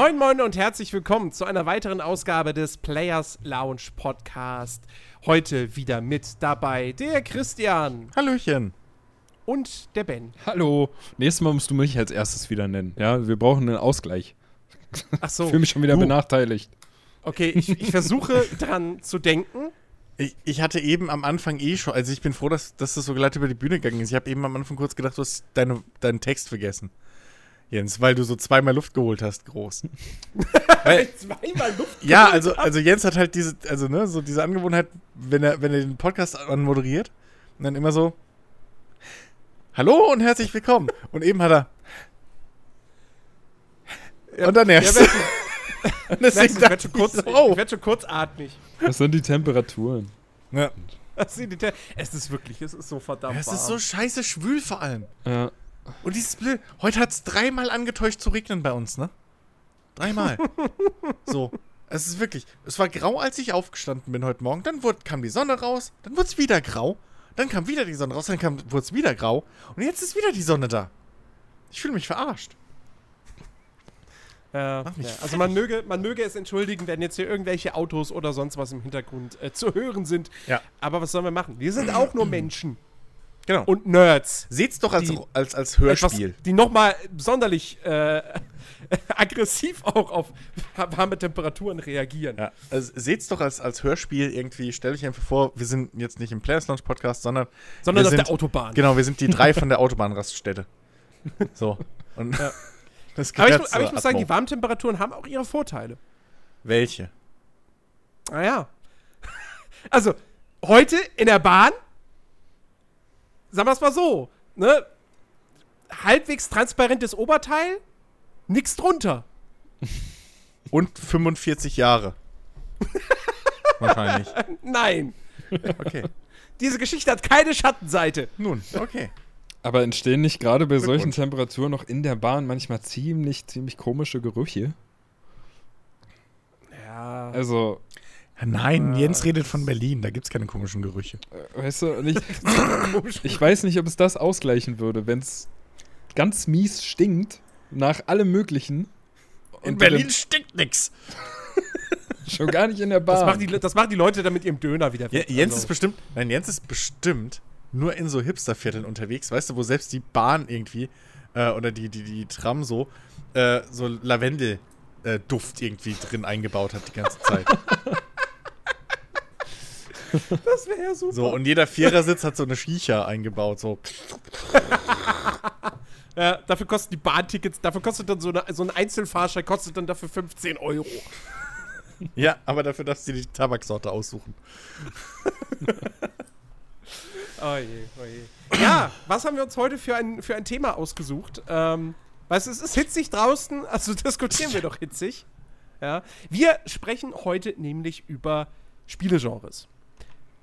Moin, moin und herzlich willkommen zu einer weiteren Ausgabe des Players Lounge Podcast. Heute wieder mit dabei der Christian Hallöchen. und der Ben. Hallo. Nächstes Mal musst du mich als erstes wieder nennen. Ja, wir brauchen einen Ausgleich. Ach Ich so, fühle mich schon wieder du. benachteiligt. okay, ich, ich versuche dran zu denken. Ich, ich hatte eben am Anfang eh schon, also ich bin froh, dass, dass das so glatt über die Bühne gegangen ist. Ich habe eben am Anfang kurz gedacht, du hast deine, deinen Text vergessen. Jens, weil du so zweimal Luft geholt hast, groß. weil, Zweimal Luft. ja, geholt also, hab. also Jens hat halt diese, also ne, so diese Angewohnheit, wenn er, wenn er den Podcast anmoderiert, und dann immer so, Hallo und herzlich willkommen. Und eben hat er, und dann Ja, erst. du, Und deswegen ich werde schon, ich kurz, so, ich oh. werd schon kurzatmig. Das sind die Temperaturen. Ja. Das sind die Te- Es ist wirklich, es ist so verdammt Es ist so scheiße schwül vor allem. Ja. Und dieses Blöd. Heute hat es dreimal angetäuscht zu regnen bei uns, ne? Dreimal. so. Es ist wirklich. Es war grau, als ich aufgestanden bin heute Morgen. Dann wurde, kam die Sonne raus. Dann wurde es wieder grau. Dann kam wieder die Sonne raus. Dann wurde es wieder grau. Und jetzt ist wieder die Sonne da. Ich fühle mich verarscht. Mich ja. Also man möge, man möge es entschuldigen, wenn jetzt hier irgendwelche Autos oder sonst was im Hintergrund äh, zu hören sind. Ja. Aber was sollen wir machen? Wir sind auch nur Menschen Genau. und Nerds. Seht's doch als, die- als, als Etwas, Hörspiel. die nochmal sonderlich äh, aggressiv auch auf warme Temperaturen reagieren. Ja, also seht's doch als, als Hörspiel irgendwie. Stell euch einfach vor, wir sind jetzt nicht im Players Launch Podcast, sondern Sondern wir auf sind, der Autobahn. Genau, wir sind die drei von der Autobahnraststätte. So. Und Ja. das Aber ich, aber ich muss sagen, die Warmtemperaturen haben auch ihre Vorteile. Welche? Naja. Also, heute in der Bahn, sagen wir es mal so, ne? Halbwegs transparentes Oberteil, nix drunter. Und 45 Jahre. Wahrscheinlich. Nein. Okay. Diese Geschichte hat keine Schattenseite. Nun, okay. Aber entstehen nicht gerade bei solchen. Temperaturen noch in der Bahn manchmal ziemlich, ziemlich komische Gerüche? Ja. Also, Nein, Jens redet von Berlin, da gibt's keine komischen Gerüche. äh, weißt du, ich, ich weiß nicht, ob es das ausgleichen würde, wenn es ganz mies stinkt, nach allem Möglichen. In Berlin stinkt nix. dem- Schon gar nicht in der Bahn. Das machen, die, das machen die Leute dann mit ihrem Döner wieder. Ja. Jens Also, ist bestimmt, nein, Jens ist bestimmt nur in so Hipstervierteln unterwegs, weißt du, wo selbst die Bahn irgendwie äh, oder die, die, die Tram so, äh, so Lavendel-Duft irgendwie drin eingebaut hat die ganze Zeit. Das wäre ja super. so, und jeder Vierersitz hat so eine Shisha eingebaut, so. Ja, dafür kosten die Bahntickets, dafür kostet dann so, eine, so ein Einzelfahrschein, kostet dann dafür 15 Euro. Ja, aber dafür darfst du die Tabaksorte aussuchen. Oh je, oh je. Ja, was haben wir uns heute für ein, für ein Thema ausgesucht? Ähm, weißt du, es ist hitzig draußen, also diskutieren wir doch hitzig. Ja. Wir sprechen heute nämlich über Spielegenres.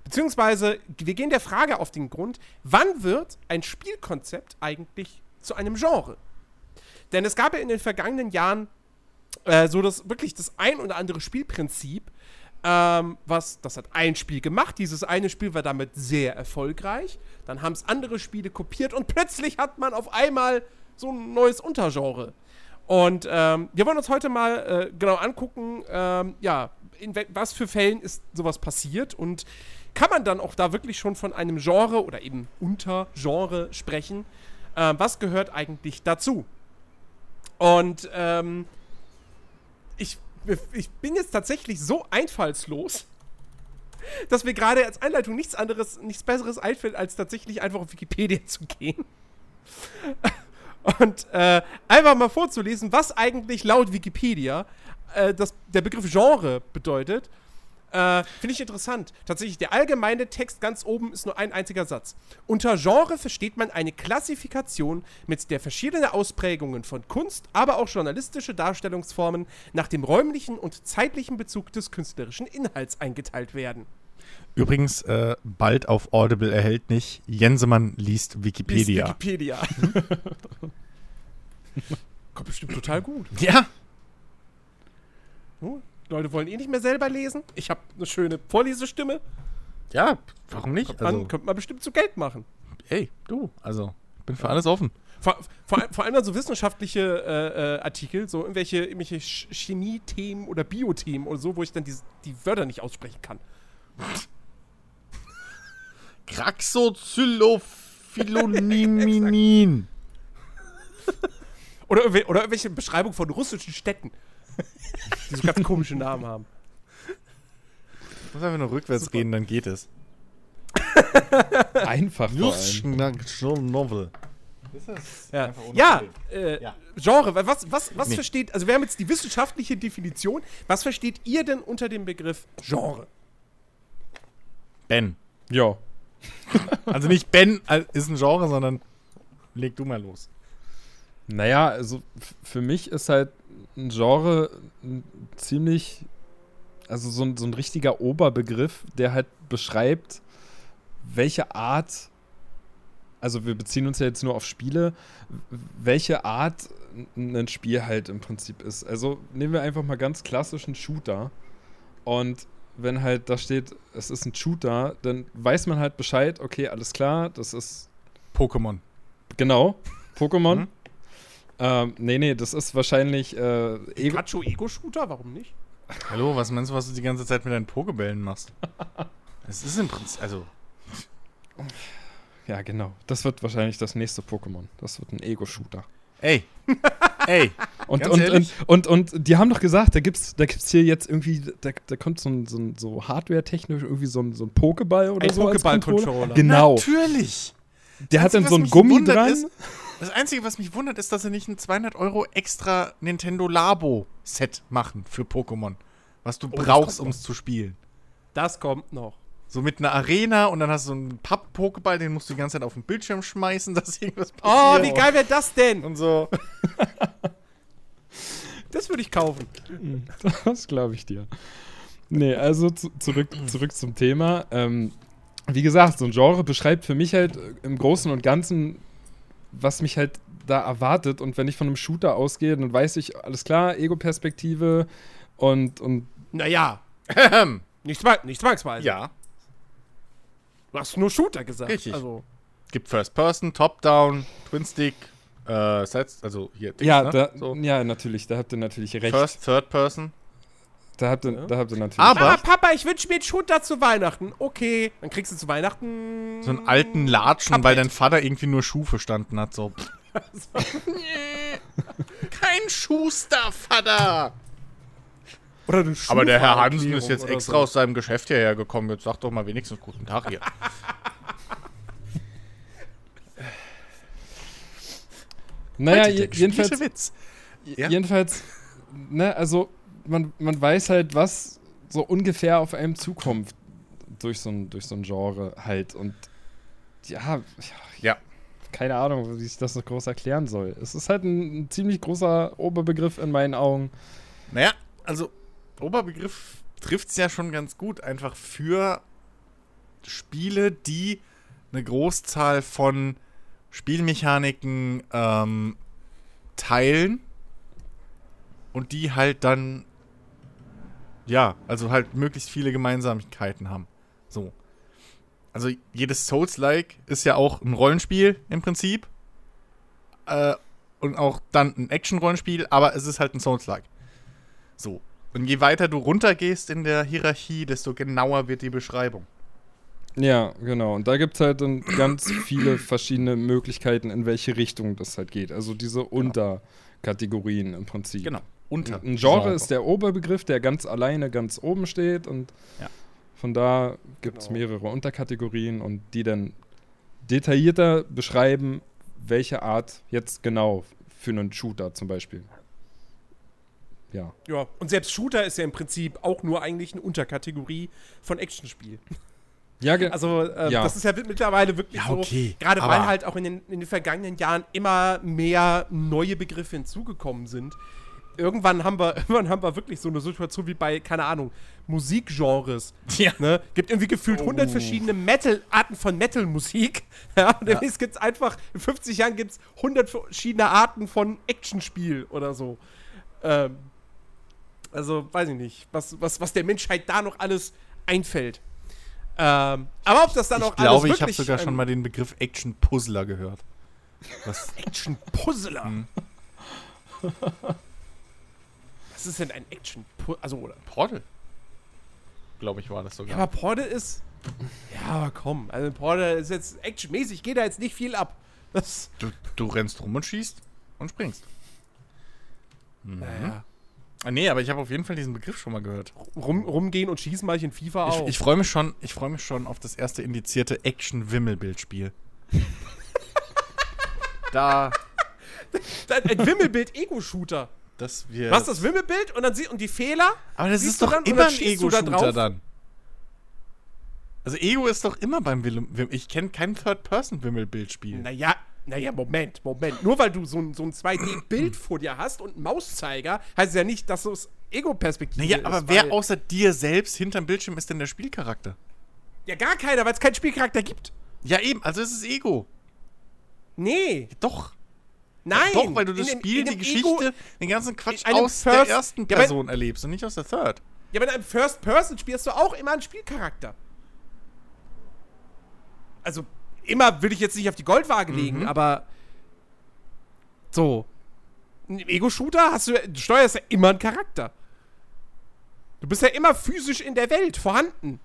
Beziehungsweise, wir gehen der Frage auf den Grund, wann wird ein Spielkonzept eigentlich zu einem Genre? Denn es gab ja in den vergangenen Jahren äh, so das wirklich das ein oder andere Spielprinzip, ähm, was, das hat ein Spiel gemacht. Dieses eine Spiel war damit sehr erfolgreich. Dann haben es andere Spiele kopiert und plötzlich hat man auf einmal so ein neues Untergenre. Und ähm, wir wollen uns heute mal äh, genau angucken, ähm, ja, in was für Fällen ist sowas passiert und kann man dann auch da wirklich schon von einem Genre oder eben Untergenre sprechen? Ähm, was gehört eigentlich dazu? Und ähm, ich, ich bin jetzt tatsächlich so einfallslos, dass mir gerade als Einleitung nichts anderes, nichts Besseres einfällt, als tatsächlich einfach auf Wikipedia zu gehen. Und äh, einfach mal vorzulesen, was eigentlich laut Wikipedia äh, das, der Begriff Genre bedeutet. Äh, Finde ich interessant. Tatsächlich, der allgemeine Text ganz oben ist nur ein einziger Satz. Unter Genre versteht man eine Klassifikation, mit der verschiedene Ausprägungen von Kunst, aber auch journalistische Darstellungsformen nach dem räumlichen und zeitlichen Bezug des künstlerischen Inhalts eingeteilt werden. Übrigens, äh, bald auf Audible erhältlich, Jensemann liest Wikipedia. Wikipedia. Kommt bestimmt total gut. ja, Hm? Leute wollen eh nicht mehr selber lesen. Ich habe eine schöne Vorlesestimme. ja, warum nicht? Man, Also, könnte man bestimmt zu Geld machen. ey, du, also, ich bin für alles offen. Vor, vor, allem- vor allem dann so wissenschaftliche äh, äh, Artikel, so irgendwelche, irgendwelche Ch- Chemie-Themen oder Bio-Themen oder so, wo ich dann die, die Wörter nicht aussprechen kann. Craxocyllophylloniminin. Oder, oder irgendwelche Beschreibung von russischen Städten, die so ganz komische Namen haben. Muss einfach nur rückwärts Super. reden, dann geht es. Einfach. Novel. Ja, Einfach ohne ja, Bild. äh, Ja. Genre, was, was, was Nee. versteht, also wir haben jetzt die wissenschaftliche Definition, was versteht ihr denn unter dem Begriff Genre? Ben. Ja. Also nicht Ben als- ist ein Genre, sondern leg du mal los. Naja, also für mich ist halt ein Genre ein ziemlich, also so ein, so ein richtiger Oberbegriff, der halt beschreibt, welche Art, also wir beziehen uns ja jetzt nur auf Spiele, welche Art ein Spiel halt im Prinzip ist. Also nehmen wir einfach mal ganz klassischen Shooter und wenn halt da steht, es ist ein Shooter, dann weiß man halt Bescheid, okay, alles klar, das ist Pokémon. Genau, Pokémon. Mhm. Ähm, nee, nee, das ist wahrscheinlich äh, Ego. Pikachu Ego-Shooter, warum nicht? Hallo, was meinst du, was du die ganze Zeit mit deinen Pokebällen machst? Es ist im Prinzip, also, Ja, genau. Das wird wahrscheinlich das nächste Pokémon. Das wird ein Ego-Shooter. ey, ey, Und, Ganz und, und, und, und die haben doch gesagt, da gibt's, da gibt's hier jetzt irgendwie, da, da kommt so ein, so, ein, so Hardware-technisch irgendwie so ein, so ein Pokéball oder Ein so. Pokéball-Controller. Controller. Genau. natürlich. Der hat dann so ein Gummi dran. Ist, das Einzige, was mich wundert, ist, dass sie nicht ein 200 Euro extra Nintendo Labo-Set machen für Pokémon. Was du Oh, brauchst, um es zu spielen. Das kommt noch. So mit einer Arena und dann hast du so einen Papp-Pokéball, den musst du die ganze Zeit auf den Bildschirm schmeißen, dass irgendwas Oh, passiert. wie geil wäre das denn? Und so. Das würde ich kaufen. Das glaube ich dir. Nee, also zu, zurück, zurück zum Thema. Ähm, wie gesagt, so ein Genre beschreibt für mich halt im Großen und Ganzen, was mich halt da erwartet. Und wenn ich von einem Shooter ausgehe, dann weiß ich, alles klar, Ego-Perspektive und, und Naja, nicht, zwang, nicht zwangsweise. ja. Du hast nur Shooter gesagt. Richtig. Also, Gibt First Person, Top-Down, Twin-Stick, äh, Sides, also hier. Dings, ja, ne? da, so. ja, natürlich, da habt ihr natürlich recht. First, Third Person. Da habt ihr, Ja. da habt ihr natürlich Aber- Mama, Papa, ich wünsche mir einen Shooter zu Weihnachten. Okay, dann kriegst du zu Weihnachten So einen alten Latschen, Cuphead. weil dein Vater irgendwie nur Schuh verstanden hat. So. Kein Schuster, Vater! Oder eine Aber der Herr Hansen ist jetzt extra so. aus seinem Geschäft hierher gekommen. Jetzt sag doch mal wenigstens guten Tag hier. Naja, jedenfalls, Witz. Ja? jedenfalls, ne, also man, man weiß halt, was so ungefähr auf einem zukommt durch so ein, durch so ein Genre halt. Und ja, Ja. keine Ahnung, wie ich das noch groß erklären soll. Es ist halt ein, ein ziemlich großer Oberbegriff in meinen Augen. Naja, also Oberbegriff trifft es ja schon ganz gut. Einfach für Spiele, die eine Großzahl von Spielmechaniken ähm, teilen und die halt dann, ja, also halt möglichst viele Gemeinsamkeiten haben. So. Also jedes Souls-like ist ja auch ein Rollenspiel im Prinzip. Äh, und auch dann ein Action-Rollenspiel, aber es ist halt ein Souls-like. So. Und je weiter du runtergehst in der Hierarchie, desto genauer wird die Beschreibung. Ja, genau. Und da gibt es halt dann ganz viele verschiedene Möglichkeiten, in welche Richtung das halt geht. Also diese Unterkategorien im Prinzip. Genau. Unter. Ein Genre ist der Oberbegriff, der ganz alleine ganz oben steht und Ja. von da gibt es Genau. mehrere Unterkategorien und die dann detaillierter beschreiben, welche Art jetzt genau für einen Shooter zum Beispiel. Ja. Ja, und selbst Shooter ist ja im Prinzip auch nur eigentlich eine Unterkategorie von Actionspiel. Ja, Also, ähm, Ja. das ist ja mittlerweile wirklich Ja, so. okay, Gerade aber- weil halt auch in den, in den vergangenen Jahren immer mehr neue Begriffe hinzugekommen sind. Irgendwann haben wir, irgendwann haben wir wirklich so eine Situation wie bei, keine Ahnung, Musikgenres. Ja. Ne? Gibt irgendwie gefühlt 100 verschiedene Metal, Arten von Metal-Musik. Ja, und demnächst gibt's einfach, in 50 Jahren gibt's 100 verschiedene Arten von Actionspiel oder so. Ähm, also, weiß ich nicht, was, was, was der Menschheit da noch alles einfällt. Ähm, aber ob das dann auch Ich glaube, alles ich habe wirklich, sogar schon ähm, mal den Begriff Action-Puzzler gehört. Was? Action-Puzzler. Hm. Was ist denn ein action Also, oder? Portal. Glaube ich, war das Ja, sogar. aber Portal ist. Ja, aber komm. Also, Portal ist jetzt actionmäßig, geht da jetzt nicht viel ab. Das. Du, du rennst rum und schießt und springst. Naja. Ah, nee, aber ich habe auf jeden Fall diesen Begriff schon mal gehört. Rum, rumgehen und schießen mache ich in FIFA Ich, auch. ich freue mich schon, ich freue mich schon auf das erste indizierte Action-Wimmelbildspiel. da, ein Wimmelbild-Ego-Shooter. Dass wir. Was das Wimmelbild und dann sie und die Fehler. Aber das siehst ist doch dann immer ein Ego-Shooter dann. Also Ego ist doch immer beim Wim Wim Ich kenne kein Third-Person-Wimmelbildspiel. Naja, naja, Moment, Moment. Nur weil du so ein, so ein 2D-Bild vor dir hast und einen Mauszeiger, heißt es ja nicht, dass es Ego-Perspektive Naja, ist. aber wer außer dir selbst hinterm Bildschirm ist denn der Spielcharakter? Ja, gar keiner, weil es keinen Spielcharakter gibt. Ja, eben, also es ist Ego. Nee, Doch. Nein. Doch, weil du das In Spiel, in die Geschichte, Ego, den ganzen Quatsch aus der First- ersten Ja, aber- Person erlebst und nicht aus der Third. ja, aber in einem First-Person-Spiel hast du auch immer einen Spielcharakter. Also, immer würde ich jetzt nicht auf die Goldwaage legen, Mhm. aber so. Im Ego-Shooter hast du, du steuerst ja immer einen Charakter. Du bist ja immer physisch in der Welt vorhanden.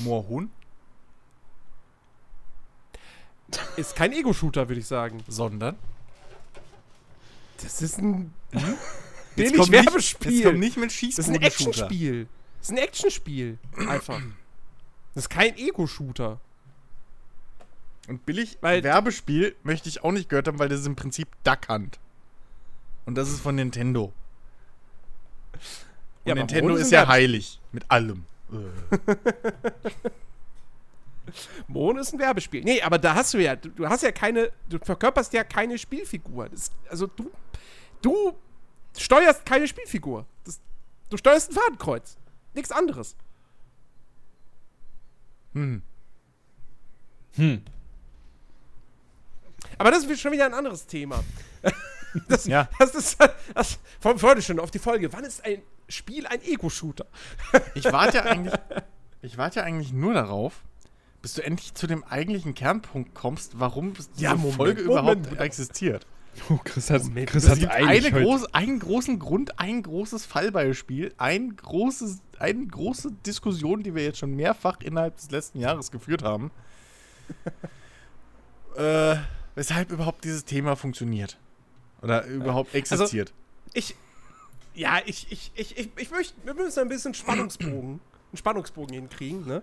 Moorhuhn, Ist kein Ego-Shooter, würde ich sagen. sondern. Das ist ein Jetzt billig kommt nicht- Werbespiel. Jetzt kommt nicht mit das ist ein. Actionspiel. Das ist ein Actionspiel. Einfach. Das ist kein Ego-Shooter. Und billig Weil- Werbespiel möchte ich auch nicht gehört haben, weil das ist im Prinzip Duck Hunt. Und das ist von Nintendo. Und Ja, Nintendo ist ja heilig. Mit allem. Mohn ist ein Werbespiel. Nee, aber da hast du ja, du, hast ja keine, du verkörperst ja keine Spielfigur. Das, also du, du steuerst keine Spielfigur. Das, du steuerst ein Fadenkreuz. Nichts anderes. Hm. Hm. Aber das ist schon wieder ein anderes Thema. Das, Ja. das ist, das, von vorne schon auf die Folge. Wann ist ein Spiel ein Ego-Shooter? Ich warte ja eigentlich. Ich warte ja eigentlich nur darauf, bis du endlich zu dem eigentlichen Kernpunkt kommst, warum diese Ja, Moment, Folge Moment. überhaupt existiert. Oh, Chris hat, Moment, Chris hat eine groß, einen großen Grund, ein großes Fallbeispiel, ein großes, eine große Diskussion, die wir jetzt schon mehrfach innerhalb des letzten Jahres geführt haben. äh, weshalb überhaupt dieses Thema funktioniert. Oder überhaupt existiert. Ich, ja, ich, ich, ich, ich, ich möchte, wir müssen ein bisschen Spannungsbogen, einen Spannungsbogen hinkriegen, ne?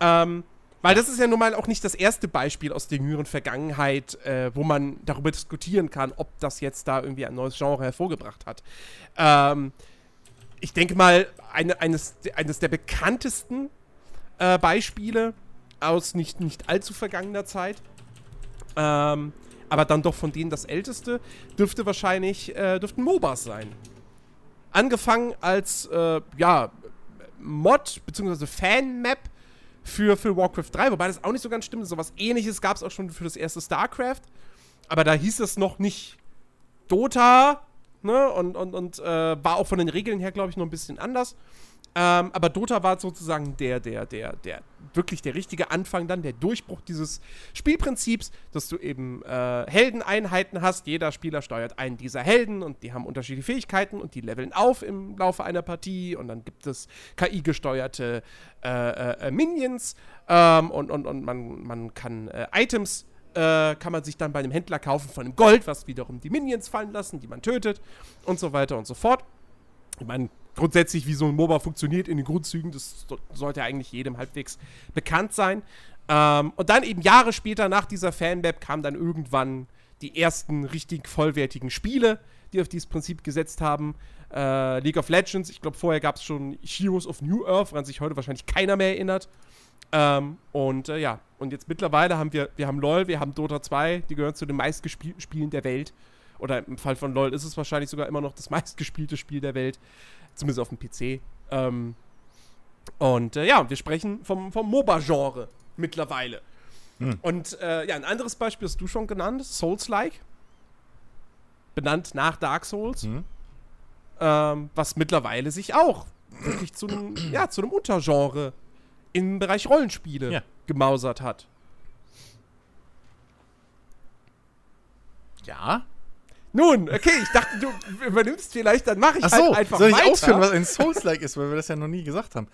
Ähm, weil das ist ja nun mal auch nicht das erste Beispiel aus der jüngeren Vergangenheit, äh, wo man darüber diskutieren kann, ob das jetzt da irgendwie ein neues Genre hervorgebracht hat. Ähm, ich denke mal, eine, eines, eines der bekanntesten äh, Beispiele aus nicht, nicht allzu vergangener Zeit, ähm, aber dann doch von denen das älteste, dürfte wahrscheinlich, äh, dürften MOBAs sein. Angefangen als, äh, ja, Mod, beziehungsweise Fan-Map für, für Warcraft 3, wobei das auch nicht so ganz stimmt. So was ähnliches gab es auch schon für das erste StarCraft. Aber da hieß es noch nicht Dota, ne? Und, und, und äh, war auch von den Regeln her, glaube ich, noch ein bisschen anders. Ähm, aber Dota war sozusagen der, der, der, der, wirklich der richtige Anfang dann, der Durchbruch dieses Spielprinzips, dass du eben äh, Heldeneinheiten hast. Jeder Spieler steuert einen dieser Helden und die haben unterschiedliche Fähigkeiten und die leveln auf im Laufe einer Partie und dann gibt es KI-gesteuerte äh, äh, äh, Minions ähm, und, und, und man, man kann äh, Items äh, kann man sich dann bei einem Händler kaufen von dem Gold, was wiederum die Minions fallen lassen, die man tötet und so weiter und so fort. Ich meine, grundsätzlich, wie so ein MOBA funktioniert in den Grundzügen, das so- sollte eigentlich jedem halbwegs bekannt sein. Ähm, und dann eben Jahre später nach dieser Fanmap kamen dann irgendwann die ersten richtig vollwertigen Spiele, die auf dieses Prinzip gesetzt haben. Äh, League of Legends, ich glaube, vorher gab es schon Heroes of New Earth, woran sich heute wahrscheinlich keiner mehr erinnert. Ähm, und äh, ja, und jetzt mittlerweile haben wir, wir haben LOL, wir haben Dota 2, die gehören zu den meistgespielten Spielen der Welt. Oder im Fall von LOL ist es wahrscheinlich sogar immer noch das meistgespielte Spiel der Welt. Zumindest auf dem PC. Ähm, und äh, ja, wir sprechen vom, vom MOBA-Genre mittlerweile. Hm. Und äh, ja, ein anderes Beispiel hast du schon genannt, Souls-like. Benannt nach Dark Souls. Hm? Ähm, was mittlerweile sich auch wirklich zu einem, ja, zu einem Untergenre im Bereich Rollenspiele Ja. gemausert hat. Ja? Nun, okay, ich dachte, du übernimmst vielleicht, dann mache ich Ach so, halt einfach soll ich weiter. ausführen, was ein Souls-like ist, weil wir das ja noch nie gesagt haben.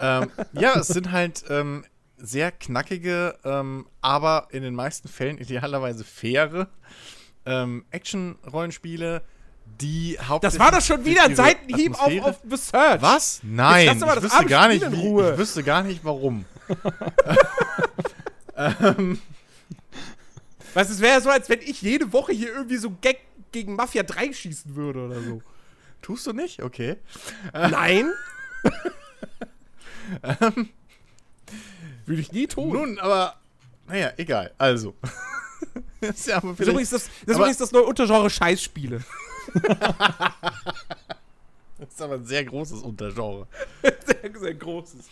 Ähm, ja, es sind halt ähm, sehr knackige, ähm, aber in den meisten Fällen idealerweise faire ähm, Action-Rollenspiele, die das hauptsächlich. war doch schon wieder ein Seitenhieb auf, auf The Search. Was? Nein, ich das wüsste gar nicht, wie, Ruhe. ich wüsste gar nicht, warum. Weißt du, es wäre ja so, als wenn ich jede Woche hier irgendwie so Gag gegen Mafia 3 schießen würde oder so. Tust du nicht? Okay. Nein. Würde ich nie tun. Nun, aber, naja, egal. Also. das ist ja aber das ist übrigens das, das, ist aber- übrigens das neue Untergenre Scheißspiele. das ist aber ein sehr großes Untergenre. sehr, sehr großes.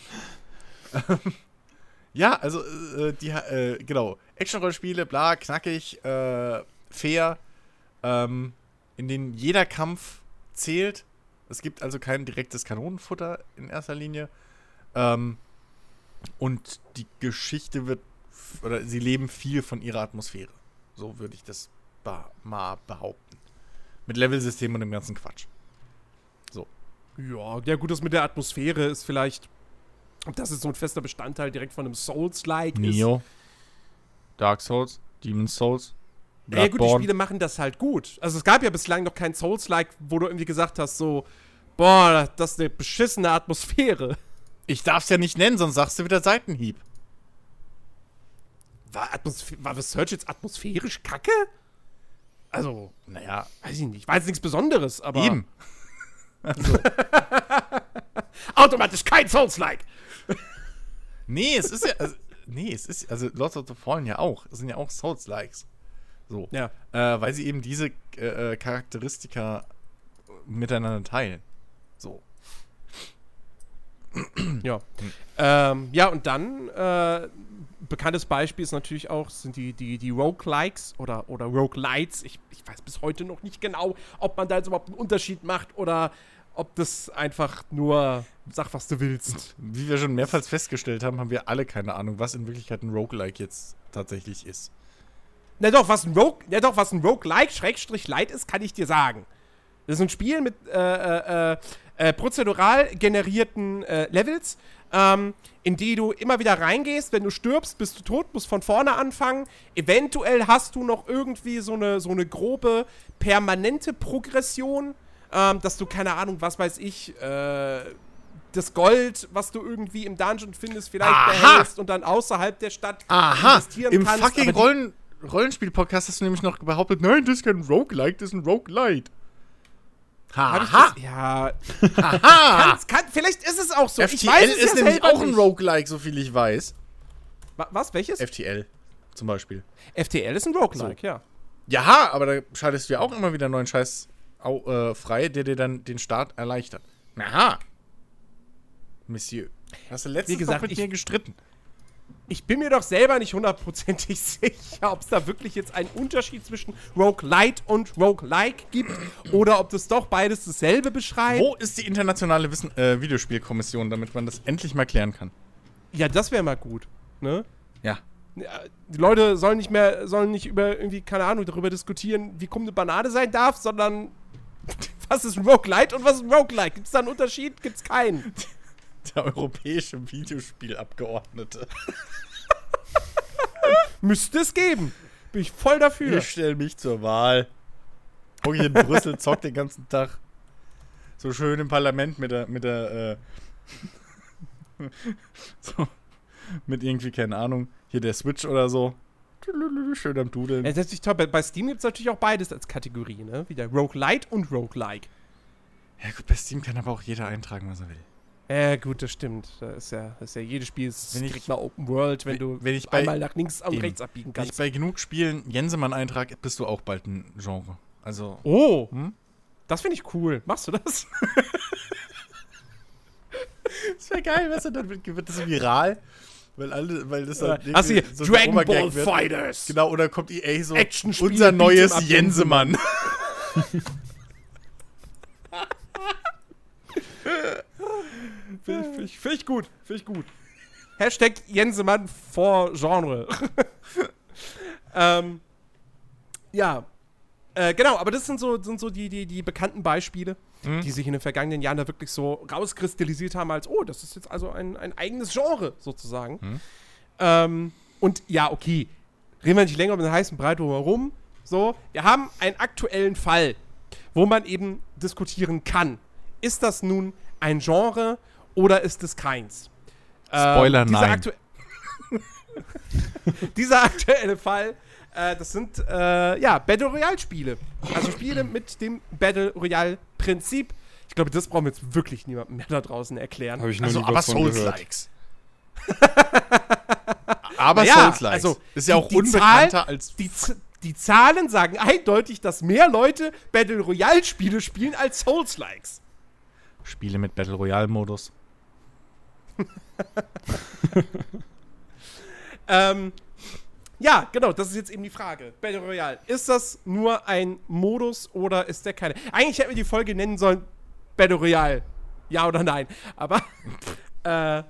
Ja, also, äh, die, äh, genau. Action-Rollenspiele, bla, knackig, äh, fair, ähm, in denen jeder Kampf zählt. Es gibt also kein direktes Kanonenfutter in erster Linie. Ähm, und die Geschichte wird, oder sie leben viel von ihrer Atmosphäre. So würde ich das mal behaupten. Mit Levelsystem und dem ganzen Quatsch. Ja, ja gut, das mit der Atmosphäre ist vielleicht, ob das jetzt so ein fester Bestandteil direkt von einem Souls-like ist. Dark Souls, Demon's Souls, Ja, gut, die Spiele machen das halt gut. Also es gab ja bislang noch kein Souls-like, wo du irgendwie gesagt hast, so, boah, das ist eine beschissene Atmosphäre. Ich darf's ja nicht nennen, sonst sagst du wieder Seitenhieb. War, Atmosphä war The Search jetzt atmosphärisch kacke? Also, Naja, weiß ich nicht. War jetzt nichts Besonderes, aber. eben. Automatisch kein Souls-like. Nee, es ist ja. Also, nee, es ist. Also, Lords of the Fallen ja auch. Es sind ja auch Souls-Likes. So. Ja. Äh, weil sie eben diese äh, äh, Charakteristika miteinander teilen. So. Ja. Ähm, ja, und dann, äh, bekanntes Beispiel ist natürlich auch, sind die, die, die Roguelikes oder, oder Roguelites. Ich, ich weiß bis heute noch nicht genau, ob man da jetzt überhaupt einen Unterschied macht oder ob das einfach nur sag, was du willst. Wie wir schon mehrfach festgestellt haben, haben wir alle keine Ahnung, was in Wirklichkeit ein Roguelike jetzt tatsächlich ist. Na doch, was ein Rogue, na doch, was ein Roguelike Schrägstrich Light ist, kann ich dir sagen. Das ist ein Spiel mit äh, äh, äh, prozedural generierten äh, Levels, ähm, in die du immer wieder reingehst. Wenn du stirbst, bist du tot, musst von vorne anfangen. Eventuell hast du noch irgendwie so eine, so eine grobe permanente Progression, ähm, dass du, keine Ahnung, was weiß ich, äh, das Gold, was du irgendwie im Dungeon findest, vielleicht Aha! behältst und dann außerhalb der Stadt Aha! investieren Im kannst. fucking Rollen Rollenspiel-Podcast hast du nämlich noch behauptet, nein, das ist kein Roguelike, das ist ein Roguelite. Haha! Ja, Haha! kann's, kann, vielleicht ist es auch so. FTL ich weiß es ist ja nämlich auch ein. Roguelike, so viel ich weiß. Wa- Was? Welches? FTL zum Beispiel. FTL ist ein Roguelike, ja. Ja, aber da schaltest du ja auch immer wieder neuen Scheiß au, äh, frei, der dir dann den Start erleichtert. Aha. Monsieur. Hast du letztens Wie gesagt, noch mit ich- mir gestritten? Ich bin mir doch selber nicht hundertprozentig sicher, ob es da wirklich jetzt einen Unterschied zwischen Roguelite und Roguelike gibt oder ob das doch beides dasselbe beschreibt. Wo ist die internationale Wissen äh, Videospielkommission, damit man das endlich mal klären kann? Ja, das wäre mal gut. Ne? Ja. Die Leute sollen nicht mehr, sollen nicht über irgendwie, keine Ahnung, darüber diskutieren, wie krumm eine Banane sein darf, sondern was ist ein Roguelite und was ist ein Roguelike? Gibt es da einen Unterschied? Gibt es keinen. Der europäische Videospielabgeordnete. Müsste es geben. Bin ich voll dafür. Ich stelle mich zur Wahl. Guck hier in Brüssel, zock den ganzen Tag. So schön im Parlament mit der, mit der, äh, so, mit irgendwie, keine Ahnung, hier der Switch oder so. Schön am Dudeln. Ja, das ist toll. Bei, bei Steam gibt es natürlich auch beides als Kategorie, ne? Wieder Roguelite und Roguelike. Ja gut, bei Steam kann aber auch jeder eintragen, was er will. Ja, gut, das stimmt. Da ist ja, das ist ja jedes Spiel ist Wenn ich- direkt mal Open World, wenn wenn- du wenn ich bei- einmal nach links und rechts abbiegen Wenn ich kannst. bei genug Spielen Jensemann eintrage, bist du auch bald ein Genre. Also, Oh, Hm? das finde ich cool. Machst du das? das wäre geil, weißt du, dann wird, das viral. Weil alle, weil das dann Hast du hier so Dragon Ball. Fighters? Genau, oder kommt EA so, Actionspiel, unser neues Jensemann. Finde ich, find ich, find ich gut. Finde ich gut. Hashtag Jensemann vor Genre. ähm, ja. Äh, genau, aber das sind so, sind so die, die, die bekannten Beispiele, Mhm. die sich in den vergangenen Jahren da wirklich so rauskristallisiert haben, als, oh, das ist jetzt also ein, ein eigenes Genre sozusagen. Mhm. Ähm, und ja, okay, reden wir nicht länger um den heißen Brei herum. So, wir haben einen aktuellen Fall, wo man eben diskutieren kann. Ist das nun ein Genre oder ist es keins? Spoiler, Ähm, dieser nein. aktu- dieser aktuelle Fall, äh, das sind äh, ja Battle Royale Spiele. Also Spiele mit dem Battle Royale Prinzip. Ich glaube, das brauchen wir jetzt wirklich niemandem mehr da draußen erklären. Habe ich noch Also, nie aber. Souls-Likes. aber Naja, Souls-Likes. also, ist ja die- auch die unbekannter Zahl- als. Die, die Zahlen sagen eindeutig, dass mehr Leute Battle Royale Spiele spielen als Souls-Likes. Spiele mit Battle Royale-Modus. Ähm, ja, genau, das ist jetzt eben die Frage. Battle Royale, ist das nur ein Modus oder ist der keine? Eigentlich hätten wir die Folge nennen sollen Battle Royale. Ja oder nein? Aber, äh,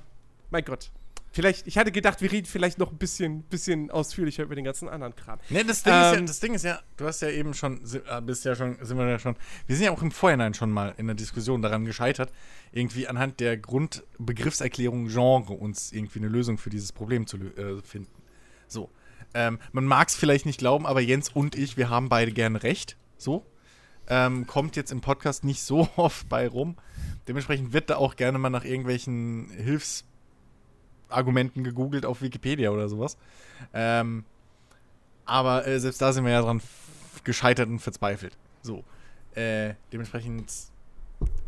mein Gott. Vielleicht, ich hatte gedacht, wir reden vielleicht noch ein bisschen, bisschen ausführlicher über den ganzen anderen Kram. Ne, das Ding, ist ja, Ähm, das Ding ist ja, du hast ja eben schon, äh, bist ja schon, sind wir ja schon, wir sind ja auch im Vorhinein schon mal in der Diskussion daran gescheitert, irgendwie anhand der Grundbegriffserklärung Genre uns irgendwie eine Lösung für dieses Problem zu äh, finden. So. Ähm, man mag es vielleicht nicht glauben, aber Jens und ich, wir haben beide gerne recht. So. Ähm, kommt jetzt im Podcast nicht so oft bei rum. Dementsprechend wird da auch gerne mal nach irgendwelchen Hilfsargumenten gegoogelt auf Wikipedia oder sowas. Ähm, aber äh, selbst da sind wir ja dran gescheitert und verzweifelt. So. Äh, dementsprechend.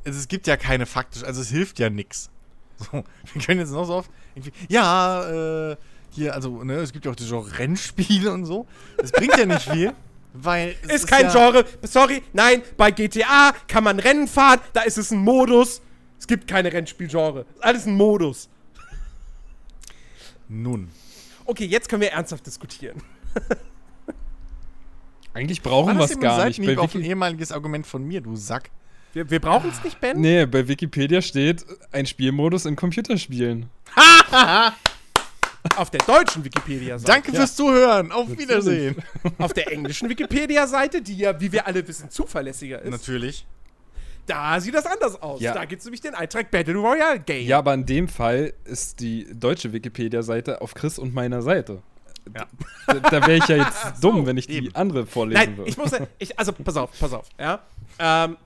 Also es gibt ja keine faktisch, also es hilft ja nix. So, wir können jetzt noch so oft irgendwie. Ja, äh, hier, also, ne, es gibt ja auch die Genre Rennspiele und so. Das bringt ja nicht viel, weil. es Ist kein ja, Genre. Sorry, nein, bei GTA kann man Rennen fahren, da ist es ein Modus. Es gibt keine Rennspielgenre. Ist alles ein Modus. Nun. Okay, jetzt können wir ernsthaft diskutieren. Eigentlich brauchen wir das es gar nicht. Bei auf ein ehemaliges Argument von mir, du Sack. Wir, wir brauchen es nicht, Ben. nee, bei Wikipedia steht ein Spielmodus in Computerspielen. Auf der deutschen Wikipedia-Seite. Danke fürs Zuhören. Auf Wiedersehen. Auf der englischen Wikipedia-Seite, die ja, wie wir alle wissen, zuverlässiger ist, Natürlich. Da sieht das anders aus. Ja. Da gibt es nämlich den Eintrag Battle Royale Game. Ja, aber in dem Fall ist die deutsche Wikipedia-Seite auf Chris und meiner Seite. Ja. Da, da wäre ich ja jetzt dumm, wenn ich die eben. andere vorlesen Nein, würde. ich muss, ich, also pass auf, pass auf, ja. Ähm,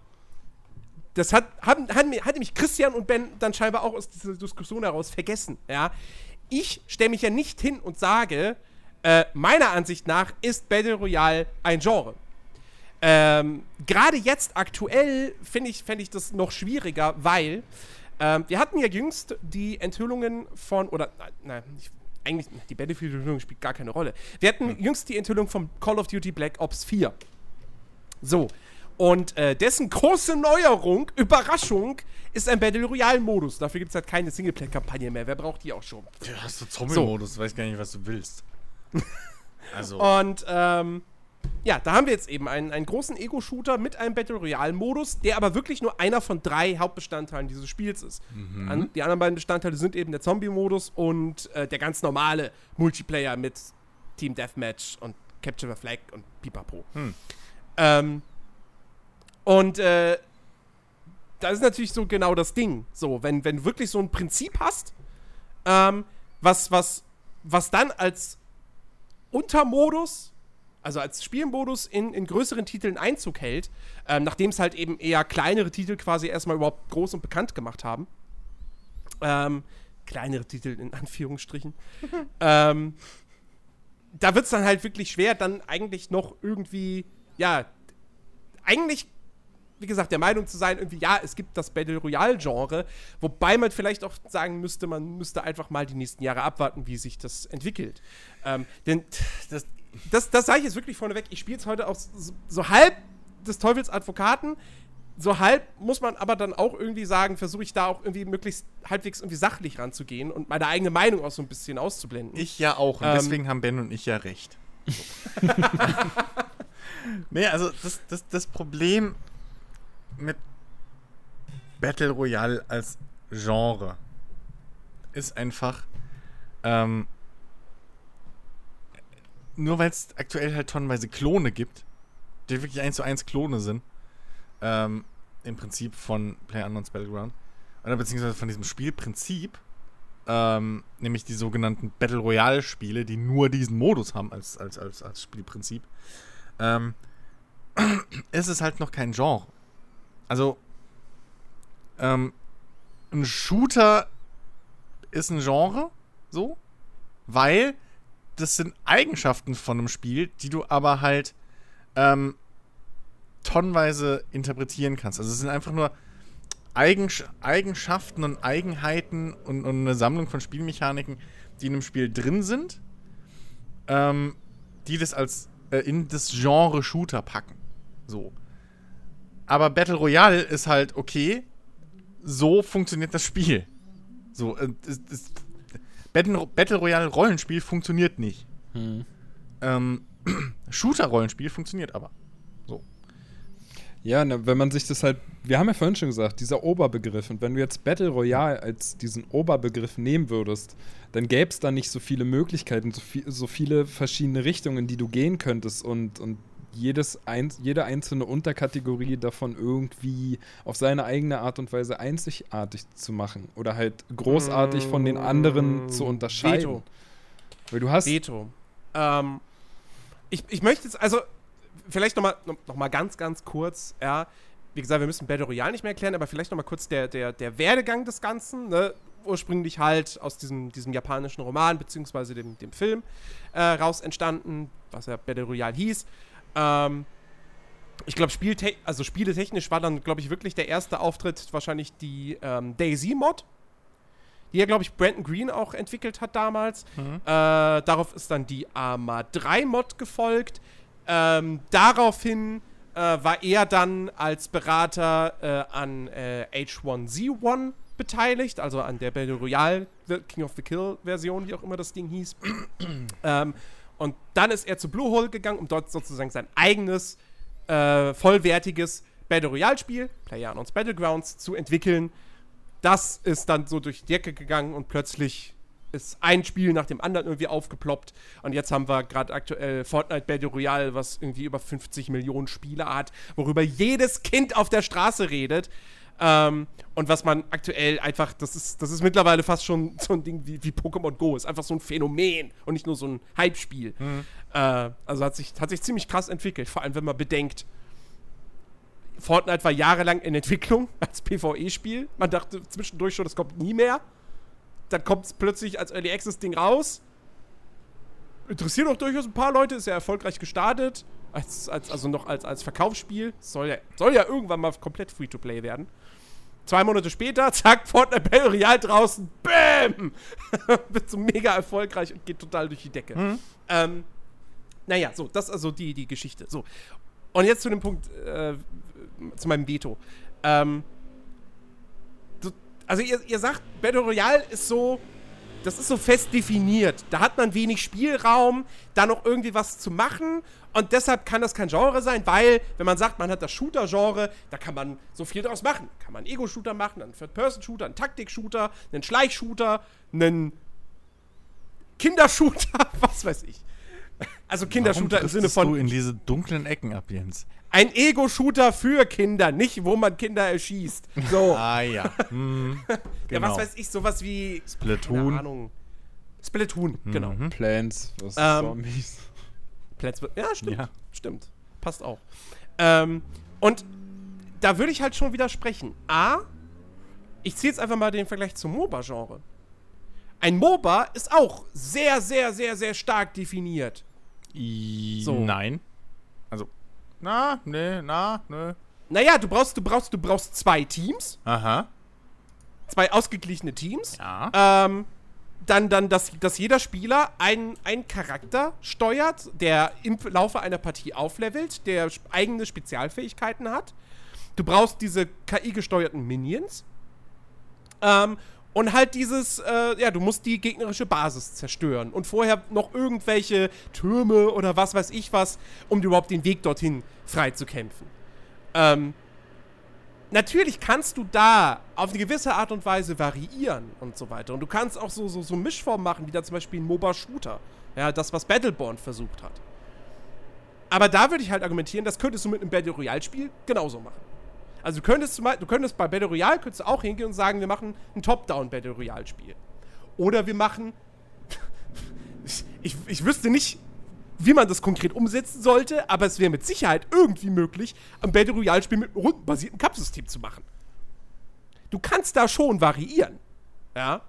das hat, haben, hat, mir- hat nämlich Christian und Ben dann scheinbar auch aus dieser Diskussion heraus vergessen, ja. Ich stelle mich ja nicht hin und sage, äh, meiner Ansicht nach ist Battle Royale ein Genre. Ähm, Gerade jetzt aktuell finde ich, fänd ich das noch schwieriger, weil ähm, wir hatten ja jüngst die Enthüllungen von, oder nein, nein ich, eigentlich, die Battlefield-Enthüllung spielt gar keine Rolle. Wir hatten jüngst die Enthüllung von Call of Duty Black Ops 4. So. Und äh, dessen große Neuerung, Überraschung, ist ein Battle Royale-Modus. Dafür gibt es halt keine Singleplayer-Kampagne mehr. Wer braucht die auch schon? Du hast so Zombie-Modus, weiß gar nicht, was du willst. Also. Und ähm, ja, da haben wir jetzt eben einen, einen großen Ego-Shooter mit einem Battle Royale-Modus, der aber wirklich nur einer von drei Hauptbestandteilen dieses Spiels ist. An, die anderen beiden Bestandteile sind eben der Zombie-Modus und äh, der ganz normale Multiplayer mit Team Deathmatch und Capture the Flag und Pipapo. Hm. Ähm, und äh, das ist natürlich so genau das Ding. So, wenn, wenn du wirklich so ein Prinzip hast, ähm, was, was, was dann als Untermodus, also als Spielmodus in, in größeren Titeln Einzug hält, ähm, nachdem es halt eben eher kleinere Titel quasi erstmal überhaupt groß und bekannt gemacht haben. Ähm, kleinere Titel in Anführungsstrichen. ähm, da wird es dann halt wirklich schwer, dann eigentlich noch irgendwie, ja, eigentlich, wie gesagt, der Meinung zu sein, irgendwie, ja, es gibt das Battle Royale-Genre, wobei man vielleicht auch sagen müsste, man müsste einfach mal die nächsten Jahre abwarten, wie sich das entwickelt. Ähm, denn das, das, das sage ich jetzt wirklich vorneweg, ich spiele es heute auch so, so halb des Teufels Advokaten, so halb muss man aber dann auch irgendwie sagen, versuche ich da auch irgendwie möglichst halbwegs irgendwie sachlich ranzugehen und meine eigene Meinung auch so ein bisschen auszublenden. Ich ja auch. Und Ähm. deswegen haben Ben und ich ja recht. So. nee, also das, das, das Problem mit Battle Royale als Genre ist einfach, ähm, nur weil es aktuell halt tonnenweise Klone gibt, die wirklich eins zu eins Klone sind. Ähm, Im Prinzip von PlayerUnknown's Battleground. Oder beziehungsweise von diesem Spielprinzip. Ähm, nämlich die sogenannten Battle Royale-Spiele, die nur diesen Modus haben als, als, als, als Spielprinzip. Ähm, ist es halt noch kein Genre. Also, ähm, ein Shooter ist ein Genre, so, weil das sind Eigenschaften von einem Spiel, die du aber halt ähm, tonnenweise interpretieren kannst. Also es sind einfach nur Eigens Eigenschaften und Eigenheiten und, und, eine Sammlung von Spielmechaniken, die in einem Spiel drin sind, ähm, die das als äh, in das Genre Shooter packen. So. Aber Battle Royale ist halt okay. So funktioniert das Spiel. So, äh, es, es, Battle, Royale Rollenspiel funktioniert nicht. Hm. Ähm, Shooter Rollenspiel funktioniert aber. So. Ja, ne, wenn man sich das halt, wir haben ja vorhin schon gesagt, dieser Oberbegriff, und wenn du jetzt Battle Royale als diesen Oberbegriff nehmen würdest, dann gäbe es da nicht so viele Möglichkeiten, so, viel, so viele verschiedene Richtungen, die du gehen könntest und, und jedes ein, jede einzelne Unterkategorie davon irgendwie auf seine eigene Art und Weise einzigartig zu machen oder halt großartig von den anderen mm, zu unterscheiden. Veto. Weil du hast. Veto. Ähm, ich, ich möchte jetzt, also, vielleicht nochmal noch mal ganz, ganz kurz, ja. Wie gesagt, wir müssen Battle Royale nicht mehr erklären, aber vielleicht nochmal kurz der, der, der Werdegang des Ganzen. Ne? Ursprünglich halt aus diesem, diesem japanischen Roman, beziehungsweise dem, dem Film äh, raus entstanden, was ja Battle Royale hieß. Ähm, ich glaube, Spieltech also spieletechnisch war dann, glaube ich, wirklich der erste Auftritt wahrscheinlich die ähm, Daisy-Mod, die ja, glaube ich, Brandon Green auch entwickelt hat damals. Mhm. Äh, darauf ist dann die Arma 3-Mod gefolgt. Ähm, daraufhin äh, war er dann als Berater äh, an H1Z1 äh, beteiligt, also an der Battle Royale King of the Kill Version, wie auch immer das Ding hieß. ähm, und dann ist er zu Bluehole gegangen, um dort sozusagen sein eigenes, äh, vollwertiges Battle Royale-Spiel, PlayerUnknown's Battlegrounds, zu entwickeln. Das ist dann so durch die Decke gegangen und plötzlich ist ein Spiel nach dem anderen irgendwie aufgeploppt. Und jetzt haben wir gerade aktuell Fortnite Battle Royale, was irgendwie über 50 Millionen Spieler hat, worüber jedes Kind auf der Straße redet. Ähm, und was man aktuell einfach, das ist, das ist mittlerweile fast schon so ein Ding wie, wie Pokémon Go. Ist einfach so ein Phänomen und nicht nur so ein Hype-Spiel. Mhm. Äh, also hat sich, hat sich ziemlich krass entwickelt, vor allem wenn man bedenkt, Fortnite war jahrelang in Entwicklung als PvE-Spiel. Man dachte zwischendurch schon, das kommt nie mehr. Dann kommt es plötzlich als Early Access-Ding raus. Interessiert auch durchaus ein paar Leute, ist ja erfolgreich gestartet. Als, als, also noch als, als Verkaufsspiel. Soll ja, soll ja irgendwann mal komplett Free-to-Play werden. Zwei Monate später, zack, Fortnite Battle Royale draußen, BÄM! Wird so mega erfolgreich und geht total durch die Decke. Mhm. Ähm, naja, so, das ist also die, die Geschichte. So. Und jetzt zu dem Punkt, äh, zu meinem Veto. Ähm, so, also ihr, ihr sagt, Battle Royale ist so, das ist so fest definiert. Da hat man wenig Spielraum, da noch irgendwie was zu machen. Und deshalb kann das kein Genre sein, weil, wenn man sagt, man hat das Shooter-Genre, da kann man so viel draus machen. Kann man einen Ego-Shooter machen, einen Third-Person-Shooter, einen Taktik-Shooter, einen Schleichshooter, einen Kindershooter, was weiß ich. Also Kindershooter im Sinne von. du in diese dunklen Ecken ab, Jens? Ein Ego-Shooter für Kinder, nicht wo man Kinder erschießt. So. ah ja. Hm, genau. Ja, was genau. weiß ich, sowas wie. Splatoon. Keine Ahnung. Splatoon, mhm. genau. Plants, was ähm, Zombies. Plants, ja, stimmt. Ja. Stimmt. Passt auch. Ähm, und da würde ich halt schon widersprechen. A, ich ziehe jetzt einfach mal den Vergleich zum MOBA-Genre. Ein MOBA ist auch sehr, sehr, sehr, sehr stark definiert. So. Nein. Also, na, ne, na, ne. Naja, du brauchst, du brauchst, du brauchst zwei Teams. Aha. Zwei ausgeglichene Teams. Ja. Ähm, dann, dann dass, dass jeder Spieler einen, einen Charakter steuert, der im Laufe einer Partie auflevelt, der eigene Spezialfähigkeiten hat. Du brauchst diese KI-gesteuerten Minions. Ähm, und halt dieses, äh, ja, du musst die gegnerische Basis zerstören und vorher noch irgendwelche Türme oder was weiß ich was, um überhaupt den Weg dorthin frei zu kämpfen. Ähm, natürlich kannst du da auf eine gewisse Art und Weise variieren und so weiter. Und du kannst auch so, so, so Mischformen machen, wie da zum Beispiel ein MOBA-Shooter. Ja, das, was Battleborn versucht hat. Aber da würde ich halt argumentieren, das könntest du mit einem Battle Royale-Spiel genauso machen. Also du könntest, du könntest bei Battle Royale könntest auch hingehen und sagen, wir machen ein Top-Down Battle Royale-Spiel. Oder wir machen. ich, ich wüsste nicht, wie man das konkret umsetzen sollte, aber es wäre mit Sicherheit irgendwie möglich, ein Battle Royale-Spiel mit einem rundenbasierten Kampfsystem zu machen. Du kannst da schon variieren. Ja.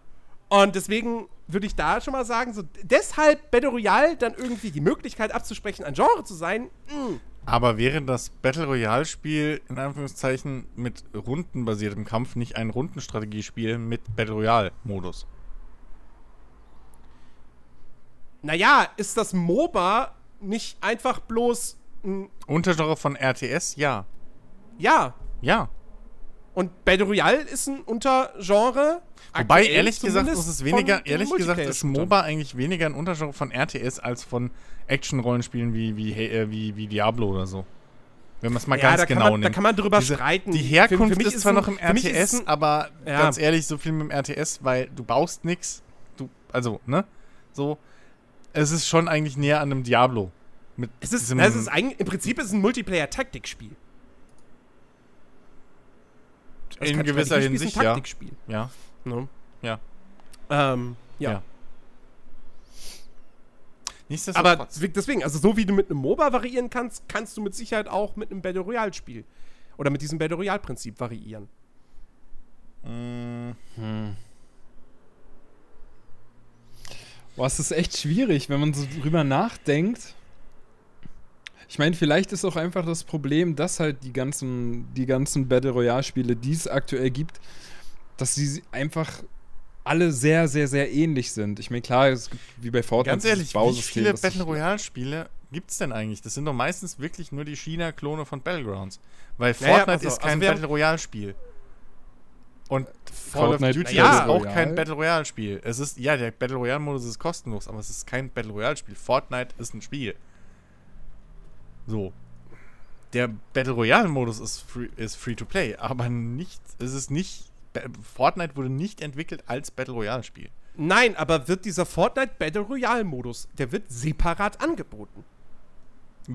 Und deswegen würde ich da schon mal sagen, so deshalb Battle Royale dann irgendwie die Möglichkeit abzusprechen, ein Genre zu sein, mh, Aber wäre das Battle Royale-Spiel in Anführungszeichen mit rundenbasiertem Kampf nicht ein Rundenstrategiespiel mit Battle Royale-Modus? Naja, ist das MOBA nicht einfach bloß ein, Untergenre von RTS? Ja. ja, Ja. und Battle Royale ist ein Untergenre. Wobei, ehrlich gesagt, ist es weniger, ehrlich gesagt, ist. MOBA eigentlich weniger ein Untergenre von RTS als von Action-Rollenspielen wie, wie, äh, wie, wie Diablo oder so. Wenn man es mal Ja, ganz da genau man- da nimmt. kann man drüber Diese- streiten. Die Für- Herkunft für mich ist ist zwar ein- noch im für RTS, ein- aber Ja. ganz ehrlich, so viel mit dem RTS, weil du baust nix. Du, also, ne? So. Es ist schon eigentlich näher an einem Diablo. Mit Es ist, es ist eigentlich, im Prinzip ist es ein Multiplayer-Taktikspiel. In gewisser Hinsicht, ein ja. Taktikspiel. Ja. Ne? Ja. Ähm, ja. Ja. Aber deswegen- also so wie du mit einem MOBA variieren kannst, kannst du mit Sicherheit auch mit einem Battle Royale Spiel oder mit diesem Battle Royale Prinzip variieren. Mm, Boah, es ist echt schwierig, wenn man so drüber nachdenkt. Ich meine, vielleicht ist auch einfach das Problem, dass halt die ganzen, die ganzen Battle Royale-Spiele, die es aktuell gibt, dass sie einfach alle sehr, sehr, sehr ähnlich sind. Ich meine, klar, es gibt wie bei Fortnite Ganz ehrlich, wie viele Battle Royale-Spiele gibt's denn eigentlich? Das sind doch meistens wirklich nur die China-Klone von Battlegrounds. Weil Naja, Fortnite pass auf, ist kein also Battle Royale-Spiel. Und Call of Fortnite Duty Battle ist auch Royale? kein Battle Royale-Spiel. Es ist, ja, der Battle Royale-Modus ist kostenlos, aber es ist kein Battle Royale-Spiel. Fortnite ist ein Spiel. So. Der Battle Royale-Modus ist free, ist free to play, aber nicht, es ist nicht, Fortnite wurde nicht entwickelt als Battle Royale-Spiel. Nein, aber wird dieser Fortnite Battle Royale Modus, der wird separat angeboten.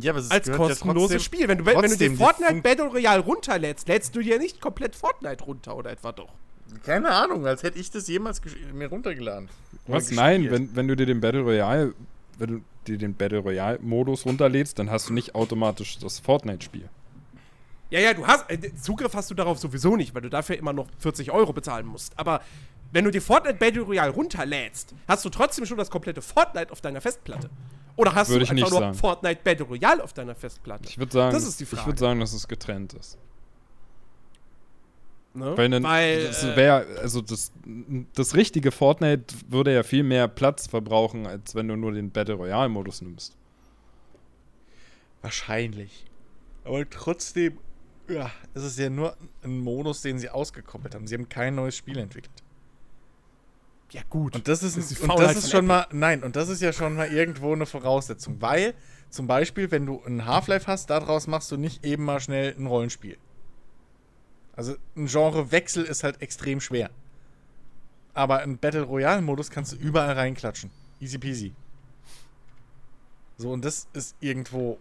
Ja, aber es Als ja kostenloses trotzdem- Spiel. Wenn du, wenn du die Fortnite Battle Royale runterlädst, lädst du dir nicht komplett Fortnite runter oder etwa doch? Keine Ahnung, als hätte ich das jemals mir runtergeladen. Was? Nein, wenn, wenn du dir den Battle Royale, wenn du dir den Battle Royale-Modus runterlädst, dann hast du nicht automatisch das Fortnite-Spiel. Ja, ja, du hast. Äh, Zugriff hast du darauf sowieso nicht, weil du dafür immer noch 40 Euro bezahlen musst. Aber wenn du dir Fortnite Battle Royale runterlädst, hast du trotzdem schon das komplette Fortnite auf deiner Festplatte. Oder hast Würde du einfach nicht nur sagen. Fortnite Battle Royale auf deiner Festplatte? Ich würde sagen, Das ist die ich Frage. würde sagen, dass es getrennt ist. Ne? Weil, dann, Weil das äh, wär, also das, das richtige Fortnite würde ja viel mehr Platz verbrauchen, als wenn du nur den Battle Royale-Modus nimmst. Wahrscheinlich. Aber trotzdem, ja, es ist ja nur ein Modus, den sie ausgekoppelt haben. Sie haben kein neues Spiel entwickelt. Ja, gut. Und das ist, Das ist und das ist schon mal, nein, und das ist ja schon mal irgendwo eine Voraussetzung. Weil, zum Beispiel, wenn du ein Half-Life hast, daraus machst du nicht eben mal schnell ein Rollenspiel. Also ein Genrewechsel ist halt extrem schwer. Aber ein Battle Royale-Modus kannst du überall reinklatschen. Easy peasy. So, und das ist irgendwo.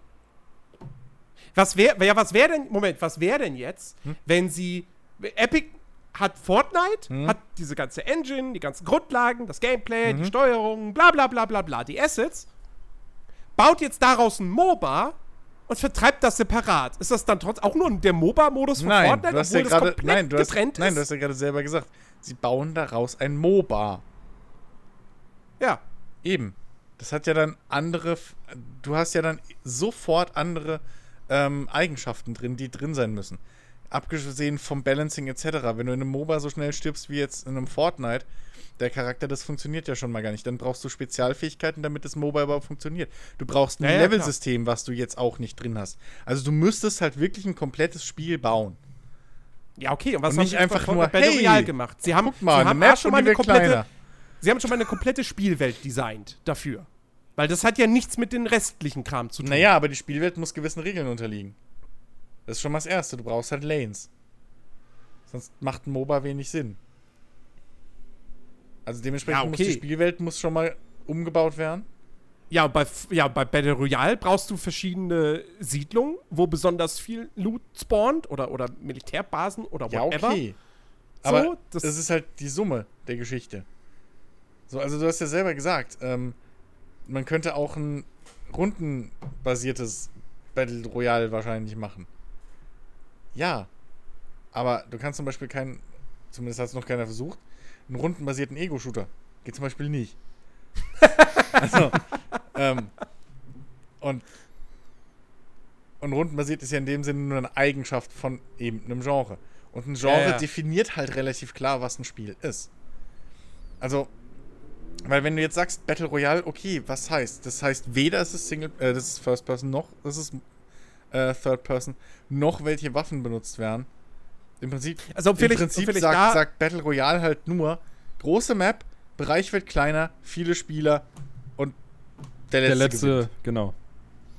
Was wäre, ja, was wäre denn, Moment, was wäre denn jetzt, Hm? wenn sie, Epic hat Fortnite, Hm? hat diese ganze Engine, die ganzen Grundlagen, das Gameplay, Mhm. die Steuerung, bla bla bla bla bla, die Assets, baut jetzt daraus ein MOBA und vertreibt das separat. Ist das dann trotzdem auch nur der MOBA-Modus von Nein, Fortnite, du hast obwohl ja komplett nein, du hast, getrennt nein, du hast ja gerade selber gesagt, sie bauen daraus ein MOBA. ja. Eben. Das hat ja dann andere, du hast ja dann sofort andere ähm, Eigenschaften drin, die drin sein müssen. Abgesehen vom Balancing etc. Wenn du in einem MOBA so schnell stirbst wie jetzt in einem Fortnite, der Charakter, das funktioniert ja schon mal gar nicht. Dann brauchst du Spezialfähigkeiten, damit das MOBA überhaupt funktioniert. Du brauchst ein Ja, Levelsystem, was du jetzt auch nicht drin hast. Also du müsstest halt wirklich ein komplettes Spiel bauen. Ja, okay, und was Und haben nicht sie jetzt einfach nur, Battle hey, Royale gemacht? Sie haben, Guck mal, sie haben eine schon mal eine komplette, kleiner. Sie haben schon mal eine komplette Spielwelt designt dafür. Weil das hat ja nichts mit den restlichen Kram zu tun. Naja, aber die Spielwelt muss gewissen Regeln unterliegen. Das ist schon mal das Erste. Du brauchst halt Lanes. Sonst macht ein MOBA wenig Sinn. Also dementsprechend Ja, muss okay. die Spielwelt muss schon mal umgebaut werden. Ja, bei, ja, bei Battle Royale brauchst du verschiedene Siedlungen, wo besonders viel Loot spawnt oder, oder Militärbasen oder Ja, whatever. okay. So, Aber das- das ist halt die Summe der Geschichte. So, also du hast ja selber gesagt, ähm, man könnte auch ein rundenbasiertes Battle Royale wahrscheinlich machen. Ja. Aber du kannst zum Beispiel keinen, zumindest hat es noch keiner versucht, einen rundenbasierten Ego-Shooter. Geht zum Beispiel nicht. also, ähm, und, und rundenbasiert ist ja in dem Sinne nur eine Eigenschaft von eben einem Genre. Und ein Genre Ja, ja. definiert halt relativ klar, was ein Spiel ist. Also, weil wenn du jetzt sagst Battle Royale, okay, was heißt? Das heißt, weder ist es Single, äh, das ist First Person, noch ist es äh, Third Person, noch welche Waffen benutzt werden. Im Prinzip, Also im vielleicht, Prinzip vielleicht sagt, da, sagt Battle Royale halt nur große Map, Bereich wird kleiner, viele Spieler und der letzte. Der letzte, gewinnt. genau.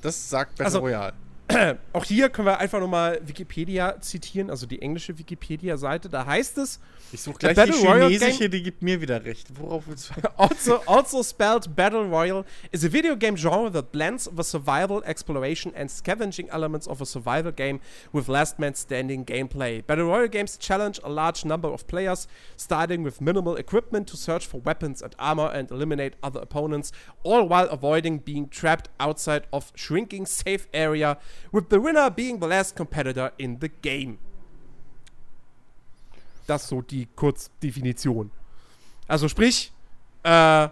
Das sagt Battle Also, Royale. auch hier können wir einfach nochmal Wikipedia zitieren, also die englische Wikipedia-Seite. Da heißt es, Ich suche gleich die Battle Royale chinesische, die gibt mir wieder recht. Worauf willst du? also, also spelled Battle Royale, is a video game genre that blends the survival, exploration, and scavenging elements of a survival game with last man standing gameplay. Battle Royale games challenge a large number of players, starting with minimal equipment to search for weapons and armor and eliminate other opponents, all while avoiding being trapped outside of shrinking safe area, with the winner being the last competitor in the game. Das so die Kurzdefinition. Also sprich, äh,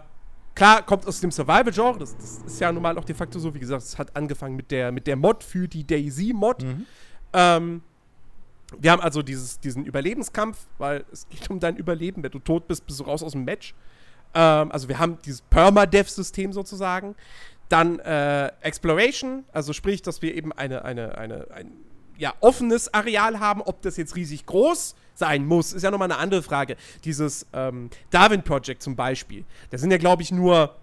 klar, kommt aus dem Survival-Genre, das, das ist ja nun mal auch de facto so, wie gesagt, es hat angefangen mit der, mit der Mod für die Daisy-Mod. Ähm, wir haben also dieses, diesen Überlebenskampf, weil es geht um dein Überleben. Wenn du tot bist, bist du raus aus dem Match. Ähm, also wir haben dieses Permadeath-System sozusagen. Dann äh, Exploration, also sprich, dass wir eben eine, eine, eine, ein ja, offenes Areal haben. Ob das jetzt riesig groß sein muss, ist ja nochmal eine andere Frage. Dieses ähm, Darwin Project zum Beispiel, da sind ja, glaube ich, nur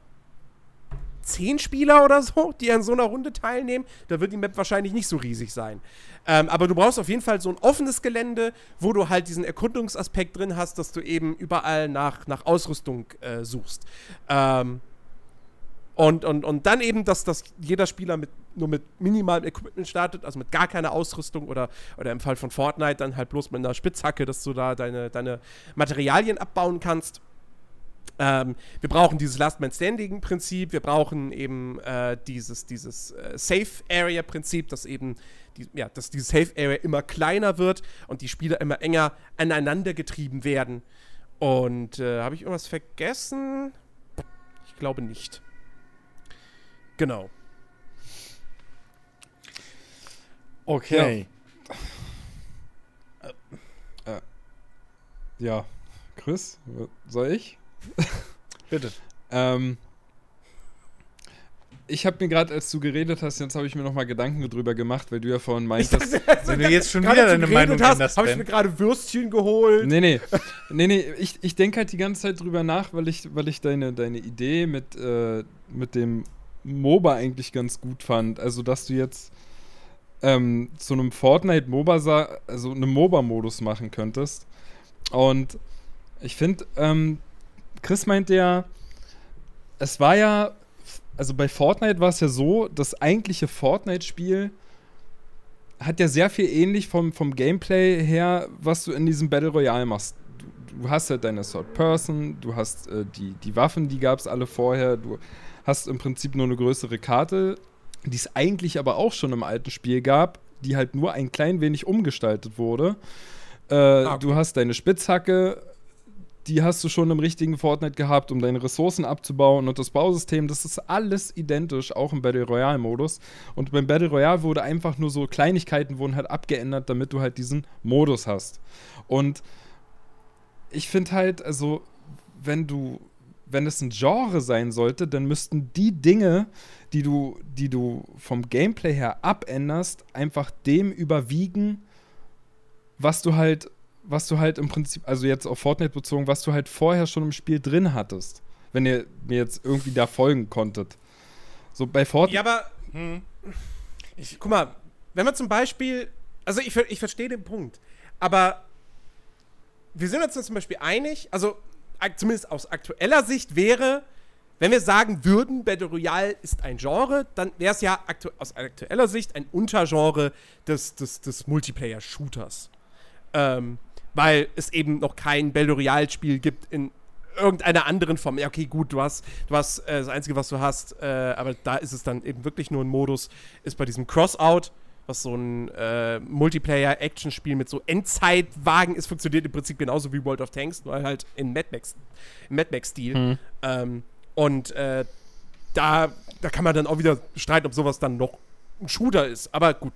zehn Spieler oder so, die an so einer Runde teilnehmen. Da wird die Map wahrscheinlich nicht so riesig sein. Ähm, aber du brauchst auf jeden Fall so ein offenes Gelände, wo du halt diesen Erkundungsaspekt drin hast, dass du eben überall nach, nach Ausrüstung äh, suchst. Ähm, und, und, und dann eben, dass, dass jeder Spieler mit, nur mit minimalem Equipment startet, also mit gar keiner Ausrüstung oder, oder im Fall von Fortnite dann halt bloß mit einer Spitzhacke, dass du da deine, deine Materialien abbauen kannst. Ähm, wir brauchen dieses Last Man Standing Prinzip, wir brauchen eben äh, dieses, dieses äh, Safe Area Prinzip, dass eben die, ja, dass diese Safe Area immer kleiner wird und die Spieler immer enger aneinander getrieben werden. Und äh, habe ich irgendwas vergessen? Ich glaube nicht. Genau. Okay. Ja. Chris, soll ich? Bitte. Ähm, ich habe mir gerade, als du geredet hast, jetzt habe ich mir noch mal Gedanken drüber gemacht, weil du ja vorhin meintest. Wenn du jetzt schon wieder deine Meinung hast, änderst, habe ich mir gerade Würstchen geholt. nee, nee. Nee, nee, ich, ich denke halt die ganze Zeit drüber nach, weil ich, weil ich deine, deine Idee mit, äh, mit dem MOBA eigentlich ganz gut fand. Also, dass du jetzt ähm, zu einem Fortnite-MOBA, also einem MOBA-Modus machen könntest. Und ich finde, ähm, Chris meinte ja, es war ja, also bei Fortnite war es ja so, das eigentliche Fortnite-Spiel hat ja sehr viel ähnlich vom, vom Gameplay her, was du in diesem Battle Royale machst. Du, du hast halt deine Third Person, du hast äh, die, die Waffen, die gab es alle vorher, du hast im Prinzip nur eine größere Karte, die es eigentlich aber auch schon im alten Spiel gab, die halt nur ein klein wenig umgestaltet wurde. Äh, Ah, okay. Du hast deine Spitzhacke, die hast du schon im richtigen Fortnite gehabt, um deine Ressourcen abzubauen und das Bausystem, das ist alles identisch, auch im Battle Royale Modus. Und beim Battle Royale wurde einfach nur so Kleinigkeiten wurden halt abgeändert, damit du halt diesen Modus hast. Und ich finde halt, also, wenn du, wenn es ein Genre sein sollte, dann müssten die Dinge, die du, die du vom Gameplay her abänderst, einfach dem überwiegen, was du halt, was du halt im Prinzip, also jetzt auf Fortnite bezogen, was du halt vorher schon im Spiel drin hattest. Wenn ihr mir jetzt irgendwie da folgen konntet. So bei Fortnite. Ja, aber Hm. ich, guck mal, wenn man zum Beispiel, also ich, ich verstehe den Punkt, aber wir sind uns zum Beispiel einig, also zumindest aus aktueller Sicht wäre wenn wir sagen würden, Battle Royale ist ein Genre, dann wäre es ja aktu aus aktueller Sicht ein Untergenre des, des, des Multiplayer-Shooters. Ähm, weil es eben noch kein Battle Royale-Spiel gibt in irgendeiner anderen Form. Ja, okay, gut, du hast, du hast äh, das Einzige, was du hast, äh, aber da ist es dann eben wirklich nur ein Modus, ist bei diesem Crossout, was so ein äh, Multiplayer-Action-Spiel mit so Endzeitwagen ist, funktioniert im Prinzip genauso wie World of Tanks, nur halt in Mad Max, im Mad Max-Stil. Mhm. Ähm, und äh, da, da kann man dann auch wieder streiten, ob sowas dann noch ein Shooter ist. Aber gut,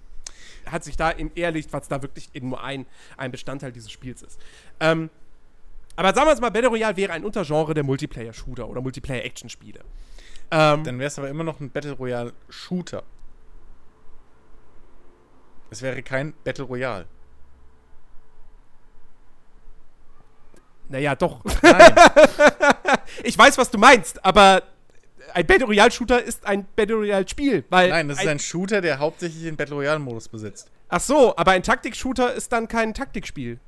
hat sich da im Ehrlicht, was da wirklich eben nur ein, ein Bestandteil dieses Spiels ist. Ähm, aber sagen wir jetzt mal, Battle Royale wäre ein Untergenre der Multiplayer-Shooter oder Multiplayer-Action-Spiele. Ähm, Dann wäre es aber immer noch ein Battle Royale Shooter. Es wäre kein Battle Royale. naja, doch. Nein. ich weiß, was du meinst, aber ein Battle Royale-Shooter ist ein Battle Royale-Spiel, weil. Nein, das ist ein Shooter, der hauptsächlich den Battle Royale-Modus besitzt. Ach so, aber ein Taktik-Shooter ist dann kein Taktikspiel.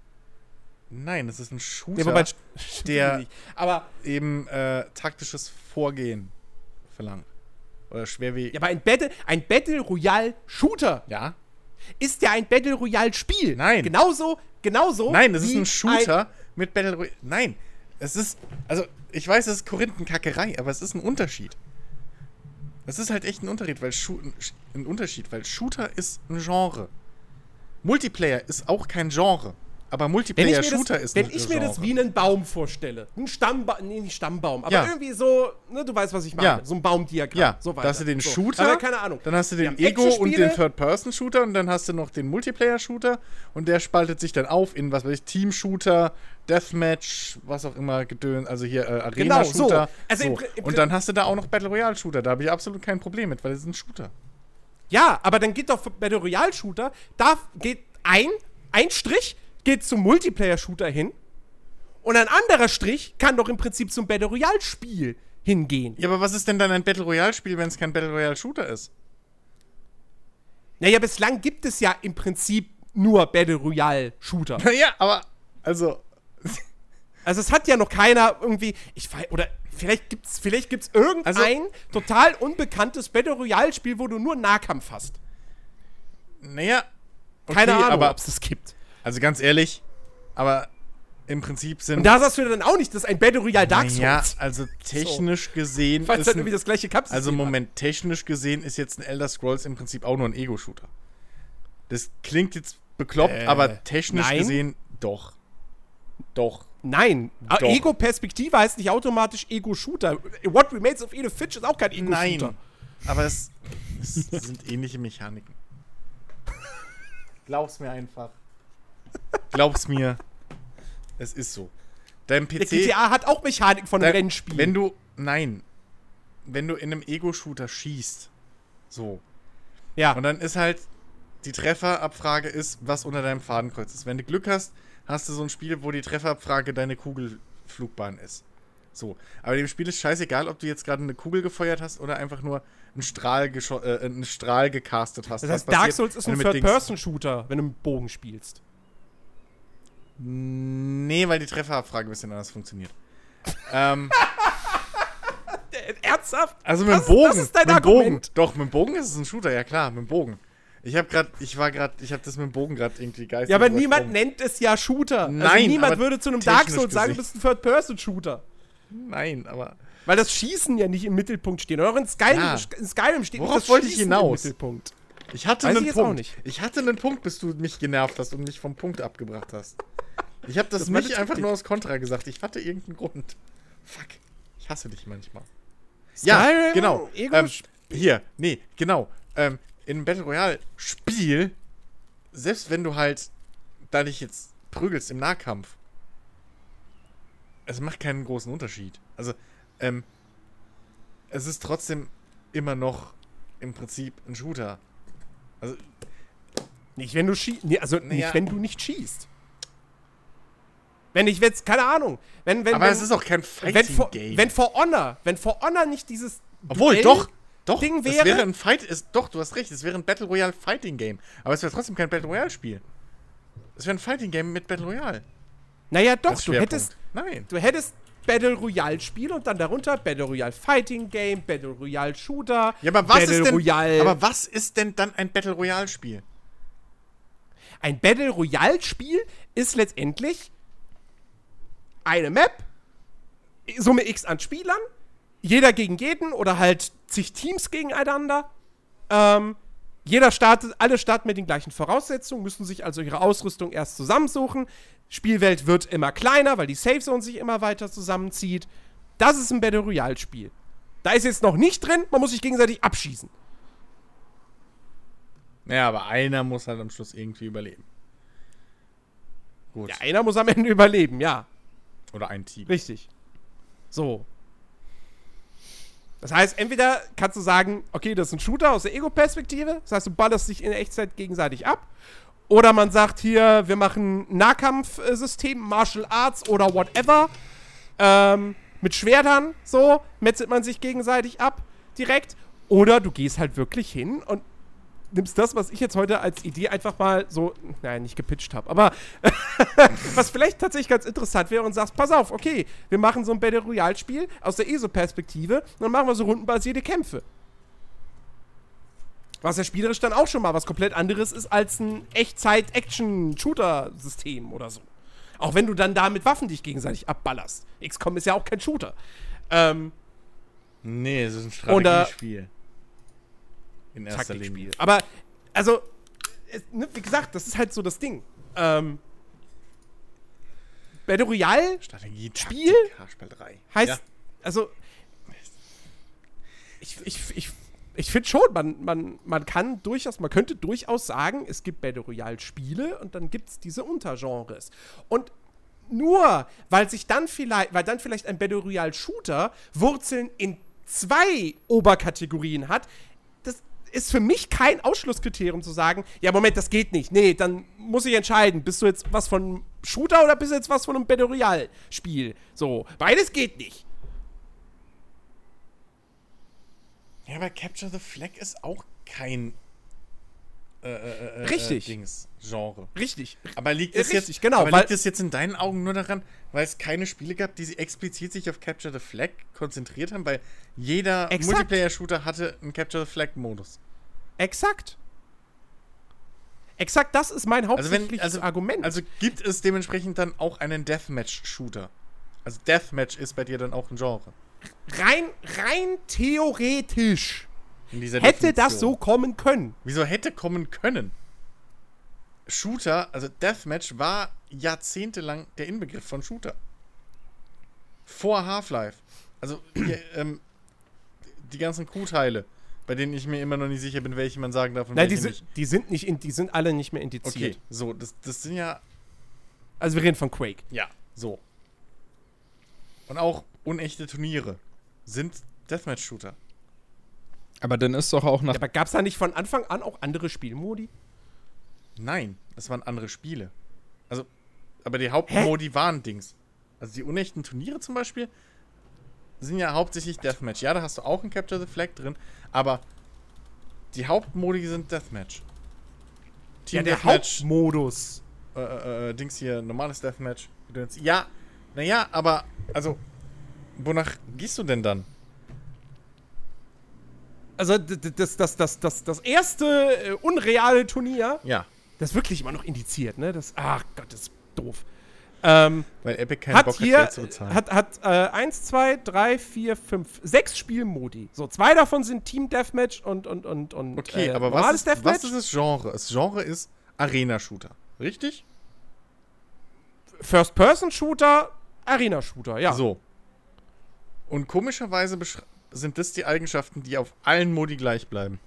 Nein, das ist ein Shooter, Ja, wobei, der- Aber, eben äh, taktisches Vorgehen verlangt. Oder schwer wie. ja, aber ein Battle, ein Battle Royale-Shooter Ja? Ist ja ein Battle Royale-Spiel. Nein. Genauso, genauso. Nein, das ist ein Shooter mit Battle Royale. Nein, es ist. Also, ich weiß, es ist Korinthenkackerei, aber es ist ein Unterschied. Es ist halt echt ein Unterschied, weil Schu ein Unterschied, weil Shooter ist ein Genre. Multiplayer ist auch kein Genre. Aber Wenn ich Multiplayer mir, Shooter das, ist wenn ich mir das wie einen Baum vorstelle, ein Stammbaum, nee, nicht Stammbaum, aber Ja. irgendwie so, ne, du weißt, was ich meine, Ja. so ein Baumdiagramm, Ja, so da hast du den so. Shooter, Aber keine Ahnung. Dann hast du den Ego und den Third-Person-Shooter und dann hast du noch den Multiplayer-Shooter und der spaltet sich dann auf in, was weiß ich, Team-Shooter, Deathmatch, was auch immer, Gedön, also hier äh, Genau, so. Arena-Shooter. Also so. Im und dann hast du da auch noch Battle Royale-Shooter, da habe ich absolut kein Problem mit, weil es ist ein Shooter. Ja, aber dann geht doch Battle Royale Shooter, da geht ein, ein Strich geht zum Multiplayer Shooter hin und ein anderer Strich kann doch im Prinzip zum Battle Royale Spiel hingehen. Ja, aber was ist denn dann ein Battle Royale-Spiel, wenn es kein Battle Royale-Shooter ist? Naja, bislang gibt es ja im Prinzip nur Battle Royale Shooter. Naja, aber, also, Also es hat ja noch keiner irgendwie, ich weiß, oder vielleicht gibt's, vielleicht gibt's irgendein total unbekanntes Battle Royale Spiel, wo du nur Nahkampf hast. naja. Keine okay, Ahnung, aber, ob es das gibt. Also ganz ehrlich, aber im Prinzip sind Und da sagst du dann auch nicht, das ist ein Battle Royale Dark Souls. Ja, also technisch gesehen Falls ist ein, irgendwie das gleiche Kampfsystem also hat. Moment, technisch gesehen ist jetzt ein Elder Scrolls im Prinzip auch nur ein Ego-Shooter. Das klingt jetzt bekloppt, Äh, aber technisch nein. gesehen doch. Doch. Nein, Doch. Ego-Perspektive heißt nicht automatisch Ego-Shooter. What Remains of Edith Finch ist auch kein Ego-Shooter. Nein. Aber es, es sind ähnliche Mechaniken. Glaub's mir einfach. Glaub's mir. Es ist so. Dein Der PC. GTA hat auch Mechanik von einem Dein- Rennspiel. Wenn du. Nein. Wenn du in einem Ego-Shooter schießt. So. ja. Und dann ist halt, die Trefferabfrage ist, was unter deinem Fadenkreuz ist. Wenn du Glück hast, hast du so ein Spiel, wo die Trefferabfrage deine Kugelflugbahn ist. So. Aber dem Spiel ist scheißegal, ob du jetzt gerade eine Kugel gefeuert hast oder einfach nur einen Strahl, äh, einen Strahl gecastet hast. das heißt, Dark Souls ist ein Third-Person-Shooter, wenn du mit Bogen spielst. Nee, weil die Trefferabfrage ein bisschen anders funktioniert. ähm, Äh, ernsthaft? also mit dem Bogen. das ist dein mit Bogen. Doch, mit dem Bogen ist es ein Shooter, ja klar, mit dem Bogen. Ich habe gerade, ich war gerade, ich habe das mit dem Bogen gerade irgendwie geistig. Ja, aber niemand nennt es ja Shooter. also Nein, niemand aber würde zu einem Dark Souls sagen, du bist ein Third-Person-Shooter. Nein, aber Weil das Schießen ja nicht im Mittelpunkt steht. Oder auch in Skyrim, Ja. in Skyrim steht Worauf nicht das wollte ich Schießen hinaus? im Mittelpunkt. Ich hatte Weiß ich einen auch Punkt. Ich hatte einen Punkt, bis du mich genervt hast und mich vom Punkt abgebracht hast. Ich habe das, Das nicht einfach nur aus Kontra gesagt. Ich hatte irgendeinen Grund. Fuck. Ich hasse dich manchmal. Ja, Skyrim, genau. Ego- Ähm, hier, nee, genau. Ähm, in einem Battle Royale Spiel, selbst wenn du halt da dich jetzt prügelst im Nahkampf, es macht keinen großen Unterschied. Also, ähm, es ist trotzdem immer noch im Prinzip ein Shooter. Also, Nicht, wenn du schießt. Nee, also Naja. nicht, wenn du nicht schießt. Wenn ich jetzt, keine Ahnung. Wenn, wenn, aber wenn, es ist auch kein Fighting-Game. wenn For Honor, wenn For Honor nicht dieses. Obwohl, doch, doch, Ding es wäre- wäre ein Fight, ist, doch, du hast recht, es wäre ein Battle Royale Fighting Game. Aber es wäre trotzdem kein Battle Royale Spiel. Es wäre ein Fighting Game mit Battle Royale. Naja, doch, du hättest. Nein. Du hättest. Battle Royale Spiel und dann darunter Battle Royale Fighting Game, Battle Royale Shooter, Ja, aber was Battle ist denn, Royale. aber was ist denn dann ein Battle Royale Spiel? Ein Battle Royale Spiel ist letztendlich eine Map, Summe X an Spielern, jeder gegen jeden oder halt zig Teams gegeneinander. Ähm, jeder startet, alle starten mit den gleichen Voraussetzungen, müssen sich also ihre Ausrüstung erst zusammensuchen. Spielwelt wird immer kleiner, weil die Safe Zone sich immer weiter zusammenzieht. Das ist ein Battle Royale Spiel. Da ist jetzt noch nicht drin, man muss sich gegenseitig abschießen. Naja, aber einer muss halt am Schluss irgendwie überleben. Gut. Ja, einer muss am Ende überleben, ja. Oder ein Team. Richtig. So. Das heißt, entweder kannst du sagen, okay, das ist ein Shooter aus der Ego-Perspektive, das heißt, du ballerst dich in Echtzeit gegenseitig ab. Oder man sagt hier, wir machen Nahkampfsystem, Martial Arts oder whatever. Ähm, mit Schwertern, so, metzelt man sich gegenseitig ab, direkt. Oder du gehst halt wirklich hin und nimmst das, was ich jetzt heute als Idee einfach mal so, nein, nicht gepitcht habe, aber was vielleicht tatsächlich ganz interessant wäre und sagst, pass auf, okay, wir machen so ein Battle Royale Spiel aus der ESO-Perspektive und dann machen wir so rundenbasierte Kämpfe. Was ja spielerisch dann auch schon mal was komplett anderes ist als ein Echtzeit-Action-Shooter-System oder so. Auch wenn du dann da mit Waffen dich gegenseitig abballerst. XCOM ist ja auch kein Shooter. Ähm, Nee, es ist ein Strategiespiel. In erster Linie. Taktikspiel. Aber, also, ne, wie gesagt, das ist halt so das Ding. Ähm, Battle Royale Strategie, Spiel? Taktik, Haarspiel 3. heißt, Ja. also, ich, ich, ich, ich finde schon, man, man, man kann durchaus, man könnte durchaus sagen, es gibt Battle Royale Spiele und dann gibt es diese Untergenres. Und nur, weil sich dann vielleicht, weil dann vielleicht ein Battle Royale Shooter Wurzeln in zwei Oberkategorien hat, das ist für mich kein Ausschlusskriterium zu sagen, ja, Moment, das geht nicht. Nee, dann muss ich entscheiden, bist du jetzt was von Shooter oder bist du jetzt was von einem Battle Royale Spiel? So, beides geht nicht. Ja, aber Capture the Flag ist auch kein äh, äh, äh, Richtig. Äh, Dings, Genre. Richtig. Aber liegt es jetzt, richtig, genau, aber weil- liegt es jetzt in deinen Augen nur daran, weil es keine Spiele gab, die sich explizit sich auf Capture the Flag konzentriert haben, weil jeder. Multiplayer-Shooter hatte einen Capture the Flag-Modus. Exakt. Exakt das ist mein Also wenn, hauptsächliches also, Argument. also gibt es dementsprechend dann auch einen Deathmatch-Shooter. Also Deathmatch ist bei dir dann auch ein Genre. rein, rein theoretisch Hätte das Definition. so kommen können. Wieso hätte kommen können? Shooter, also Deathmatch war jahrzehntelang der Inbegriff von Shooter. Vor Half-Life. Also hier, ähm, die ganzen Crewteile, bei denen ich mir immer noch nicht sicher bin, welche man sagen darf und Nein, die welche sind, nicht. die sind nicht, in, die sind alle nicht mehr indiziert. Okay, so, das, das sind ja, Also wir reden von Quake. ja, so. Und auch unechte Turniere sind Deathmatch-Shooter. Aber dann ist doch auch nach Ja, aber gab es da nicht von Anfang an auch andere Spielmodi? Nein, das waren andere Spiele. Also, aber die Hauptmodi waren Dings. Also die unechten Turniere zum Beispiel sind ja hauptsächlich Deathmatch. Ja, da hast du auch ein Capture the Flag drin, aber die Hauptmodi sind Deathmatch. Team Ja, der Deathmatch, Hauptmodus. äh, äh, äh, Dings hier, normales Deathmatch. Ja, naja, aber, also, wonach gehst du denn dann? Also das, das, das, das, das erste äh, unreale Turnier, Ja, das wirklich immer noch indiziert, ne? Das, ach Gott, das ist doof. Ähm, weil Epic keinen hat Bock hat, hier, Geld zu bezahlen. hat, hat äh, eins, zwei, drei, vier, fünf, sechs Spielmodi. So, zwei davon sind Team Deathmatch und, und, und, und okay, äh, aber was ist, Deathmatch. was ist das Genre? Das Genre ist Arena-Shooter, richtig? First-Person-Shooter, Arena-Shooter, ja. So. Und komischerweise beschr- sind das die Eigenschaften, die auf allen Modi gleich bleiben.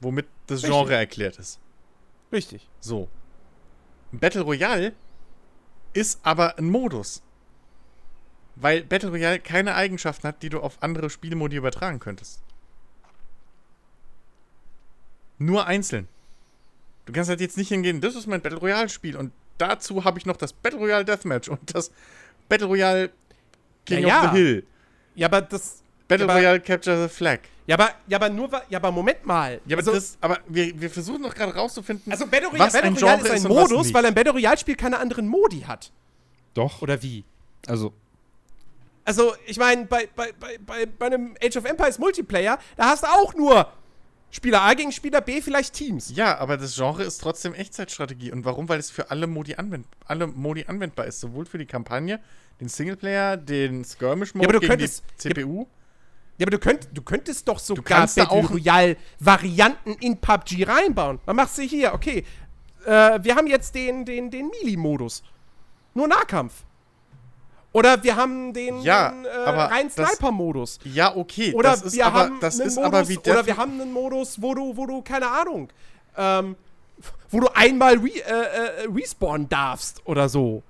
Womit das Richtig. Genre erklärt ist. Richtig. So. Battle Royale ist aber ein Modus. Weil Battle Royale keine Eigenschaften hat, die du auf andere Spielmodi übertragen könntest. Nur einzeln. Du kannst halt jetzt nicht hingehen, das ist mein Battle Royale Spiel und dazu habe ich noch das Battle Royale Deathmatch und das Battle Royale King Ja, of ja. the Hill. Ja, aber das. Battle Ja, aber- Royale Capture the Flag. Ja, aber, ja, aber nur, ja, aber Moment mal. Ja, aber, also, das, aber wir, wir versuchen doch gerade rauszufinden, also Battle Royale, was Battle ein Royale Genre ist ein Modus, weil ein Battle Royale-Spiel keine anderen Modi hat. Doch. Oder wie? Also, Also, ich meine, bei, bei, bei, bei, bei einem Age of Empires Multiplayer, da hast du auch nur Spieler A gegen Spieler B, vielleicht Teams. Ja, aber das Genre ist trotzdem Echtzeitstrategie. Und warum? Weil es für alle Modi, anwend alle Modi anwendbar ist. Sowohl für die Kampagne, den Singleplayer, den Skirmish-Mode Ja, aber du gegen könntest- die CPU. Ja, aber du, könnt, du könntest doch sogar Battle auch- Royale-Varianten in PUBG reinbauen. Man macht sie hier, okay. Äh, wir haben jetzt den, den, den Melee-Modus. Nur Nahkampf. Oder wir haben den, Ja, den äh, aber rein Sniper-Modus. Ja, okay. Oder das ist wir aber, haben das einen ist Modus, aber wie oder wir haben einen Modus, wo du, wo du, keine Ahnung, ähm, wo du einmal re äh, äh, respawnen darfst oder so.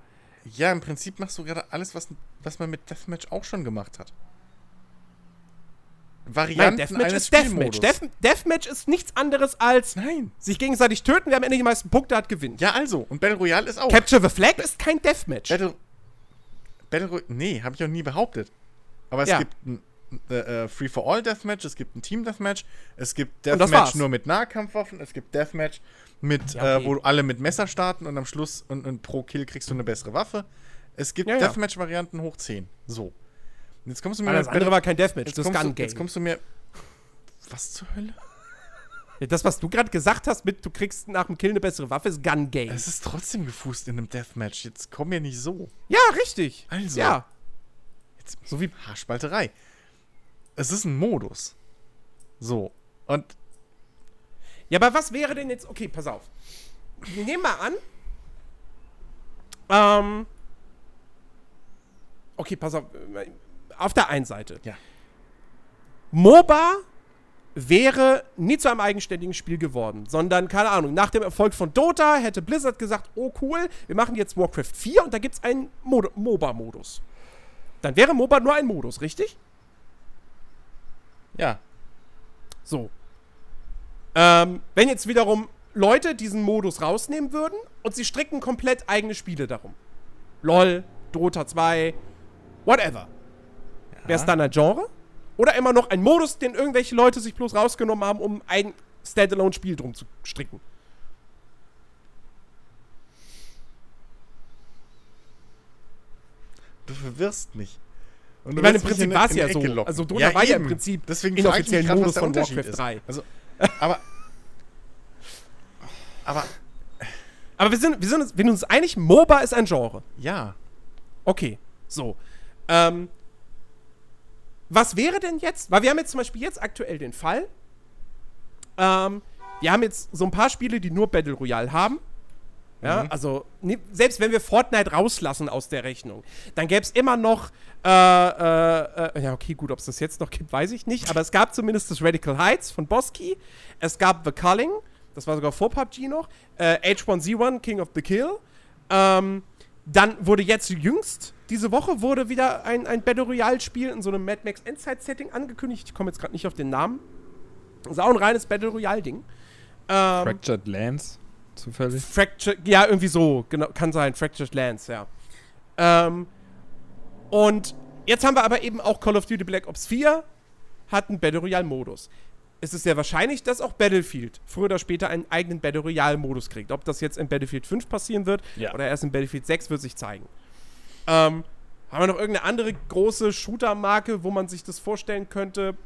Ja, im Prinzip machst du gerade alles, was, was man mit Deathmatch auch schon gemacht hat. Nein, Varianten Deathmatch eines ist Deathmatch. Death, Deathmatch ist nichts anderes als Nein. sich gegenseitig töten, wer am Ende die meisten Punkte hat, gewinnt. Ja, also. Und Battle Royale ist auch. Capture the Flag ist kein Deathmatch. Battle, Battle Royale. Nee, habe ich auch nie behauptet. Aber es Ja. gibt ein äh, äh, Free-for-All Deathmatch, es gibt ein Team Deathmatch, es gibt Deathmatch nur mit Nahkampfwaffen, es gibt Deathmatch mit, Ja, okay. äh, wo alle mit Messer starten und am Schluss und, und pro Kill kriegst du eine bessere Waffe. Es gibt Ja. Deathmatch-Varianten hoch 10. So. Und jetzt kommst du mir Aber das andere war kein Deathmatch, das Gun du, jetzt Game. kommst du mir. Was zur Hölle? Ja, das, was du gerade gesagt hast, mit du kriegst nach dem Kill eine bessere Waffe, ist Gun Game. Es ist trotzdem gefußt in einem Deathmatch. Jetzt komm mir nicht so. ja, richtig. Also. Ja. Jetzt, so wie Haarspalterei. Es ist ein Modus. So. Und Ja, aber was wäre denn jetzt. Okay, pass auf. Wir nehmen mal an. Ähm. Okay, pass auf. Auf der einen Seite. Ja. MOBA wäre nie zu einem eigenständigen Spiel geworden, sondern, keine Ahnung, nach dem Erfolg von Dota hätte Blizzard gesagt, oh cool, wir machen jetzt Warcraft 4 und da gibt es einen Mod MOBA-Modus. Dann wäre MOBA nur ein Modus, richtig? ja. So. Ähm, wenn jetzt wiederum Leute diesen Modus rausnehmen würden und sie stricken komplett eigene Spiele darum. LOL, Dota 2, whatever. Wäre es dann ein Genre? Oder immer noch ein Modus, den irgendwelche Leute sich bloß rausgenommen haben, um ein Standalone-Spiel drum zu stricken? Du verwirrst mich. Und du Ich meine, im Prinzip in- war es ja so. Also Dota war ja im. Prinzip Deswegen frage ich mich inoffiziell grad, was Modus der von Warcraft ist. 3. Also, aber. Aber, Aber wir sind, wir sind uns, wir sind uns einig, MOBA ist ein Genre. ja. Okay, so. Ähm, was wäre denn jetzt? Weil wir haben jetzt zum Beispiel jetzt aktuell den Fall. Ähm, wir haben jetzt so ein paar Spiele, die nur Battle Royale haben. Ja, also ne, selbst wenn wir Fortnite rauslassen aus der Rechnung, dann gäbe es immer noch, äh, äh, äh, ja okay, gut, ob es das jetzt noch gibt, weiß ich nicht, aber es gab zumindest das Radical Heights von Bosky, es gab The Culling, das war sogar vor PUBG noch, äh, H1Z1, King of the Kill, ähm, dann wurde jetzt jüngst, diese Woche wurde wieder ein, ein Battle Royale-Spiel in so einem Mad Max Endzeit-Setting angekündigt, ich komme jetzt gerade nicht auf den Namen, das ist auch ein reines Battle Royale-Ding. Ähm, Fractured Lands, zufällig. Fractured, ja, irgendwie so, genau, kann sein, Fractured Lands, ja. Ähm, und jetzt haben wir aber eben auch Call of Duty Black Ops 4 hat einen Battle Royale Modus. Es ist sehr wahrscheinlich, dass auch Battlefield früher oder später einen eigenen Battle Royale Modus kriegt. Ob das jetzt in Battlefield 5 passieren wird Ja. oder erst in Battlefield 6 wird sich zeigen. Ähm, haben wir noch irgendeine andere große Shooter-Marke, wo man sich das vorstellen könnte?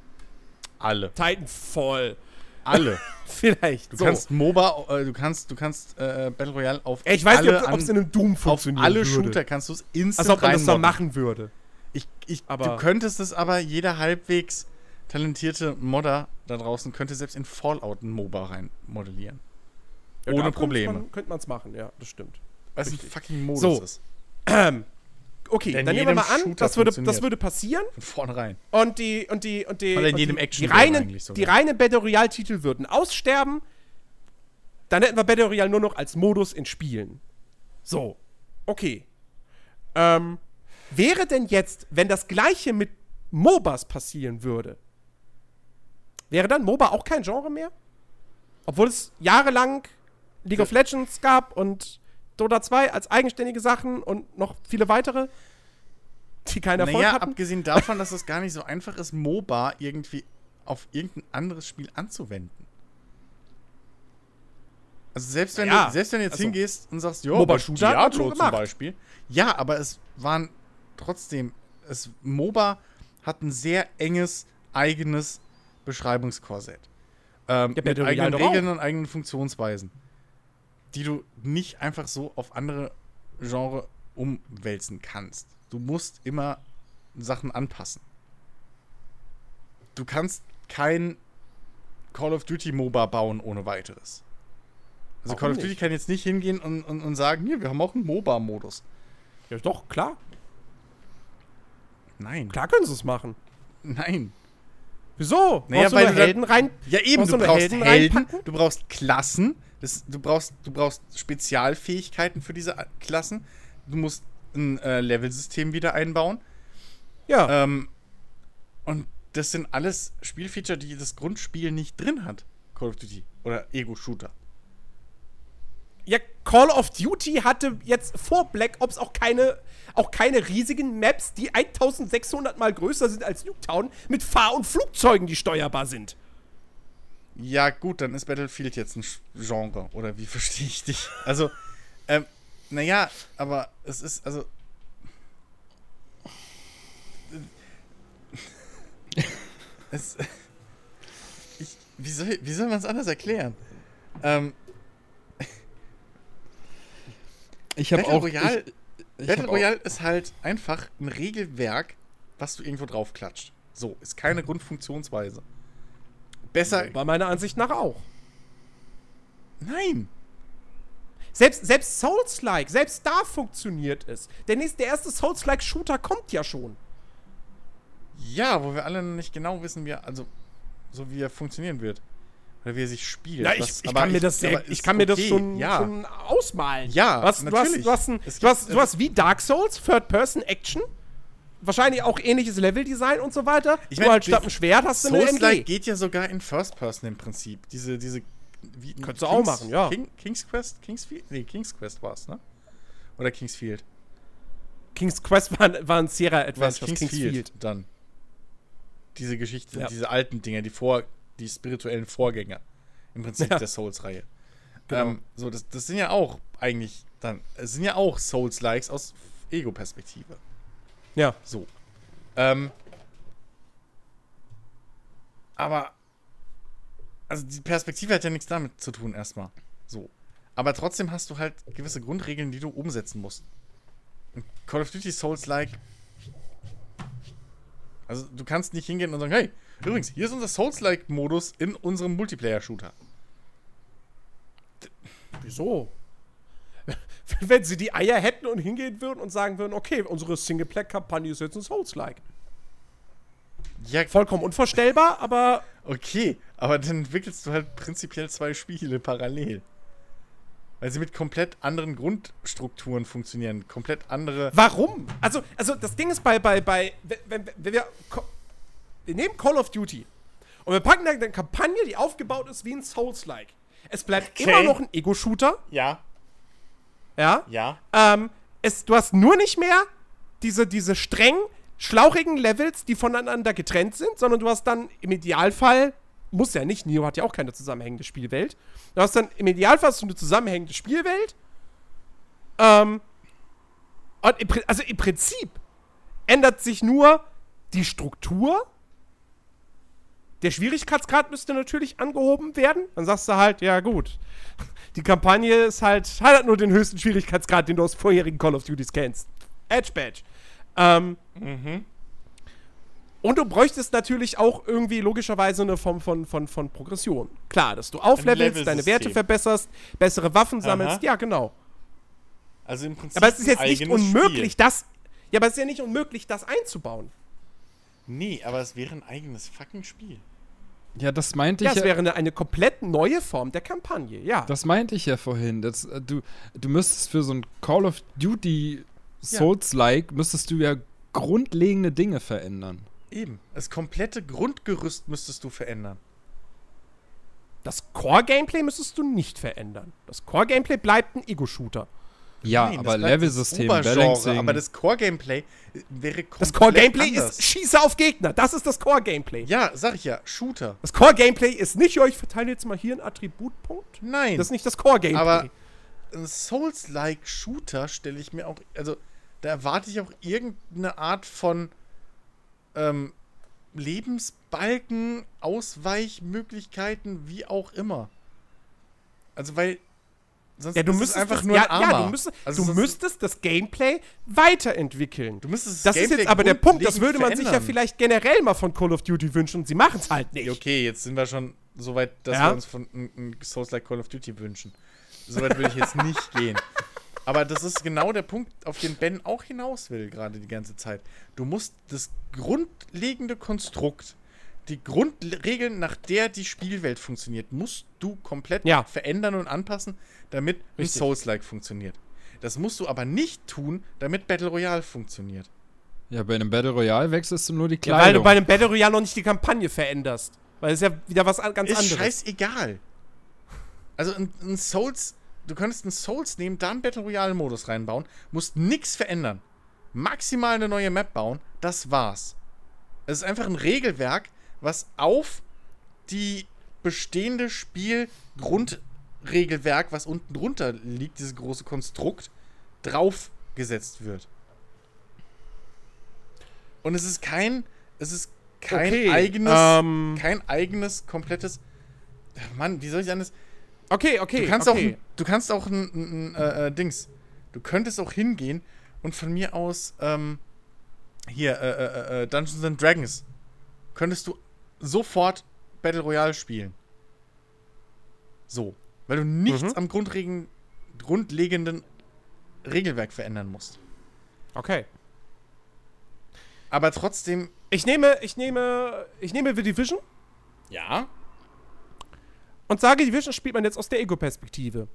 Alle. Titanfall. Alle. Vielleicht. Du so. kannst MOBA, äh, du kannst, du kannst äh, Battle Royale auf ich weiß alle nicht, ob es in einem Doom auf funktioniert. alle würde. Shooter kannst du es instant Als ob man das so reinmodden. machen würde. Ich, ich, Aber- du könntest es aber, jeder halbwegs talentierte Modder da draußen könnte selbst in Fallout ein MOBA rein modellieren. Ja, Ohne Probleme. Könnte man, es machen, ja, das stimmt. Weil es ein fucking Modus So. ist. Okay, dann nehmen wir mal an, das würde, das würde passieren Von vornherein. und die und die und die Oder in jedem die, sogar. die reinen Battle Royale Titel würden aussterben. Dann hätten wir Battle Royale nur noch als Modus in Spielen. So. Okay. Ähm, wäre denn jetzt, wenn das gleiche mit MOBAs passieren würde, wäre dann MOBA auch kein Genre mehr? Obwohl es jahrelang League of Legends gab und Dota 2 als eigenständige Sachen und noch viele weitere, die keinen Erfolg Naja, hatten. abgesehen davon, dass es gar nicht so einfach ist, MOBA irgendwie auf irgendein anderes Spiel anzuwenden. Also selbst wenn, Ja, du, selbst wenn du jetzt also, hingehst und sagst, ja, MOBA Shooter Diablo zum. Beispiel. Ja, aber es waren trotzdem, es, MOBA hat ein sehr enges, eigenes Beschreibungskorsett. Ähm, Ja, mit eigenen Regeln und eigenen Funktionsweisen. Die du nicht einfach so auf andere Genre umwälzen kannst. Du musst immer Sachen anpassen. Du kannst kein Call of Duty MOBA bauen ohne weiteres. Also Warum Call of Duty nicht? kann jetzt nicht hingehen und, und, und sagen, hier, wir haben auch einen MOBA-Modus. Ja, doch, klar. Nein. Klar können sie es machen. Nein. Wieso? Naja, Brauchst weil du Helden rein. Ja, eben, du brauchst Helden Helden, du brauchst Klassen, das, du, brauchst, du brauchst Spezialfähigkeiten für diese Klassen. Du musst ein äh, Levelsystem wieder einbauen. Ja. Ähm, und das sind alles Spielfeature, die das Grundspiel nicht drin hat. Call of Duty oder Ego-Shooter. Ja, Call of Duty hatte jetzt vor Black Ops auch keine, auch keine riesigen Maps, die 1600 mal größer sind als Nuketown, mit Fahr- und Flugzeugen, die steuerbar sind. Ja, gut, dann ist Battlefield jetzt ein Genre. Oder wie verstehe ich dich? Also, ähm, naja, aber es ist, also. es, ich, wie soll, wie soll man es anders erklären? Ähm, Ich habe Battle auch. Royale- ich, ich Battle Royale ist halt einfach ein Regelwerk, was du irgendwo draufklatscht. So, ist keine Grundfunktionsweise. Besser. War meiner Ansicht nach auch. Nein! Selbst, selbst Souls-like, selbst da funktioniert es. Der, nächste, der erste Souls-like-Shooter kommt ja schon. Ja, wo wir alle noch nicht genau wissen, wie er, also so wie er funktionieren wird. Oder wie er sich spielt. Ja, ich, Was- ich kann mir das, ich ist kann mir das okay, schon, ja. schon ausmalen. Ja, du hast, du hast, natürlich. du hast, ein, Es du hast, du hast wie Dark Souls, Third-Person-Action. Wahrscheinlich auch ähnliches Leveldesign und so weiter. Ich Nur mein, halt statt einem Schwert hast du eine Souls-like MG. geht ja sogar in First Person im Prinzip. Diese, diese. Wie, Könntest du auch machen, ja. King, King's Quest? Kingsfield? Nee, King's Quest war's, ne? Oder Kingsfield? King's Quest war, war ein Sierra Adventures, Kingsfield, Kingsfield. dann. Diese Geschichte, Ja. diese alten Dinger, die vor, die spirituellen Vorgänger. Im Prinzip Ja. der Souls-Reihe. Genau. Ähm, so, das, das sind ja auch eigentlich dann, es sind ja auch Souls-Likes aus Ego-Perspektive. Ja. So. Ähm, aber, also die Perspektive hat ja nichts damit zu tun erstmal. So. Aber trotzdem hast du halt gewisse Grundregeln, die du umsetzen musst. Und Call of Duty Souls-like. Also du kannst nicht hingehen und sagen, hey, übrigens, hier ist unser Souls-like-Modus in unserem Multiplayer-Shooter. Wieso? Wenn sie die Eier hätten und hingehen würden und sagen würden, okay, unsere Singleplayer-Kampagne ist jetzt ein Souls-like. Ja, Vollkommen unvorstellbar, aber okay, aber dann entwickelst du halt prinzipiell zwei Spiele parallel. Weil sie mit komplett anderen Grundstrukturen funktionieren, komplett andere. warum? Also, also das Ding ist bei, bei, bei, wenn, wenn, wir, wir nehmen Call of Duty und wir packen da eine Kampagne, die aufgebaut ist wie ein Souls-like. Es bleibt Okay. immer noch ein Ego-Shooter, Ja, ja. ja. Ähm, es, du hast nur nicht mehr diese, diese streng schlauchigen Levels, die voneinander getrennt sind, sondern du hast dann im Idealfall, muss ja nicht, Neo hat ja auch keine zusammenhängende Spielwelt. Du hast dann im Idealfall hast du eine zusammenhängende Spielwelt. Ähm, im, also im Prinzip ändert sich nur die Struktur. Der Schwierigkeitsgrad müsste natürlich angehoben werden. Dann sagst du halt, ja gut, die Kampagne ist halt, hat halt nur den höchsten Schwierigkeitsgrad, den du aus vorherigen Call of Duties kennst. Edge Badge. Ähm, Und du bräuchtest natürlich auch irgendwie logischerweise eine Form von, von, von Progression. Klar, dass du auflevelst, deine. Werte verbesserst, bessere Waffen sammelst. Aha. Ja, genau. Also im Prinzip. Aber es ist jetzt nicht unmöglich, Spiel. das. Ja, aber es ist ja nicht unmöglich, das einzubauen. Nee, aber es wäre ein eigenes fucking Spiel. Ja, das meinte Ja, ich es ja. wäre eine, eine komplett neue Form der Kampagne, ja. Das meinte ich ja vorhin. Das, äh, du, du müsstest für so ein Call of Duty Souls-like, müsstest du ja grundlegende Dinge verändern. Eben. Das komplette Grundgerüst müsstest du verändern. Das Core-Gameplay müsstest du nicht verändern. Das Core-Gameplay bleibt ein Ego-Shooter. Ja, Nein, aber Level-System, Balancing. Aber das Core-Gameplay wäre komplett Das Core-Gameplay ist Schieße auf Gegner. Das ist das Core-Gameplay. Ja, sag ich ja, Shooter. Das Core-Gameplay ist nicht, ja, ich verteile jetzt mal hier einen Attributpunkt. Nein. Das ist nicht das Core-Gameplay. Aber ein Souls-like Shooter stelle ich mir auch, also da erwarte ich auch irgendeine Art von ähm, Lebensbalken, Ausweichmöglichkeiten, wie auch immer. Also weil sonst ja, du ist es müsstest einfach das, nur ja, ein. Ja, du, müsstest, Also du müsstest das Gameplay weiterentwickeln. du müsstest Das ist Gameplay jetzt aber der Punkt, das würde man grundlegend sich ja verändern. vielleicht generell mal von Call of Duty wünschen und sie machen es halt nicht. Okay, jetzt sind wir schon so weit, dass Ja. wir uns von ein, ein Souls-like Call of Duty wünschen. So weit will ich jetzt nicht gehen. Aber das ist genau der Punkt, auf den Ben auch hinaus will, gerade die ganze Zeit. Du musst das grundlegende Konstrukt, die Grundregeln, nach der die Spielwelt funktioniert, musst du komplett Ja. verändern und anpassen, damit ein. Souls-like funktioniert. Das musst du aber nicht tun, damit Battle Royale funktioniert. Ja, bei einem Battle Royale wechselst du nur die Ja, Kleidung. weil du bei einem Battle Royale noch nicht die Kampagne veränderst. Weil es ja wieder was an- ganz ist anderes. scheißegal. Also ein, ein Souls, du könntest einen Souls nehmen, da einen Battle Royale Modus reinbauen, musst nichts verändern. Maximal eine neue Map bauen, das war's. Es ist einfach ein Regelwerk, was auf die bestehende Spielgrundregelwerk, was unten drunter liegt, dieses große Konstrukt, draufgesetzt wird. Und es ist kein, es ist kein Okay, eigenes, ähm. kein eigenes, komplettes. Mann, wie soll ich anders? Okay, okay. Du kannst okay. auch, du kannst auch ein, ein, ein äh, äh, Dings. Du könntest auch hingehen und von mir aus ähm, hier äh, äh, äh, Dungeons and Dragons könntest du sofort Battle Royale spielen. So, weil du nichts Mhm. am grundregen, grundlegenden Regelwerk verändern musst. Okay. Aber trotzdem, Ich nehme, ich nehme, ich nehme The Division ja, und sage, Division spielt man jetzt aus der Ego-Perspektive.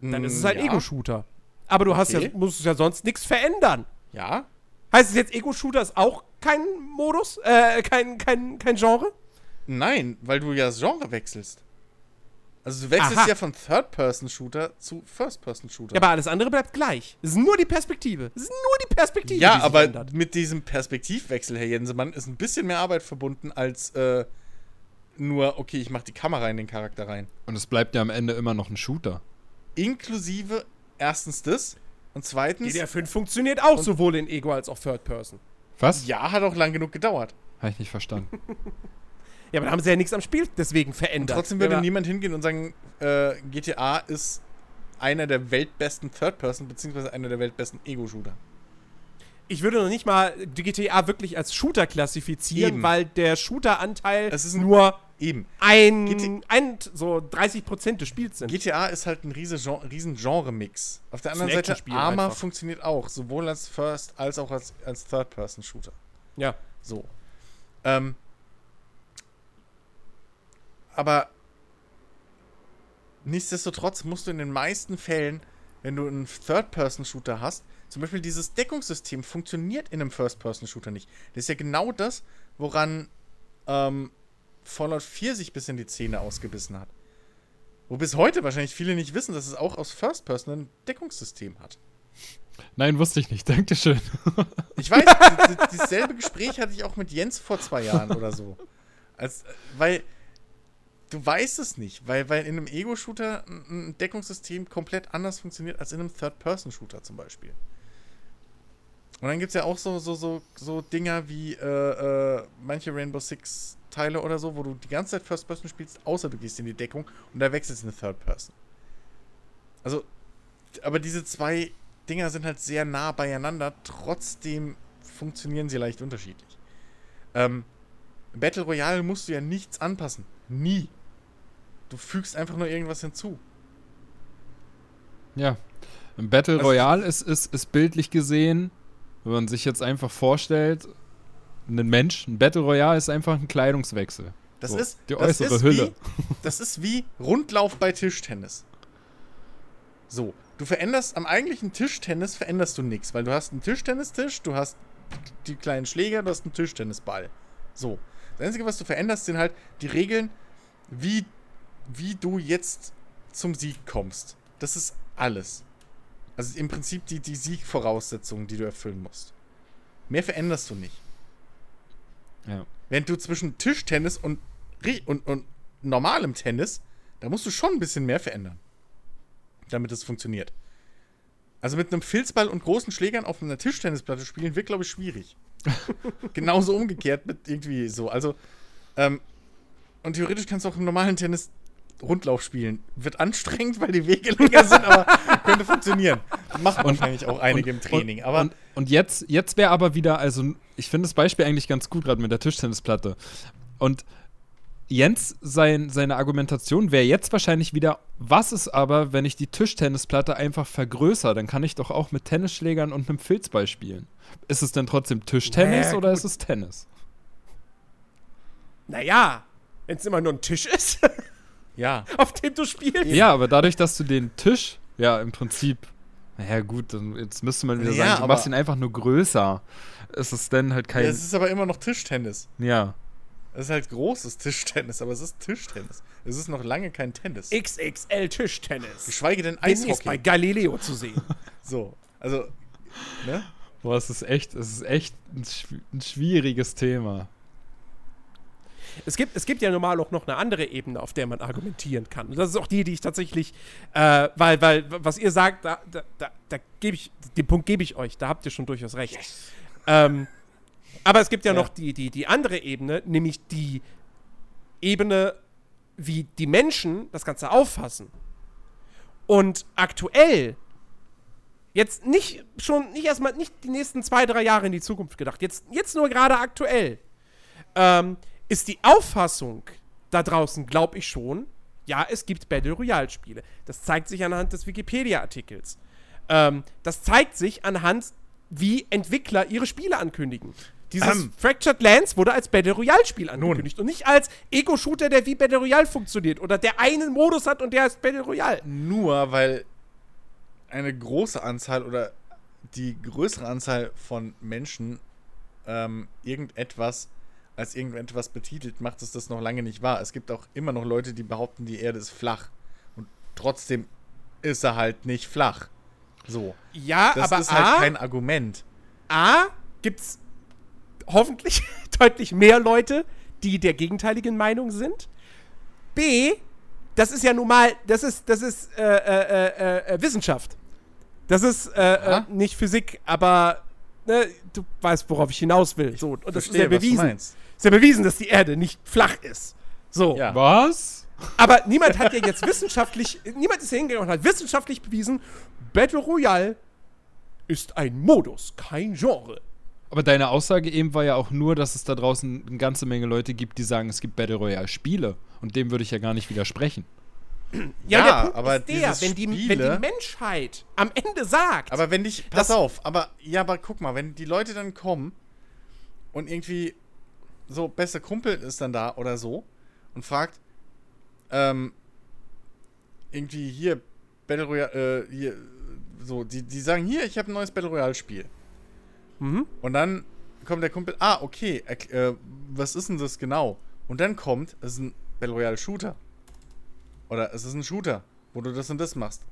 Dann ist es halt ja, Ego-Shooter. Aber du hast ja, Okay. musst ja sonst nichts verändern. Ja, Heißt es jetzt, Ego-Shooter ist auch kein Modus, äh, kein, kein, kein Genre? Nein, weil du ja das Genre wechselst. Also du wechselst Aha. ja von Third-Person-Shooter zu First-Person-Shooter. Ja, aber alles andere bleibt gleich. Es ist nur die Perspektive. Es ist nur die Perspektive. Ja, die sich aber ändert. mit diesem Perspektivwechsel, Herr Jensemann, ist ein bisschen mehr Arbeit verbunden als äh, nur, okay, ich mache die Kamera in den Charakter rein. Und es bleibt ja am Ende immer noch ein Shooter. Inklusive erstens das und zweitens, GDR 5 funktioniert auch sowohl in Ego als auch Third Person. Was? ja, hat auch lang genug gedauert. Habe ich nicht verstanden. Ja, aber da haben sie ja nichts am Spiel deswegen verändert. Trotzdem würde ja, niemand hingehen und sagen, äh, GTA ist einer der weltbesten Third-Person, beziehungsweise einer der weltbesten Ego-Shooter. Ich würde noch nicht mal die GTA wirklich als Shooter klassifizieren, Eben. weil der Shooter-Anteil Es ist ein- nur Eben. ein, GT ein so 30% des Spiels sind. GTA ist halt ein riesen riesen Genre-Mix. Auf der anderen Seite, Arma einfach. funktioniert auch, sowohl als First- als auch als, als Third-Person-Shooter. ja. So. Ähm. Aber nichtsdestotrotz musst du in den meisten Fällen, wenn du einen Third-Person-Shooter hast, zum Beispiel dieses Deckungssystem funktioniert in einem First-Person-Shooter nicht. Das ist ja genau das, woran ähm, Fallout 4 sich bis in die Zähne ausgebissen hat. Wo bis heute wahrscheinlich viele nicht wissen, dass es auch aus First-Person ein Deckungssystem hat. Nein, wusste ich nicht. Dankeschön. Ich weiß, dasselbe Gespräch hatte ich auch mit Jens vor zwei Jahren oder so. Als, weil du weißt es nicht, weil, weil in einem Ego-Shooter ein ein Deckungssystem komplett anders funktioniert als in einem Third-Person-Shooter zum Beispiel. Und dann gibt es ja auch so, so, so, so Dinger wie äh, äh, manche Rainbow Six-Teile oder so, wo du die ganze Zeit First-Person spielst, außer du gehst in die Deckung und da wechselst du in eine Third-Person. Also, aber diese zwei Dinger sind halt sehr nah beieinander, trotzdem funktionieren sie leicht unterschiedlich. Ähm, Battle Royale musst du ja nichts anpassen. Nie. Du fügst einfach nur irgendwas hinzu. Ja. Battle Also- Royale ist, ist, ist bildlich gesehen, wenn man sich jetzt einfach vorstellt, ein Mensch, ein Battle Royale ist einfach ein Kleidungswechsel. Das So, ist die das äußere ist Hülle. Wie, das ist wie Rundlauf bei Tischtennis. So, du veränderst am eigentlichen Tischtennis veränderst du nichts, weil du hast einen Tischtennistisch, du hast die kleinen Schläger, du hast einen Tischtennisball. So. Das Einzige, was du veränderst, sind halt die Regeln, wie, wie du jetzt zum Sieg kommst. Das ist alles. Also im Prinzip die, die Siegvoraussetzungen, die du erfüllen musst. Mehr veränderst du nicht. Ja. Während du zwischen Tischtennis und, und, und normalem Tennis, da musst du schon ein bisschen mehr verändern. Damit es funktioniert. Also mit einem Filzball und großen Schlägern auf einer Tischtennisplatte spielen wird, glaube ich, schwierig. Genauso umgekehrt mit irgendwie so. Also, ähm, und theoretisch kannst du auch im normalen Tennis Rundlauf spielen. Wird anstrengend, weil die Wege länger sind, aber könnte funktionieren. Macht wahrscheinlich auch einige im Training. aber und, und jetzt, jetzt wäre aber wieder, also ich finde das Beispiel eigentlich ganz gut, gerade mit der Tischtennisplatte. Und Jens, sein, seine Argumentation wäre jetzt wahrscheinlich wieder, was ist aber, wenn ich die Tischtennisplatte einfach vergrößere? Dann kann ich doch auch mit Tennisschlägern und einem Filzball spielen. Ist es denn trotzdem Tischtennis Naja, oder gut. ist es Tennis? Naja, wenn es immer nur ein Tisch ist, ja. auf dem du spielst. Ja, aber dadurch, dass du den Tisch, ja, im Prinzip, naja, gut, dann jetzt müsste man wieder Ja, sagen, du aber- machst ihn einfach nur größer. Ist es denn halt kein. Es ist aber immer noch Tischtennis. ja. Es ist halt großes Tischtennis, aber es ist Tischtennis. Es ist noch lange kein Tennis. XXL Tischtennis. Geschweige denn Demnächst bei Eishockey. Galileo zu sehen. So, also, ne? Boah, es ist echt, es ist echt ein, ein schwieriges Thema. Es gibt, es gibt ja normal auch noch eine andere Ebene, auf der man argumentieren kann. Und das ist auch die, die ich tatsächlich, äh, weil, weil, was ihr sagt, da, da, da, da gebe ich, den Punkt gebe ich euch, da habt ihr schon durchaus recht. Ähm, aber es gibt ja, Ja. noch die, die, die andere Ebene, nämlich die Ebene, wie die Menschen das Ganze auffassen. Und aktuell, jetzt nicht schon, nicht erstmal, nicht die nächsten zwei, drei Jahre in die Zukunft gedacht, jetzt, jetzt nur gerade aktuell, ähm, ist die Auffassung da draußen, glaube ich schon, ja, es gibt Battle Royale-Spiele. Das zeigt sich anhand des Wikipedia-Artikels. Ähm, das zeigt sich anhand, wie Entwickler ihre Spiele ankündigen. Dieses Ähm. Fractured Lands wurde als Battle Royale-Spiel angekündigt und nicht als Ego-Shooter, der wie Battle Royale funktioniert oder der einen Modus hat und der heißt Battle Royale. Nur weil eine große Anzahl oder die größere Anzahl von Menschen ähm, irgendetwas als irgendetwas betitelt, macht es das noch lange nicht wahr. Es gibt auch immer noch Leute, die behaupten, die Erde ist flach. Und trotzdem ist er halt nicht flach. So. Ja, Das aber ist halt A, kein Argument. A, gibt's hoffentlich deutlich mehr Leute, die der gegenteiligen Meinung sind. B, das ist ja nun mal, das ist, das ist äh, äh, äh, äh, Wissenschaft. Das ist äh, äh, nicht Physik, aber ne, du weißt, worauf ich hinaus will. So, und das ist ja Verstehe, was du bewiesen. Ist ja bewiesen, dass die Erde nicht flach ist. So. Ja. Was? Aber niemand hat ja jetzt wissenschaftlich, niemand ist hingegangen und hat wissenschaftlich bewiesen, Battle Royale ist ein Modus, kein Genre. Aber deine Aussage eben war ja auch nur, dass es da draußen eine ganze Menge Leute gibt, die sagen, es gibt Battle Royale Spiele. Und dem würde ich ja gar nicht widersprechen. Ja, Ja, der Punkt aber ist der, wenn die, wenn Spiele- die Menschheit am Ende sagt, Aber wenn dich, pass auf, aber, ja, aber guck mal, wenn die Leute dann kommen und irgendwie so, bester Kumpel ist dann da oder so und fragt, ähm, irgendwie hier, Battle Royale, äh, hier, so, die, die sagen, hier, ich habe ein neues Battle Royale Spiel. Mhm. Und dann kommt der Kumpel, ah, okay, äh, was ist denn das genau? Und dann kommt, es ist ein Battle Royale Shooter. Oder es ist ein Shooter, wo du das und das machst.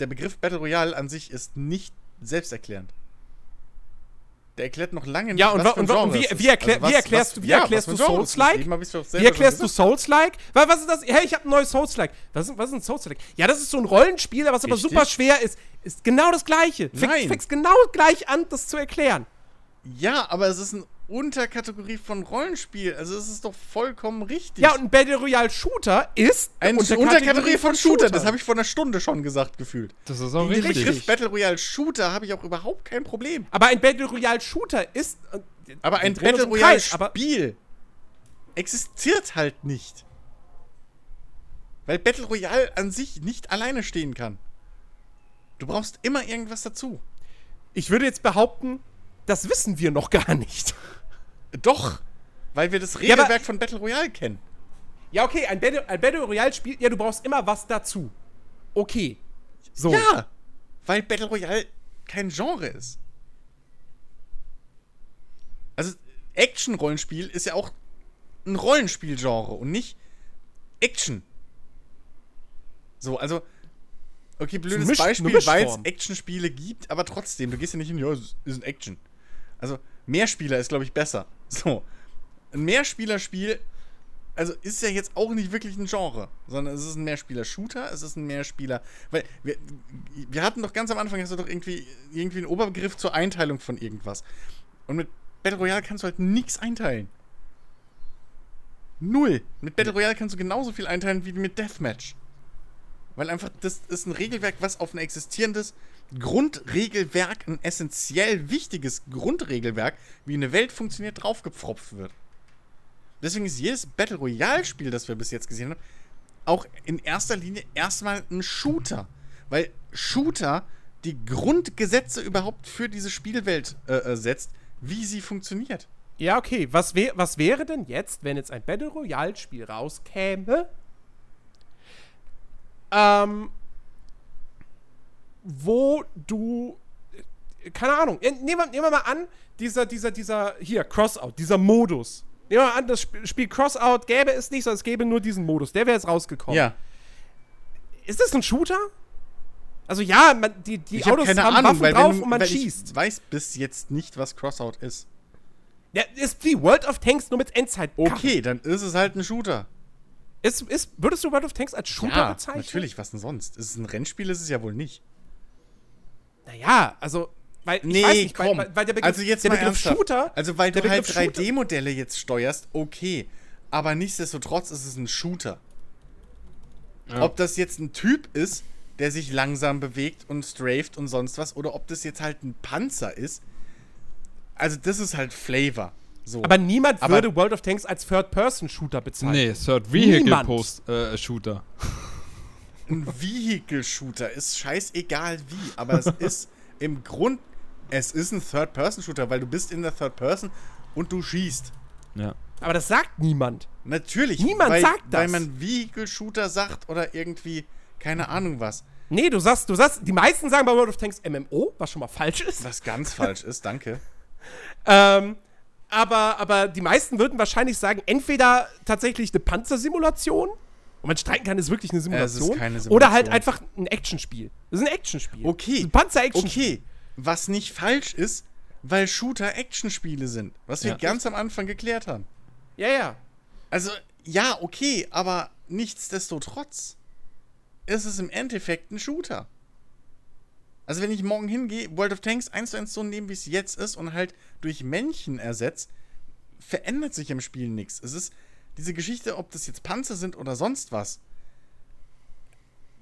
Der Begriff Battle Royale an sich ist nicht selbsterklärend. Der erklärt noch lange nicht, Ja, und wa- für ein und und wie- wie erklär- Also was- wie erklärst was- du- wie ja, erklärst was du ein. Souls-like? Wie erklärst du. Souls-like? Was, was ist das? Hey, ich habe ein neues Souls-like. Was, ist- was ist ein Souls-like? Ja, das ist so ein Rollenspiel, was aber Richtig. super schwer ist. Ist genau das Gleiche. Nein. Fängst genau gleich an, das zu erklären. Ja, aber es ist eine Unterkategorie von Rollenspiel. Also es ist doch vollkommen richtig. Ja, und ein Battle Royale Shooter ist eine Unterkategorie, von Shooter. Das habe ich vor einer Stunde schon gesagt gefühlt. Das ist auch Mit dem richtig. Begriff Battle Royale Shooter habe ich auch überhaupt kein Problem. Aber ein Battle Royale Shooter ist. äh, Aber ein Battle Royale Spiel existiert halt nicht. Weil Battle Royale an sich nicht alleine stehen kann. Du brauchst immer irgendwas dazu. Ich würde jetzt behaupten, das wissen wir noch gar nicht. Doch, weil wir das Ja, Regelwerk von Battle Royale kennen. Ja, okay, ein Battle, ein Battle Royale Spiel, ja, du brauchst immer was dazu. Okay. So. Ja, weil Battle Royale kein Genre ist. Also Action-Rollenspiel ist ja auch ein Rollenspielgenre und nicht Action. So, also Okay, blödes Misch- Beispiel, weil es. Actionspiele gibt, aber trotzdem, du gehst ja nicht hin, ja, es ist ein Action. Also, Mehrspieler ist, glaube ich, besser. So. Ein Mehrspielerspiel, also ist ja jetzt auch nicht wirklich ein Genre, sondern es ist ein Mehrspieler-Shooter, es ist ein Mehrspieler. Weil wir, wir hatten doch ganz am Anfang hast du doch irgendwie, irgendwie einen Oberbegriff zur Einteilung von irgendwas. Und mit Battle Royale kannst du halt nichts einteilen. Null. Mit Battle Royale kannst du genauso viel einteilen wie mit Deathmatch. Weil einfach, das ist ein Regelwerk, was auf ein existierendes Grundregelwerk, ein essentiell wichtiges Grundregelwerk, wie eine Welt funktioniert, draufgepfropft wird. Deswegen ist jedes Battle Royale-Spiel, das wir bis jetzt gesehen haben, auch in erster Linie erstmal ein Shooter. Weil Shooter die Grundgesetze überhaupt für diese Spielwelt äh, äh, setzt, wie sie funktioniert. Ja, okay. Was, wär, was wäre denn jetzt, wenn jetzt ein Battle Royale-Spiel rauskäme? Ähm, wo du. Keine Ahnung. Nehmen wir, nehmen wir mal an, dieser, dieser, dieser. Hier, Crossout, dieser Modus. Nehmen wir mal an, das Sp- Spiel Crossout gäbe es nicht, sondern es gäbe nur diesen Modus. Der wäre jetzt rausgekommen. Ja. Ist das ein Shooter? Also ja, man, die, die Ich Autos keine haben Ahnung, Waffen weil, drauf wenn, und man weil schießt. ich weiß bis jetzt nicht, was Crossout ist. Ja, ist wie World of Tanks nur mit Endzeit. Okay, dann ist es halt ein Shooter. Ist, ist, würdest du World of Tanks als Shooter bezeichnen? natürlich, was denn sonst? Ist es ein Rennspiel, ist es ja wohl nicht. Naja, also, weil, Nee, ich weiß nicht, komm. Weil, weil, der Begriff, also jetzt der mal Begriff ernsthaft. Shooter, Also weil der du halt Begriff Shooter- 3D-Modelle jetzt steuerst, okay. Aber nichtsdestotrotz ist es ein Shooter. Ja. Ob das jetzt ein Typ ist, der sich langsam bewegt und straft und sonst was, oder ob das jetzt halt ein Panzer ist. Also das ist halt Flavor. So. aber niemand Aber- würde World of Tanks als Third-Person-Shooter bezeichnen. Nee, Third Vehicle Niemand. Post äh, Shooter. Ein Vehicle-Shooter ist scheißegal wie, aber es ist im Grund, es ist ein Third-Person-Shooter, weil du bist in der Third Person und du schießt. Ja. Aber das sagt niemand. Natürlich. Niemand weil, sagt das. Weil man Vehicle-Shooter sagt oder irgendwie, keine Ahnung was. Nee, du sagst, du sagst, die meisten sagen bei World of Tanks MMO, was schon mal falsch ist. Was ganz falsch ist, danke. Ähm, aber, aber die meisten würden wahrscheinlich sagen, entweder tatsächlich eine Panzersimulation, und man streiten kann, ist wirklich eine es ist Simulation, keine oder halt Simulation. einfach ein Actionspiel. Das ist ein Actionspiel. Okay. ein Panzer-Action. Okay. Was nicht falsch ist, weil Shooter Actionspiele sind. Was wir Ja. ganz am Anfang geklärt haben. Ja, ja. Also, ja, okay, aber nichtsdestotrotz ist es im Endeffekt ein Shooter. Also, wenn ich morgen hingehe, World of Tanks 1 zu 1 so nehmen, wie es jetzt ist und halt durch Männchen ersetzt, verändert sich im Spiel nichts. Es ist diese Geschichte, ob das jetzt Panzer sind oder sonst was.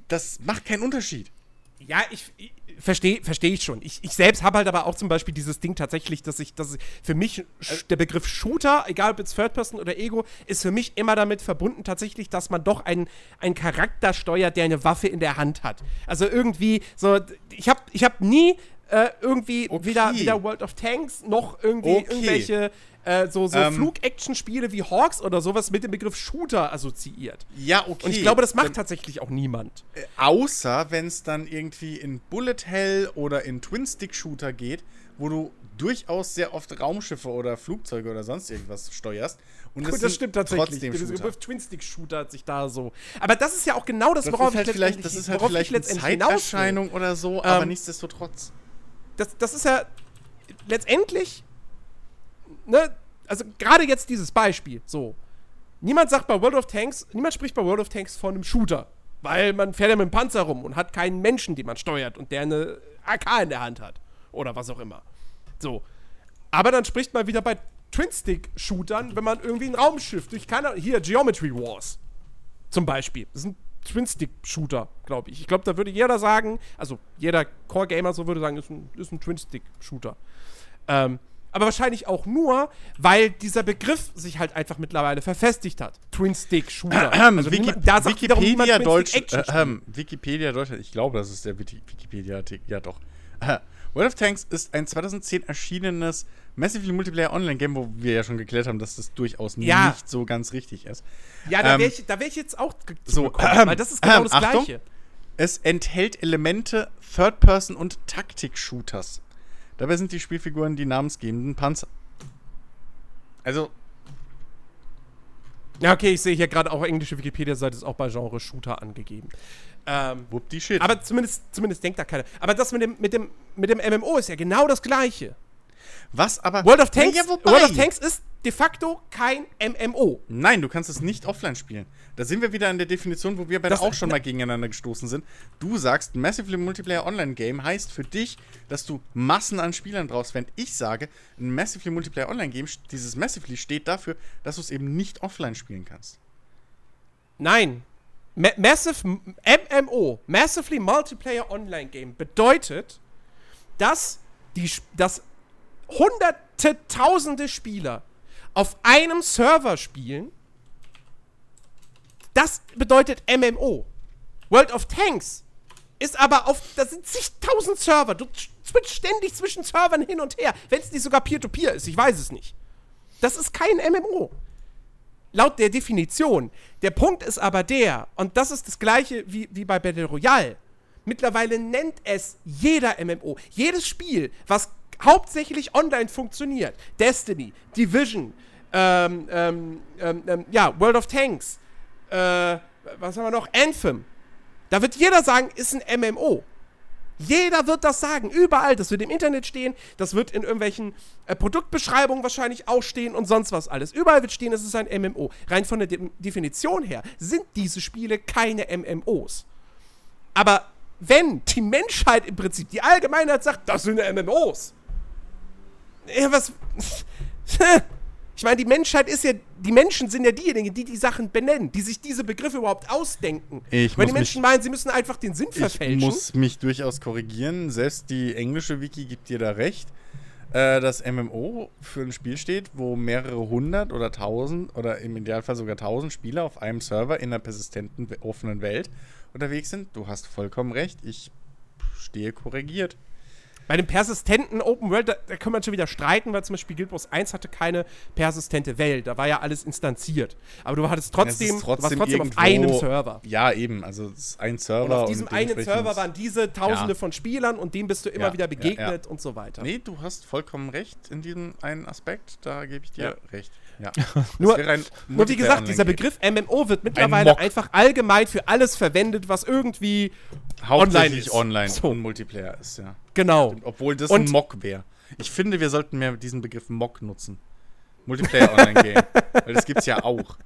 Das macht keinen Unterschied. Ja, ich, ich verstehe versteh ich schon. Ich, ich selbst habe halt aber auch zum Beispiel dieses Ding tatsächlich, dass ich, dass ich für mich sch- der Begriff Shooter, egal ob jetzt Third Person oder Ego, ist für mich immer damit verbunden tatsächlich, dass man doch einen, einen Charakter steuert, der eine Waffe in der Hand hat. Also irgendwie so, ich habe ich hab nie äh, irgendwie Okay. weder, weder World of Tanks noch irgendwie Okay. irgendwelche äh, so, so Ähm. Flug-Action-Spiele wie Hawks oder sowas mit dem Begriff Shooter assoziiert. Ja, okay. Und ich glaube, das macht Dann- tatsächlich auch niemand. Äh, Außer wenn es dann irgendwie in Bullet Hell oder in Twin-Stick-Shooter geht, wo du durchaus sehr oft Raumschiffe oder Flugzeuge oder sonst irgendwas steuerst. Und Gut, das stimmt tatsächlich. Der. Begriff Twin-Stick-Shooter hat sich da so. Aber das ist ja auch genau das, Das worauf halt ich vielleicht, letztendlich, das ist halt worauf vielleicht ich eine. Zeiterscheinung oder so, aber Ähm, nichtsdestotrotz. Das, das ist ja letztendlich, ne, also gerade jetzt dieses Beispiel, so. Niemand sagt bei World of Tanks, niemand spricht bei World of Tanks von einem Shooter. Weil man fährt ja mit dem Panzer rum und hat keinen Menschen, den man steuert und der eine AK in der Hand hat. Oder was auch immer. So. Aber dann spricht man wieder bei Twin-Stick-Shootern, wenn man irgendwie ein Raumschiff durch keine hier, Geometry Wars zum Beispiel. Das ist ein Twin-Stick-Shooter, glaube ich. Ich glaube, da würde jeder sagen, also jeder Core-Gamer so würde sagen, ist ein, ist ein Twin-Stick-Shooter. Ähm, aber wahrscheinlich auch nur, weil dieser Begriff sich halt einfach mittlerweile verfestigt hat. Twin-Stick-Shooter. also Wiki da sagt Wikipedia Deutsch, Twin-Stick-Action-Spiel. äh, ähm, Wikipedia Deutschland, ich glaube, das ist der Wiki- Wikipedia-Artikel, ja doch. Äh, World of Tanks ist ein 2010 erschienenes Massively Multiplayer Online-Game, wo wir ja schon geklärt haben, dass das durchaus Ja. nicht so ganz richtig ist. Ja, da ähm, wäre ich, da wär ich jetzt auch so, zugekommen, ähm, weil das ist genau ähm, das Achtung. Gleiche. Es enthält Elemente Third-Person- und Taktik-Shooters. Dabei sind die Spielfiguren die namensgebenden Panzer. Also, Ja, okay, ich sehe hier gerade auch englische Wikipedia-Seite ist auch bei Genre Shooter angegeben. Ähm, Whoop die Shit. aber zumindest, zumindest denkt da keiner. Aber das mit dem, mit, dem, mit dem MMO ist ja genau das gleiche. Was aber. World of Tanks, Ja. World of Tanks ist de facto kein MMO. Nein, du kannst es nicht offline spielen. Da sind wir wieder an der Definition, wo wir beide Das- auch schon mal gegeneinander gestoßen sind. Du sagst, Massively Multiplayer Online Game heißt für dich, dass du Massen an Spielern brauchst. Während ich sage, ein Massively Multiplayer Online Game, dieses Massively steht dafür, dass du es eben nicht offline spielen kannst. Nein. Ma Massive MMO, Massively Multiplayer Online Game, bedeutet, dass, die, dass hunderte, tausende Spieler auf einem Server spielen. Das bedeutet MMO. World of Tanks ist aber auf, da sind zigtausend Server. Du switcht ständig zwischen Servern hin und her. Wenn es nicht sogar Peer-to-Peer ist, ich weiß es nicht. Das ist kein MMO laut der Definition. Der Punkt ist aber der, und das ist das gleiche wie, wie bei Battle Royale. Mittlerweile nennt es jeder MMO. Jedes Spiel, was hauptsächlich online funktioniert. Destiny, Division, ähm, ähm, ähm, ähm, ja, World of Tanks, äh, was haben wir noch? Anthem. Da wird jeder sagen, ist ein MMO. Jeder wird das sagen, überall. Das wird im Internet stehen, das wird in irgendwelchen äh, Produktbeschreibungen wahrscheinlich auch stehen und sonst was alles. Überall wird stehen, es ist ein MMO. Rein von der De Definition her sind diese Spiele keine MMOs. Aber wenn die Menschheit im Prinzip, die Allgemeinheit sagt, das sind MMOs. Ja, was. Ich meine, die Menschheit ist ja, die Menschen sind ja diejenigen, die die Sachen benennen, die sich diese Begriffe überhaupt ausdenken. Ich Weil die Menschen mich- meinen, sie müssen einfach den Sinn Ich verfälschen. muss mich durchaus korrigieren. Selbst die englische Wiki gibt dir da recht, äh, dass MMO für ein Spiel steht, wo mehrere hundert oder tausend oder im Idealfall sogar tausend Spieler auf einem Server in einer persistenten, offenen Welt unterwegs sind. Du hast vollkommen recht. Ich stehe korrigiert. Bei dem persistenten Open World, da, da kann man schon wieder streiten, weil zum Beispiel Guild Wars 1 hatte keine persistente Welt. Da war ja alles instanziert. Aber du hattest trotzdem, ist du warst trotzdem auf einem Server. Ja, eben. Also es ist ein Server. Und auf diesem und einen Server waren diese Tausende Ja. von Spielern und dem bist du immer Ja, wieder begegnet ja. und so weiter. Nee, du hast vollkommen recht in diesem einen Aspekt. Da gebe ich dir recht. Ja. Nur, ein nur wie gesagt, dieser. Begriff MMO wird mittlerweile Mock. einfach allgemein für alles verwendet, was irgendwie hauptsächlich online online, ist. So. und Multiplayer ist, ja. Genau. Obwohl das Und- ein Mock wäre. Ich finde, wir sollten mehr diesen Begriff Mock nutzen. Multiplayer Online Game. Weil das gibt's ja auch.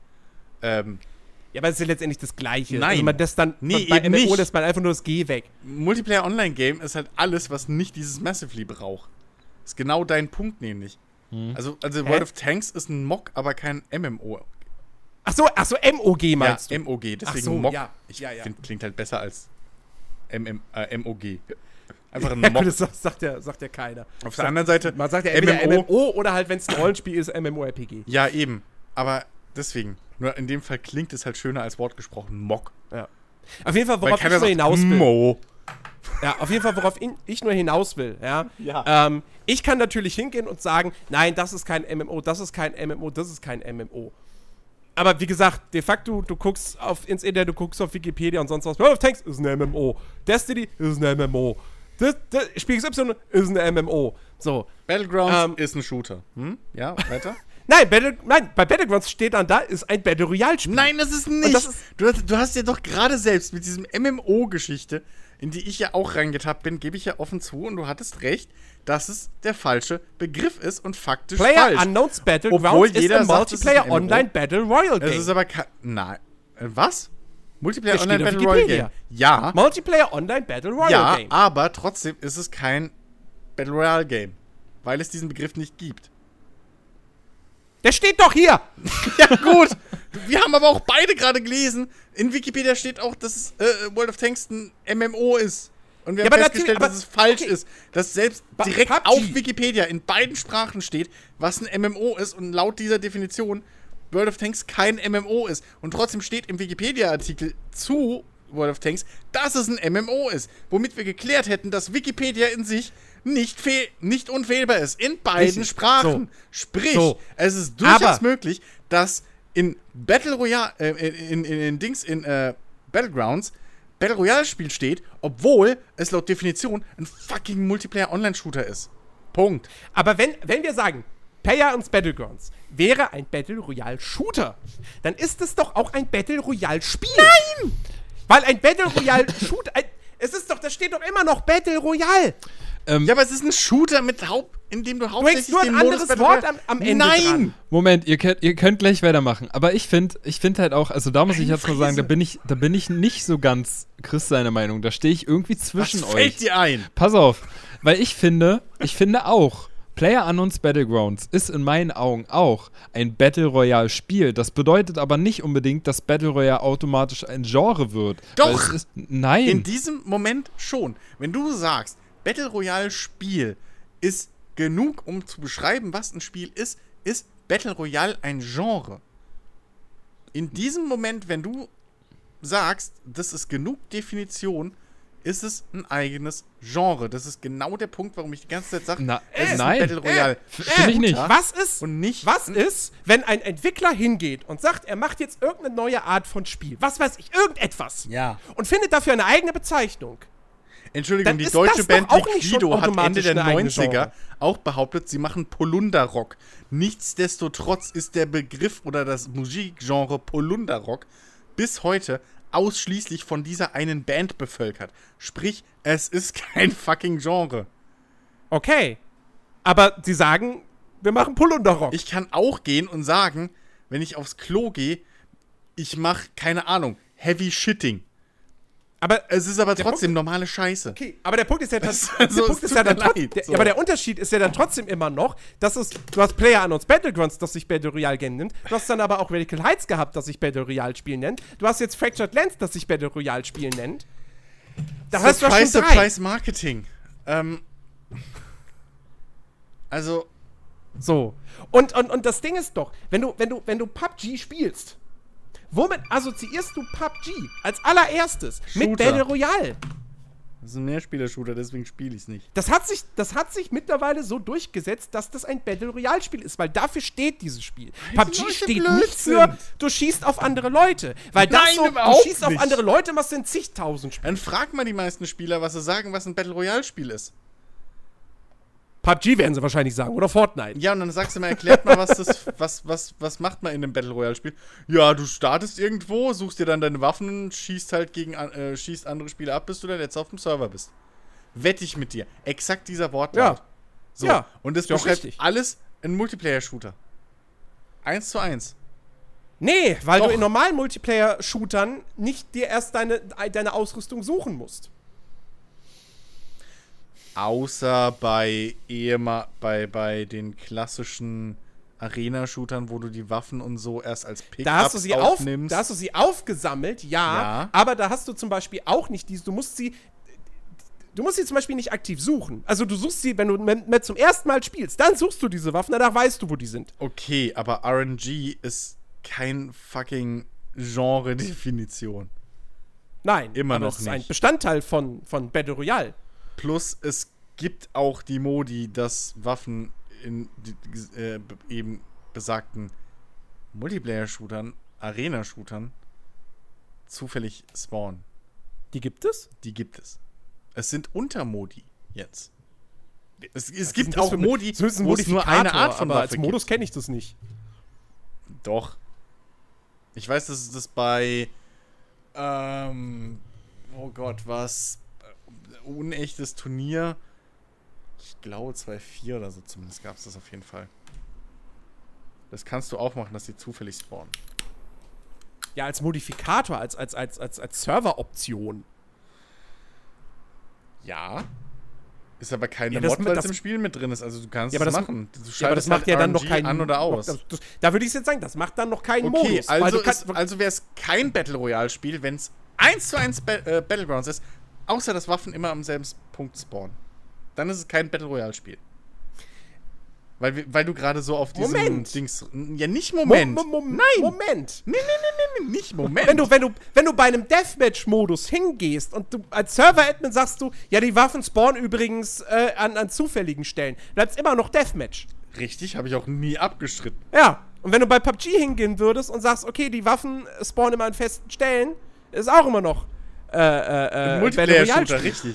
Ähm, Ja, aber es ist ja letztendlich das Gleiche. Nein. Also man lässt dann Nee, bei eben MMO nicht. lässt man einfach nur das G weg. Multiplayer Online Game ist halt alles, was nicht dieses Massively braucht. Ist genau dein Punkt nämlich. Also, also Hä? World of Tanks ist ein Mock, aber kein MMO. Ach so, ach so, MOG meinst ja, du? MOG. Deswegen so, Mock. ja. Ich Ja, ja. finde, klingt halt besser als MM, äh, MOG. Einfach ein gut, das sagt, ja, sagt ja keiner. Auf der anderen Seite, Man sagt ja MMO MMO, oder halt, wenn es ein Rollenspiel ist, MMORPG. Ja, eben. Aber deswegen. Nur in dem Fall klingt es halt schöner als Wort gesprochen. Mock. Ja. Auf jeden Fall, worauf ich nur hinaus will. Mo. Ja, auf jeden Fall, worauf ich nur hinaus will, ja. Ja. Ähm, ich kann natürlich hingehen und sagen, nein, das ist kein MMO, das ist kein MMO, das ist kein MMO. Aber wie gesagt, de facto, du guckst auf, ins Internet, du guckst auf Wikipedia und sonst was. World of Tanks ist ein MMO. Destiny ist ein MMO. Das, das, Spiel XY ist ein MMO. So. Battlegrounds Ähm, ist ein Shooter. Hm? Ja, weiter? Nein, Battle, nein, bei Battlegrounds steht dann da, ist ein Battle Royale-Spiel. Nein, das ist nicht. das ist- du, hast, du hast ja doch gerade selbst mit diesem MMO-Geschichte, in die ich ja auch reingetappt bin, gebe ich ja offen zu und du hattest recht, dass es der falsche Begriff ist und faktisch Player falsch. Unknowns Battlegrounds Obwohl ist jeder sagt, ist ein Multiplayer MMO. Online Battle Royale Es Game. ist aber kein. Nein. Äh, Was? Multiplayer Das Online Battle Royale. Game. Ja. Multiplayer Online Battle Royale Ja, Game. aber trotzdem ist es kein Battle Royale Game. Weil es diesen Begriff nicht gibt. Der steht doch hier! Ja, gut. Wir haben aber auch beide gerade gelesen. In Wikipedia steht auch, dass es, äh, World of Tanks ein MMO ist. Und wir Ja, haben festgestellt, dass es falsch okay. ist. Dass selbst Ba- direkt PUBG. auf Wikipedia in beiden Sprachen steht, was ein MMO ist. Und laut dieser Definition World of Tanks kein MMO ist. Und trotzdem steht im Wikipedia-Artikel zu World of Tanks, dass es ein MMO ist. Womit wir geklärt hätten, dass Wikipedia in sich nicht, nicht unfehlbar ist. In beiden Richtig. Sprachen. So. Sprich, So. es ist durchaus Aber- möglich, dass in Battle Royale, äh, in, in, in Dings, in äh, Battlegrounds, Battle Royale Spiel steht, obwohl es laut Definition ein fucking Multiplayer Online-Shooter ist. Punkt. Aber wenn, wenn wir sagen, Player und Battlegrounds wäre ein Battle Royale Shooter, dann ist es doch auch ein Battle Royale Spiel. Nein! Weil ein Battle Royale Shooter, ein, es ist doch, da steht doch immer noch Battle Royale. Ähm, Ja, aber es ist ein Shooter mit Haupt, in dem du Du hauptsächlich hängst nur ein den Modus anderes Battle Wort am, am Ende Nein! dran. Moment, ihr könnt, ihr könnt gleich weitermachen. Aber ich finde ich find halt auch, also da muss ich Meine jetzt mal sagen, da bin ich, da bin ich nicht so ganz Chris seiner Meinung. Da stehe ich irgendwie zwischen Was euch. fällt dir ein? Pass auf, weil ich finde, ich finde auch, Player Unknowns Battlegrounds ist in meinen Augen auch ein Battle Royale Spiel. Das bedeutet aber nicht unbedingt, dass Battle Royale automatisch ein Genre wird. Doch. Ist, nein. In diesem Moment schon. Wenn du sagst, Battle Royale Spiel ist genug, um zu beschreiben, was ein Spiel ist, ist Battle Royale ein Genre. In diesem Moment, wenn du sagst, das ist genug Definition, ist es ein eigenes Genre. Das ist genau der Punkt, warum ich die ganze Zeit sage, Na, es ist nein. ein Battle Royale. Finde ich nicht. Was ist, Und nicht was ist, wenn ein Entwickler hingeht und sagt, er macht jetzt irgendeine neue Art von Spiel, was weiß ich, irgendetwas, Ja. und findet dafür eine eigene Bezeichnung? Entschuldigung, Dann die deutsche Band Liquido hat Ende der eine eigene 90er Genre. auch behauptet, sie machen Polunderrock. Nichtsdestotrotz ist der Begriff oder das Musikgenre Polunderrock bis heute ausschließlich von dieser einen Band bevölkert. Sprich, es ist kein fucking Genre. Okay. Aber sie sagen, wir machen Polunderrock. Ich kann auch gehen und sagen, wenn ich aufs Klo gehe, ich mache, keine Ahnung, Heavy Shitting. Aber Es ist aber Der trotzdem normale Scheiße. Okay, aber der Punkt ist ja, Das- der also, Punkt es ist tut ja dann mir trotz- leid, der, so. aber der Unterschied ist ja dann trotzdem immer noch, dass es, du hast Player Unknowns Battlegrounds, das sich Battle Royale Game nennt, du hast dann aber auch Radical Heights gehabt, das sich Battle Royale Spiel nennt, du hast jetzt Fractured Lands, das sich Battle Royale Spiel nennt. Da hast du ja schon Surprise, drei. Surprise Marketing. Ähm, also, So. Und, und, und das Ding ist doch, wenn du, wenn du, wenn du PUBG spielst, womit assoziierst du PUBG als allererstes? Mit Shooter. Battle Royale. das ist ein Mehrspieler-Shooter, deswegen spiele ich es nicht. Das hat, sich, das hat sich mittlerweile so durchgesetzt, dass das ein Battle Royale Spiel ist, weil dafür steht dieses Spiel. PUBG Leute steht blöd nicht für, du schießt auf andere Leute. Weil das Nein, so, du schießt auf nicht. andere Leute, machst du in zigtausend Spielen. Dann frag mal die meisten Spieler, was sie sagen, was ein Battle Royale-Spiel ist. PUBG werden sie wahrscheinlich sagen, oder Fortnite. Ja, und dann sagst du mal, erklärt mal, was das, was, was, was macht man in einem Battle Royale-Spiel? Ja, du startest irgendwo, suchst dir dann deine Waffen und schießt halt gegen, äh, schießt andere Spieler ab, bis du der Letzte auf dem Server bist. Wette ich mit dir. Exakt dieser Wortlaut. Ja. So. Ja, Und das beschreibt richtig. alles ein Multiplayer-Shooter. Eins zu eins. Nee, weil Doch. du in normalen Multiplayer-Shootern nicht dir erst deine, deine Ausrüstung suchen musst. Außer bei ehema bei, bei den klassischen Arena-Shootern, wo du die Waffen und so erst als Pickups Da hast, du sie auf, aufnimmst. da hast du sie aufgesammelt, ja, Ja. aber da hast du zum Beispiel auch nicht diese, du musst sie, du musst sie zum Beispiel nicht aktiv suchen. Also du suchst sie, wenn du mit, zum ersten Mal spielst, dann suchst du diese Waffen, danach weißt du, wo die sind. okay, aber RNG ist kein fucking Genre-Definition. Nein, Immer noch es ist ein. Bestandteil von, von Battle Royale. Plus, es gibt auch die Modi, dass Waffen in die, äh, be- eben besagten Multiplayer-Shootern, Arena-Shootern zufällig spawnen. Die gibt es? Die gibt es. Es sind Untermodi jetzt. Es, es ist gibt auch Modi, wo es nur eine Art von aber Waffe als Modus kenne ich das nicht. Doch. Ich weiß, dass es das bei ähm, oh Gott, was unechtes Turnier. Ich glaube 2-4 oder so zumindest gab es das auf jeden Fall. Das kannst du auch machen, dass die zufällig spawnen. Ja, als Modifikator, als, als, als, als, als Serveroption. Ja. Ist aber keine Ja, das- Mod, weil es im Spiel mit drin ist. Also du kannst Ja, aber es das- machen. Du Ja, aber das macht halt ja dann noch RNG keinen an oder aus. Das, das, da würde ich jetzt sagen, das macht dann noch keinen Okay, Modus. also, ist, also wäre es kein Battle Royale Spiel, wenn es 1 zu 1 ba äh, Battlegrounds ist, außer dass Waffen immer am selben Punkt spawnen. Dann ist es kein Battle Royale Spiel. Weil, weil du gerade so auf diesem Moment. Dings. Ja, nicht Mo- Moment. Mo- Mo- Nein. Moment. Nee, nee, nee, nee, nicht Moment. Wenn du, wenn, du, wenn du bei einem Deathmatch-Modus hingehst und du als Server-Admin sagst du, ja, die Waffen spawnen übrigens äh, an, an zufälligen Stellen, bleibt immer noch Deathmatch. Richtig, habe ich auch nie abgestritten. Ja. Und wenn du bei PUBG hingehen würdest und sagst, okay, die Waffen spawnen immer an festen Stellen, ist auch immer noch äh, äh, äh, Battle Multiplayer-Shooter, richtig.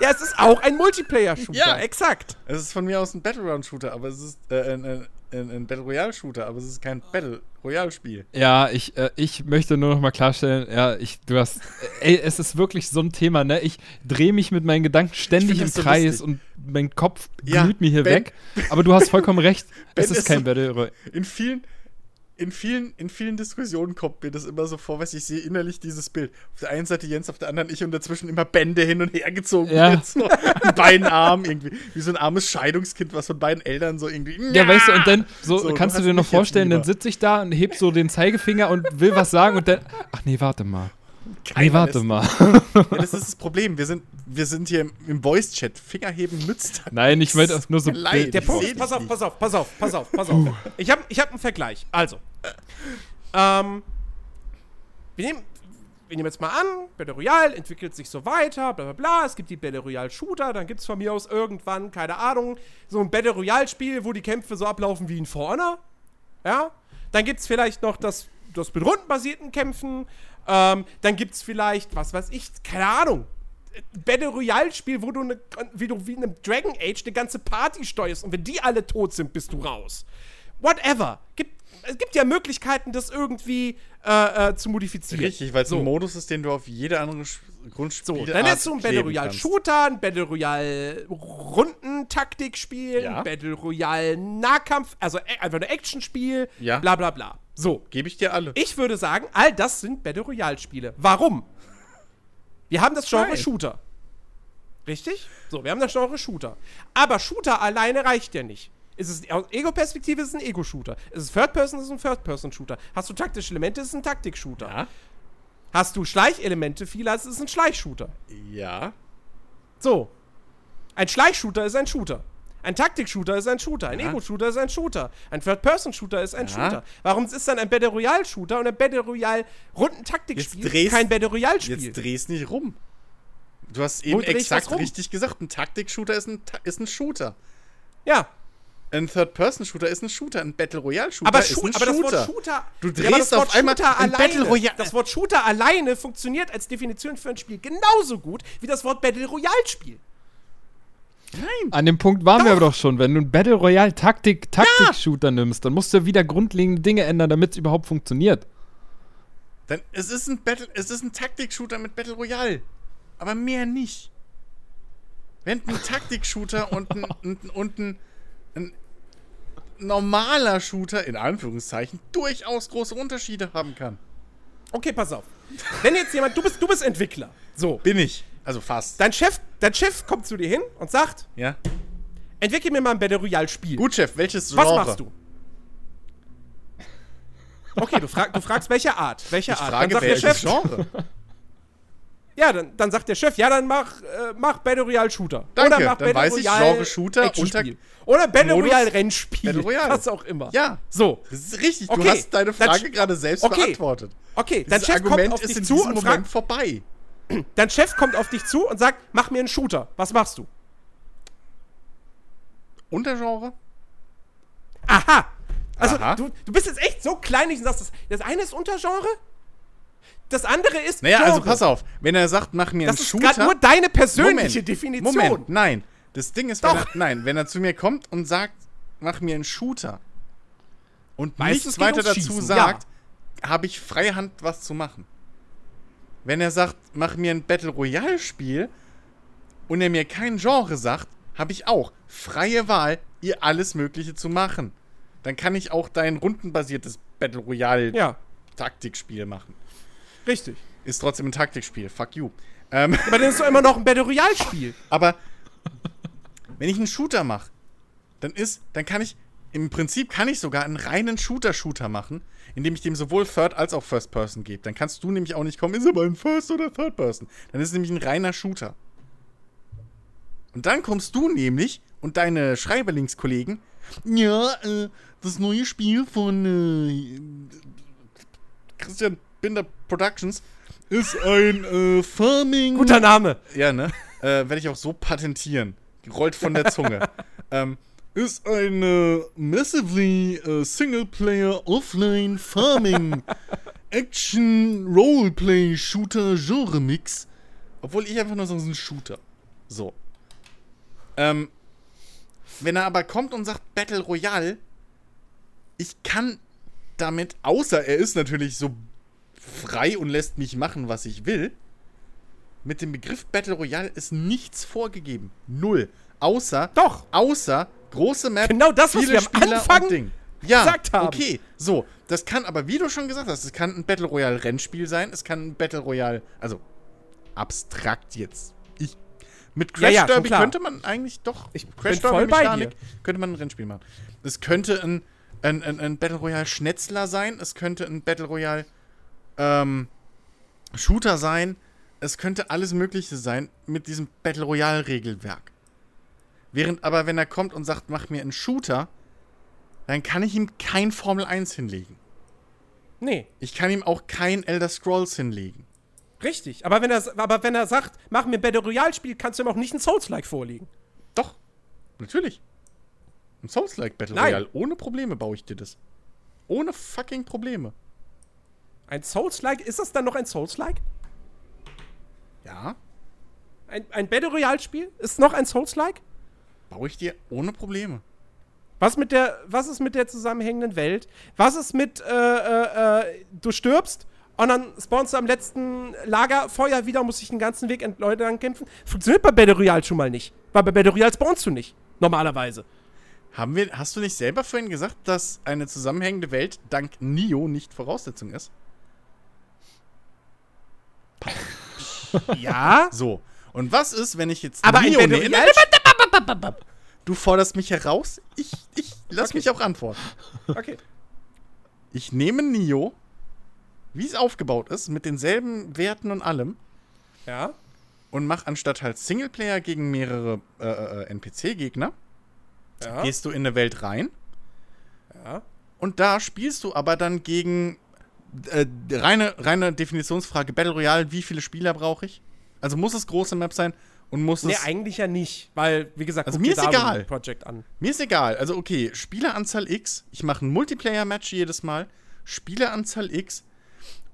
Ja, es ist auch ein Multiplayer-Shooter, Ja. exakt. Es ist von mir aus ein Battleground-Shooter, aber es ist äh, ein, ein, ein, Battle Royale-Shooter, aber es ist kein Battle Royale-Spiel. Ja, ich, äh, ich möchte nur noch mal klarstellen, ja, ich, du hast, äh, ey, es ist wirklich so ein Thema, ne? Ich drehe mich mit meinen Gedanken ständig im so Kreis lustig. und mein Kopf Ja, glüht mir hier Ben- weg. Aber du hast vollkommen recht, es ist ist kein so- Battle Royale. In vielen, in vielen, in vielen Diskussionen kommt mir das immer so vor, weißt du, ich sehe innerlich dieses Bild. Auf der einen Seite Jens, auf der anderen ich und dazwischen immer Bände hin und her gezogen Ja. wird, so an beiden Armen irgendwie. Wie so ein armes Scheidungskind, was von beiden Eltern so irgendwie. Ja, weißt du, und dann, so, So, kannst du dir noch vorstellen, dann sitze ich da und heb so den Zeigefinger und will was sagen und dann, ach nee, warte mal. Nee, Keiner warte lässt- mal. Ja, das ist das Problem. Wir sind, wir sind hier im, im Voice-Chat. Fingerheben nützt halt Nein, ich meinte nur so leid. Der Punkt seh ist, pass auf, pass auf, pass auf, pass auf, pass auf. Ich habe ich hab einen Vergleich. Also, ähm, wir nehmen, wir nehmen jetzt mal an, Battle Royale entwickelt sich so weiter, bla bla bla. Es gibt die Battle Royale Shooter, dann gibt es von mir aus irgendwann, keine Ahnung, so ein Battle Royale Spiel, wo die Kämpfe so ablaufen wie in Honor. Ja. Dann gibt es vielleicht noch das, das mit rundenbasierten Kämpfen. Ähm, dann gibt es vielleicht, was weiß ich, keine Ahnung, Battle Royale Spiel, wo du, ne, wie du wie in einem Dragon Age eine ganze Party steuerst und wenn die alle tot sind, bist du raus. Whatever. Gibt, es gibt ja Möglichkeiten, das irgendwie äh, äh, zu modifizieren. Richtig, weil es so. ein Modus ist, den du auf jede andere Sch- So, Grundspielart dann ist so ein Battle Royale. Shooter, ein Battle Royale Rundentaktikspiel, Ja. ein Battle Royale Nahkampf, also e- einfach ein Actionspiel, Ja. bla bla bla. So, Gebe ich dir alle. ich würde sagen, all das sind Battle Royale Spiele. Warum? Wir haben das Genre Nein. Shooter. Richtig? So, wir haben das Genre Shooter. Aber Shooter alleine reicht ja nicht. Ist es aus Ego-Perspektive ist es ein Ego-Shooter. Ist es Third-Person, ist es ein Third-Person-Shooter. Hast du taktische Elemente, ist es ein Taktik-Shooter. Ja. Hast du Schleichelemente, viele, ist es ein Schleichshooter. Ja. So. Ein Schleichshooter ist ein Shooter. Ein Taktik-Shooter ist ein Shooter. Ein Ja. Ego-Shooter ist ein Shooter. Ein Third-Person-Shooter ist ein Ja. Shooter. Warum ist dann ein Battle Royale-Shooter und ein Battle Royale-Rundentaktikspiel kein Battle Royale-Spiel? Jetzt drehst nicht rum. Du hast eben exakt richtig gesagt. Ein Taktik-Shooter ist ein, Ta- ist ein Shooter. Ja, Ein Third-Person-Shooter ist ein Shooter. Ein Battle Royale-Shooter aber, ist Shoot, ein aber das Shooter. Wort Shooter. Du Ja, aber drehst das Wort auf einmal Shooter ein alleine, Battle Royale. Das Wort Shooter alleine funktioniert als Definition für ein Spiel genauso gut wie das Wort Battle Royale-Spiel. Nein. An dem Punkt waren wir aber doch schon. Wenn du einen Battle Royale Taktik, Taktik-Shooter nimmst, dann musst du wieder grundlegende Dinge ändern, damit es überhaupt funktioniert. Dann, es ist ein Battle, es ist ein Taktik-Shooter mit Battle Royale. Aber mehr nicht. Wenn ein Taktik-Shooter und ein, und, und ein, ein normaler Shooter, in Anführungszeichen, durchaus große Unterschiede haben kann. Okay, pass auf. Wenn jetzt jemand, du bist, du bist Entwickler. So. Bin ich. Also fast. Dein Chef, dein Chef kommt zu dir hin und sagt, Ja. entwickle mir mal ein Battle Royale-Spiel. Gut, Chef, welches Genre? Was machst du? Okay, du, frag, du fragst, welche Art? Welche Ich Art? frage, dann sagt der welches Chef, Genre? ja, dann, dann sagt der Chef, ja, dann mach, äh, mach Battle Royale Shooter. Danke, Oder mach dann weiß ich, Genre Shooter, unter- Oder Battle Modus Royale Rennspiel. Battle Royale. Was auch immer. Ja. So. Das ist richtig, du Okay, hast deine Frage gerade selbst okay. beantwortet. Okay, dein Chef Argument kommt auf ist in dich zu und Moment fragt, vorbei. dein Chef kommt auf dich zu und sagt, mach mir einen Shooter. Was machst du? Untergenre? Aha. Also. Du, du bist jetzt echt so kleinlich und sagst, das, das eine ist Untergenre, das andere ist Naja, Genre. also pass auf. Wenn er sagt, mach mir Das einen ist Shooter. gerade nur deine persönliche Moment, Definition. Moment, nein. Das Ding ist, wenn Doch. er, nein, wenn er zu mir kommt und sagt, mach mir einen Shooter und Meistens nichts weiter dazu Schießen, sagt, habe ich freie Hand, was zu machen. Wenn er sagt, mach mir ein Battle Royale Spiel und er mir kein Genre sagt, habe ich auch freie Wahl, ihr alles Mögliche zu machen. Dann kann ich auch dein rundenbasiertes Battle Royale Ja, Taktikspiel machen. Richtig. Ist trotzdem ein Taktikspiel. Fuck you. Ähm, Aber dann ist doch immer noch ein Battle Royale-Spiel. Aber wenn ich einen Shooter mache, dann ist, dann kann ich, im Prinzip kann ich sogar einen reinen Shooter-Shooter machen, indem ich dem sowohl Third als auch First Person gebe. Dann kannst du nämlich auch nicht kommen, ist aber ein First oder Third Person. Dann ist es nämlich ein reiner Shooter. Und dann kommst du nämlich und deine Schreiberlingskollegen, ja, äh, das neue Spiel von äh, Christian Binder Productions ist ein äh, Farming. Guter Name. Ja, ne? Äh, Werde ich auch so patentieren. Rollt von der Zunge. ähm, ist ein äh, massively äh, Singleplayer Offline Farming Action Roleplay Shooter Genre Mix. Obwohl ich einfach nur so ein Shooter. So. Ähm, wenn er aber kommt und sagt Battle Royale, ich kann damit, außer er ist natürlich so frei und lässt mich machen, was ich will, mit dem Begriff Battle Royale ist nichts vorgegeben. Null. Außer, Doch. außer große Map, Genau das, was wir am Spieler Anfang. Ja, gesagt haben. okay. So, das kann aber, wie du schon gesagt hast, es kann ein Battle Royale Rennspiel sein, es kann ein Battle Royale, also abstrakt jetzt. Ich, mit Crash Ja, ja, Derby könnte man eigentlich doch, Ich Crash bei Mechanik, könnte man ein Rennspiel machen. Es könnte ein, ein, ein, ein Battle Royale Schnetzler sein, es könnte ein Battle Royale ähm, Shooter sein, es könnte alles Mögliche sein mit diesem Battle Royale Regelwerk. Während aber, wenn er kommt und sagt, mach mir einen Shooter, dann kann ich ihm kein Formel 1 hinlegen. Nee, Ich kann ihm auch kein Elder Scrolls hinlegen. richtig. Aber wenn er, aber wenn er sagt, mach mir ein Battle Royale-Spiel, kannst du ihm auch nicht ein Souls-like vorlegen. Doch, natürlich. Ein Souls-like Battle Nein. Royale. Ohne Probleme baue ich dir das. Ohne fucking Probleme. Ein Souls-like, ist das dann noch ein Souls-like? Ja, Ein, ein Battle Royale-Spiel ist noch ein Souls-like? baue ich dir ohne Probleme. Was, mit der, was ist mit der zusammenhängenden Welt? Was ist mit, äh, äh, äh, du stirbst und dann spawnst du am letzten Lagerfeuer wieder musst dich den ganzen Weg entlang kämpfen? Funktioniert bei Battle Royale schon mal nicht. Weil bei Battle Royale spawnst du nicht. Normalerweise. Haben wir, hast du nicht selber vorhin gesagt, dass eine zusammenhängende Welt dank Nio nicht Voraussetzung ist? Ja. So. Und was ist, wenn ich jetzt Aber ein Battle? Royale. Du forderst mich heraus? Ich, ich lass Okay. mich auch antworten. Okay. Ich nehme Nio, wie es aufgebaut ist, mit denselben Werten und allem, Ja. und mach anstatt halt Singleplayer gegen mehrere äh, äh, NPC-Gegner, Ja. gehst du in eine Welt rein ja. und da spielst du aber dann gegen äh, reine, reine Definitionsfrage Battle Royale, wie viele Spieler brauche ich? Also muss es große Map sein und muss Nee, es. eigentlich ja nicht. Weil, wie gesagt, Also mir ist egal. Project an. Mir ist egal. Also okay, Spieleranzahl X, ich mache ein Multiplayer-Match jedes Mal, Spieleranzahl X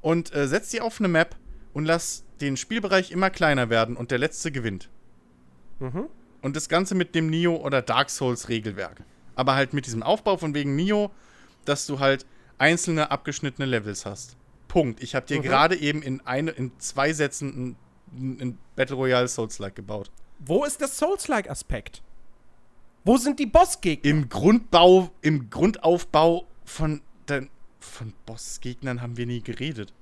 und äh, setz die auf eine Map und lass den Spielbereich immer kleiner werden und der letzte gewinnt. Mhm. Und das Ganze mit dem Nio oder Dark Souls Regelwerk. Aber halt mit diesem Aufbau von wegen Nio, dass du halt einzelne abgeschnittene Levels hast. Punkt. Ich habe dir Mhm. gerade eben in eine, in zwei Sätzen ein, ein Battle Royale Souls-like gebaut. Wo ist der Souls-like-Aspekt? Wo sind die Bossgegner? Im Grundbau, im Grundaufbau von, den, von Bossgegnern haben wir nie geredet.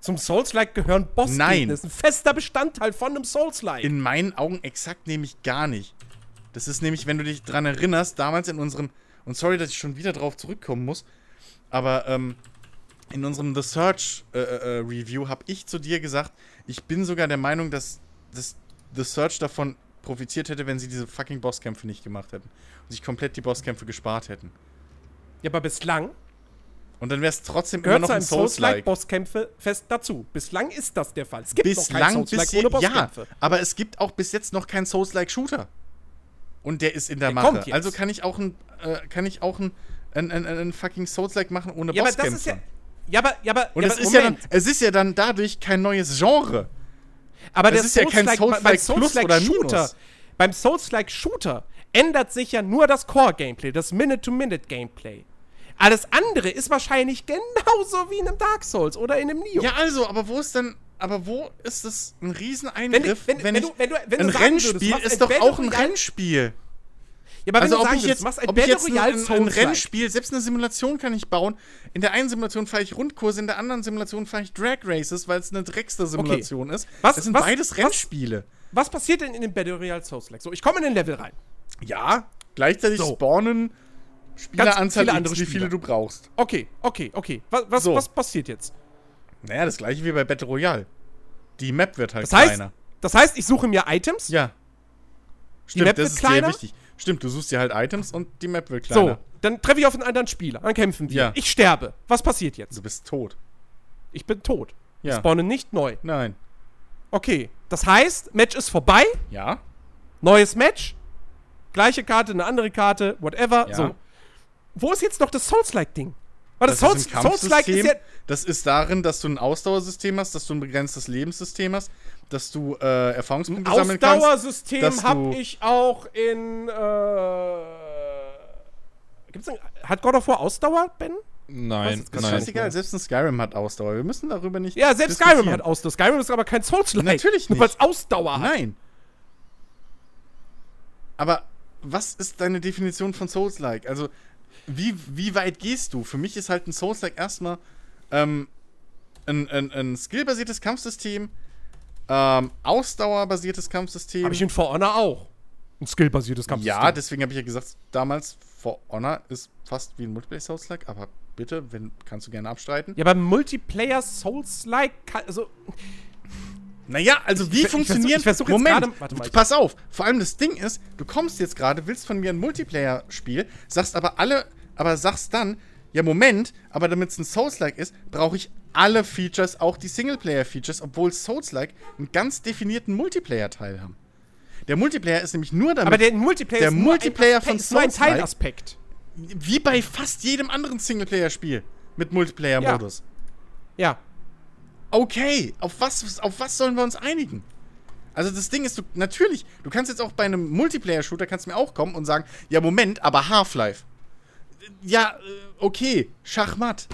Zum Souls-like gehören Bossgegner. Nein. Das ist ein fester Bestandteil von einem Souls-like. In meinen Augen exakt nämlich gar nicht. Das ist nämlich, wenn du dich dran erinnerst, damals in unserem, und sorry, dass ich schon wieder drauf zurückkommen muss, aber ähm, in unserem The Search äh, äh, Review habe ich zu dir gesagt, ich bin sogar der Meinung, dass, dass The Search davon profitiert hätte, wenn sie diese fucking Bosskämpfe nicht gemacht hätten. Und sich komplett die Bosskämpfe gespart hätten. Ja, aber bislang Und dann wäre es trotzdem immer noch ein Souls-like. Souls-like-Bosskämpfe fest dazu. Bislang ist das der Fall. Es gibt noch kein Bislang, Souls-like ohne je, ja, Bosskämpfe. aber es gibt auch bis jetzt noch keinen Souls-like-Shooter. Und der ist in der, Der Mache. Also kann ich auch ein, äh, kann ich auch ein, ein, ein, ein fucking Souls-like machen ohne Ja, aber das Bosskämpfe. ist ja. Ja, aber, ja, aber, Und ja, es aber ist ja dann, es ist ja dann dadurch kein neues Genre. aber der ist ja kein Souls-like- Souls-like beim Plus oder Souls-like-Shooter, Minus. beim Souls-like-Shooter ändert sich ja nur das Core-Gameplay, das Minute-to-Minute-Gameplay. Alles andere ist wahrscheinlich genauso wie in einem Dark Souls oder in einem Nioh. Ja, also, aber wo ist denn, aber wo ist das ein wenn, Rieseneingriff, wenn, wenn, ich, du, wenn, du, wenn ein du sagen Rennspiel würdest, ist ein doch auch ein Rennspiel. Ja, aber wenn Also du ob sagen ich würdest, jetzt, du machst ein Battle ein, Royale ein, ein Souls-like. Rennspiel, selbst eine Simulation kann ich bauen. In der einen Simulation fahre ich Rundkurse, in der anderen Simulation fahre ich Drag Races, weil es eine Dragster-Simulation ist. Was- das sind was- beides was- Rennspiele. Was passiert denn in dem Battle Royale Souls-like? So, ich komme in den Level rein. Ja, gleichzeitig So. spawnen Spieleranzahl viele andere wie viele du brauchst. Okay, okay, okay. Was, was, So. was passiert jetzt? Naja, das gleiche wie bei Battle Royale. Die Map wird halt Das heißt, kleiner. das heißt, ich suche mir Items. Ja. Stimmt, Map das wird ist kleiner? sehr wichtig. Stimmt, du suchst dir halt Items und die Map wird kleiner. So, dann treffe ich auf einen anderen Spieler. Dann kämpfen wir. Ja. Ich sterbe. Was passiert jetzt? Du bist tot. Ich bin tot. Ich Ja. spawne nicht neu. Nein. Okay, das heißt, Match ist vorbei. Ja? Neues Match. Gleiche Karte, eine andere Karte, whatever. Ja. So. Wo ist jetzt noch das Souls-like-Ding? Weil das, Das Souls, Souls-like ist ja. Das ist darin, dass du ein Ausdauersystem hast, dass du ein begrenztes Lebenssystem hast, dass du äh, Erfahrungspunkte sammeln kannst. Ausdauersystem dass hab du- ich auch in. Äh, gibt's ein, hat God of War Ausdauer, Ben? Nein, Das ist nein. scheißegal, selbst ein Skyrim hat Ausdauer. Wir müssen darüber nicht. Ja, selbst. Skyrim hat Ausdauer. Skyrim ist aber kein Souls-like. Natürlich Nur nicht. weil es Ausdauer hat. Nein. Aber was ist deine Definition von Souls-like? Also, wie, wie weit gehst du? Für mich ist halt ein Souls-like erstmal ähm, ein, ein, ein skillbasiertes Kampfsystem, ähm, ausdauerbasiertes Kampfsystem. Habe ich in For Honor auch. Ein skillbasiertes Kampfsystem. ja, deswegen habe ich ja gesagt, damals For Honor ist fast wie ein Multiplayer Souls-like, aber bitte, wenn, kannst du gerne abstreiten. Ja, beim Multiplayer Souls-like, also Naja, also wie Ich- ich funktionieren. versuch- ich versuch Moment, gerade- warte mal, ich- pass auf. Vor allem das Ding ist, du kommst jetzt gerade, willst von mir ein Multiplayer-Spiel, sagst aber alle, aber sagst dann, ja Moment, aber damit es ein Souls-like ist, brauche ich alle Features, auch die Singleplayer-Features, obwohl Souls-like einen ganz definierten Multiplayer-Teil haben. Der Multiplayer ist nämlich nur damit, aber der Multiplayer der ist nur Multiplayer ein, Aspekt- von ist nur ein Teilaspekt. wie bei fast jedem anderen Singleplayer-Spiel mit Multiplayer-Modus. Ja. Okay, auf was, auf was sollen wir uns einigen? Also das Ding ist, du, natürlich, du kannst jetzt auch bei einem Multiplayer-Shooter, kannst mir auch kommen und sagen, ja Moment, aber Half-Life. Ja, äh, okay, Schachmatt.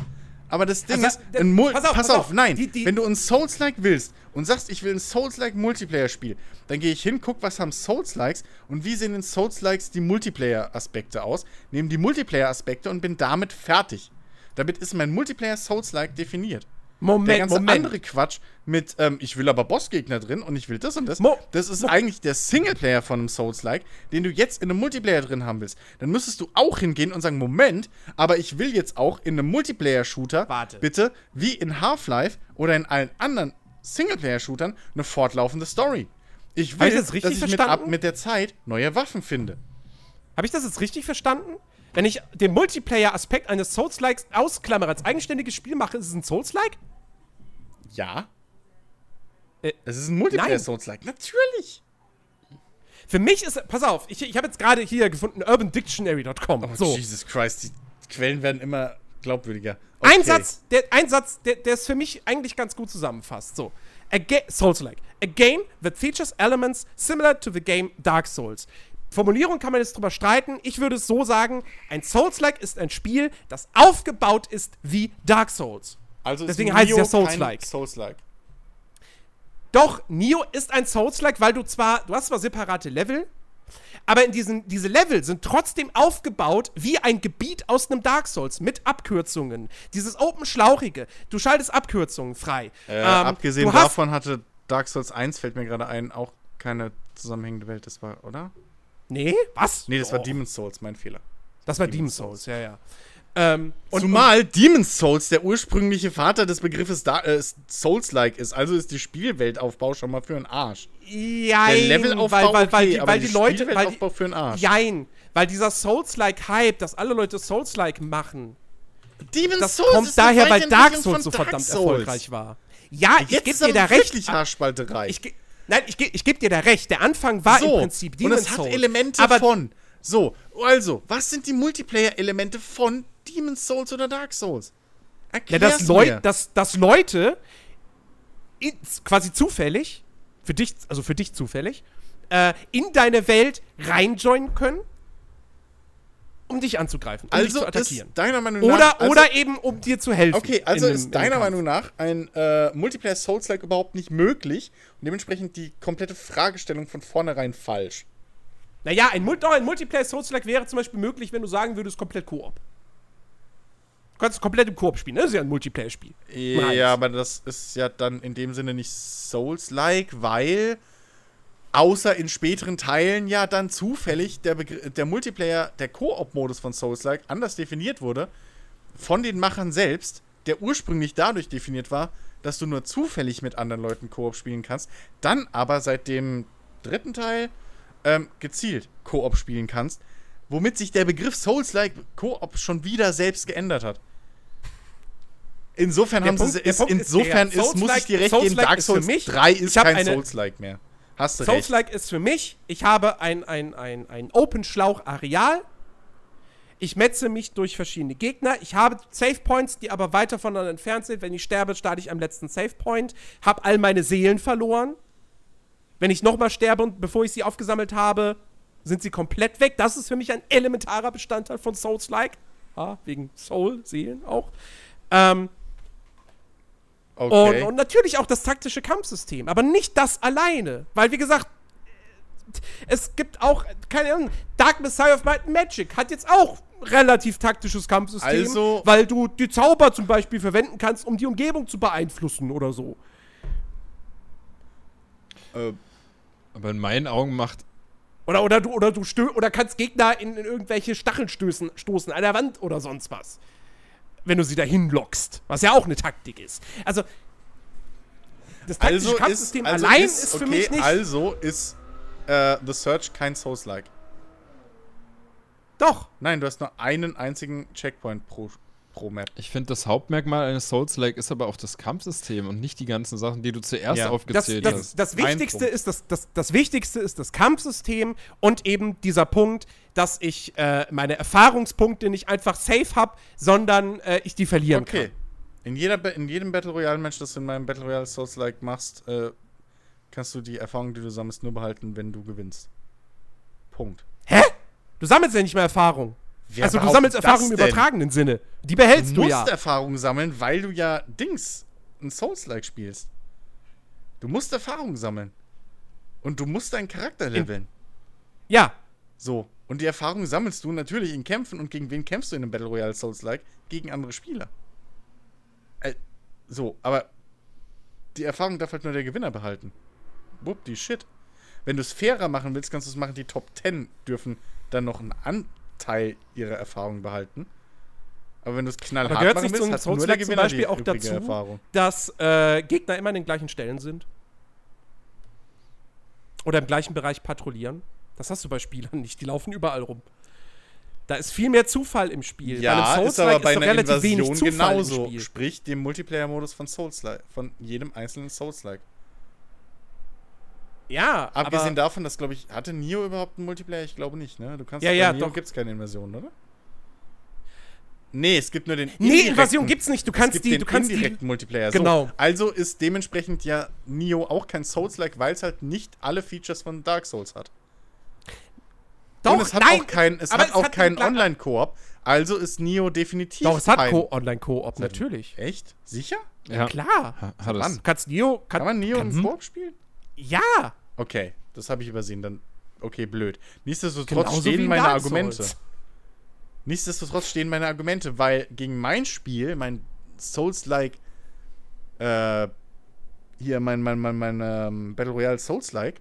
Aber das Ding Also, ist, ein pass pass auf, auf, pass auf. nein, Die- die- wenn du ein Souls-like willst und sagst, ich will ein Souls-like Multiplayer-Spiel, dann gehe ich hin, guck, was haben Souls-likes und wie sehen in Souls-likes die Multiplayer-Aspekte aus, nehme die Multiplayer-Aspekte und bin damit fertig. Damit ist mein Multiplayer Souls-like definiert. Der Moment, ganze Moment. andere Quatsch mit, ähm, ich will aber Bossgegner drin und ich will das und das, Mo- das ist eigentlich der Singleplayer von einem Souls-like, den du jetzt in einem Multiplayer drin haben willst. Dann müsstest du auch hingehen und sagen, Moment, aber ich will jetzt auch in einem Multiplayer-Shooter, bitte, wie in Half-Life oder in allen anderen Singleplayer-Shootern, eine fortlaufende Story. Ich will, ich das richtig dass ich mit, ab, mit der Zeit neue Waffen finde. Habe ich das jetzt richtig verstanden? Wenn ich den Multiplayer-Aspekt eines Souls-Likes ausklammere, als eigenständiges Spiel mache, ist es ein Souls-Like? Ja. Äh, es ist ein Multiplayer-Souls-like, natürlich. Für mich ist, pass auf, ich, ich habe jetzt gerade hier gefunden, urbandictionary.com. Oh, so. Jesus Christ, die Quellen werden immer glaubwürdiger. Ein Okay. Satz, der, ein Satz der, der es für mich eigentlich ganz gut zusammenfasst. So. A Souls-like. A game that features elements similar to the game Dark Souls. Formulierung kann man jetzt drüber streiten. Ich würde es so sagen: Ein Souls-like ist ein Spiel, das aufgebaut ist wie Dark Souls. Also Deswegen heißt es ja Souls-like. Souls-like. Doch, Nio ist ein Souls-like, weil du zwar, du hast zwar separate Level, aber in diesen, diese Level sind trotzdem aufgebaut wie ein Gebiet aus einem Dark Souls mit Abkürzungen. Dieses Open Schlauchige. Du schaltest Abkürzungen frei. Äh, Ähm, abgesehen davon hatte Dark Souls 1, fällt mir gerade ein, auch keine zusammenhängende Welt. Das war, oder? Nee, was? Nee, das war Doch. Demon's Souls, mein Fehler. Das war Demon's Souls, ja, ja. Ähm, und, Zumal Demon's Souls der ursprüngliche Vater des Begriffes da äh, Souls-like ist. Also ist die Spielweltaufbau schon mal für einen Arsch. Jein, Der Levelaufbau weil, weil, weil, okay, die, aber weil die die Leute, weil Spielweltaufbau die, für einen Arsch. Jein, weil dieser Souls-like-Hype, dass alle Leute Souls-like machen, Demon's das Souls kommt daher, weil Dark Souls so verdammt Souls. erfolgreich war. Ja, ich Jetzt gebe dir da recht. wirklich Haarspalterei. Ich, ge- nein, ich, ge- ich gebe dir da recht. Der Anfang war so, im Prinzip und Demon's es hat Souls. Elemente aber von. So, also, was sind die Multiplayer-Elemente von Demon's Souls oder Dark Souls? Ja, Erklär's dass, Leu mir. dass, dass Leute quasi zufällig, für dich, also für dich zufällig, äh, in deine Welt reinjoinen können, um dich anzugreifen, um dich also zu ist attackieren. deiner Meinung Oder, nach. Also, oder eben, um dir zu helfen. Okay, also in einem- ist in deiner. Meinung nach ein äh, Multiplayer Souls-like überhaupt nicht möglich und dementsprechend die komplette Fragestellung von vornherein falsch. Naja, ein, Mul- doch, ein Multiplayer Souls-like wäre zum Beispiel möglich, wenn du sagen würdest, komplett Koop. Du kannst komplett im Koop spielen, ne? das ist ja ein Multiplayer-Spiel. Ja, aber das ist ja dann in dem Sinne nicht Souls-like, weil außer in späteren Teilen ja dann zufällig der, Begr der Multiplayer, der Koop-Modus von Souls-like anders definiert wurde von den Machern selbst, der ursprünglich dadurch definiert war, dass du nur zufällig mit anderen Leuten Koop spielen kannst, dann aber seit dem dritten Teil ähm, gezielt Koop spielen kannst, womit sich der Begriff Souls-like Koop schon wieder selbst geändert hat. Insofern Der haben Punkt- sie es, insofern ist, muss ich dir recht geben, Dark Souls mich- 3 ist kein Souls-like mehr. Hast du. Souls-like ist für mich, ich habe ein, ein, ein, ein Open-Schlauch-Areal. Ich metze mich durch verschiedene Gegner. Ich habe Save Points, die aber weiter voneinander entfernt sind. Wenn ich sterbe, starte ich am letzten Save Point. Hab all meine Seelen verloren. Wenn ich nochmal sterbe und bevor ich sie aufgesammelt habe, sind sie komplett weg. Das ist für mich ein elementarer Bestandteil von Souls-like. Ja, wegen Soul, Seelen auch. Ähm, Okay. und, und natürlich auch das taktische Kampfsystem, aber nicht das alleine. Weil, wie gesagt, es gibt auch, keine Ahnung, Dark Messiah of Might and Magic hat jetzt auch relativ taktisches Kampfsystem, Also- weil du die Zauber zum Beispiel verwenden kannst, um die Umgebung zu beeinflussen oder so. äh, Aber in meinen Augen macht. Oder, oder du, oder du stö oder kannst Gegner in, in irgendwelche Stacheln stößen, stoßen an der Wand oder sonst was. Wenn du sie dahin lockst. Was ja auch eine Taktik ist. Also, das taktische also Kampfsystem ist, also allein ist, ist, für okay, mich nicht. Also ist äh, The Search kein Souls-like. Doch. Nein, du hast nur einen einzigen Checkpoint pro, pro Map. Ich finde, das Hauptmerkmal eines Souls-like ist aber auch das Kampfsystem und nicht die ganzen Sachen, die du zuerst Ja. Das, aufgezählt das, hast. das Wichtigste ist das, das, das Wichtigste ist das Kampfsystem und eben dieser Punkt, dass ich äh, meine Erfahrungspunkte nicht einfach safe habe, sondern äh, ich die verlieren Okay. kann. In, jeder, in jedem Battle Royale-Match, das du in meinem Battle Royale Souls-like machst, äh, kannst du die Erfahrung, die du sammelst, nur behalten, wenn du gewinnst. Punkt. Hä? Du sammelst ja nicht mehr Erfahrung. Wer also du sammelst Erfahrung im übertragenen Sinne. Die behältst Du du, musst ja. Erfahrung sammeln, weil du ja Dings, ein Souls-like spielst. Du musst Erfahrung sammeln. Und du musst deinen Charakter leveln. Ja. So. Und die Erfahrung sammelst du natürlich in Kämpfen. Und gegen wen kämpfst du in einem Battle Royale Souls-like? Gegen andere Spieler. Äh, so, aber die Erfahrung darf halt nur der Gewinner behalten. Wupp, die Shit. Wenn du es fairer machen willst, kannst du es machen, die Top 10 dürfen dann noch einen Anteil ihrer Erfahrung behalten. Aber wenn du es knallhart gehört machen willst, ein hat nur der Souls-like zum Gewinner Beispiel auch dazu, Erfahrung. dass äh, Gegner immer an den gleichen Stellen sind? Oder im gleichen Bereich patrouillieren? Das hast du bei Spielern nicht. Die laufen überall rum. Da ist viel mehr Zufall im Spiel. Ja, ist aber bei doch einer relativ wenig Invasion Zufall im genauso. Sprich, dem Multiplayer-Modus von Souls-like, von jedem einzelnen Souls-like. Ja, Abgesehen aber davon, dass, glaube ich, hatte Nio überhaupt einen Multiplayer? Ich glaube nicht, ne? Du kannst Ja, ja, Nio doch. gibt es keine Invasion, oder? Nee, es gibt nur den Nee, Invasion gibt's nicht. Du es kannst gibt die, den du kannst die, indirekten Multiplayer. Genau. So, also ist dementsprechend ja Nio auch kein Souls-like, weil es halt nicht alle Features von Dark Souls hat. doch, Und es hat nein, auch, kein, es hat auch keinen einen- Online-Koop. Also ist Nio definitiv Doch, es hat Online-Koop, natürlich. Echt? Sicher? ja, Klar. ha- hat es. Kannst Neo, kann, Kann man Nio kann, im Koop spielen? Ja. Okay, das habe ich übersehen. Dann, okay, blöd. Nichtsdestotrotz Genauso stehen in meine Argumente. Souls. Nichtsdestotrotz stehen meine Argumente, weil gegen mein Spiel, mein Souls-like, äh, hier mein, mein, mein, mein ähm, Battle Royale Souls-like,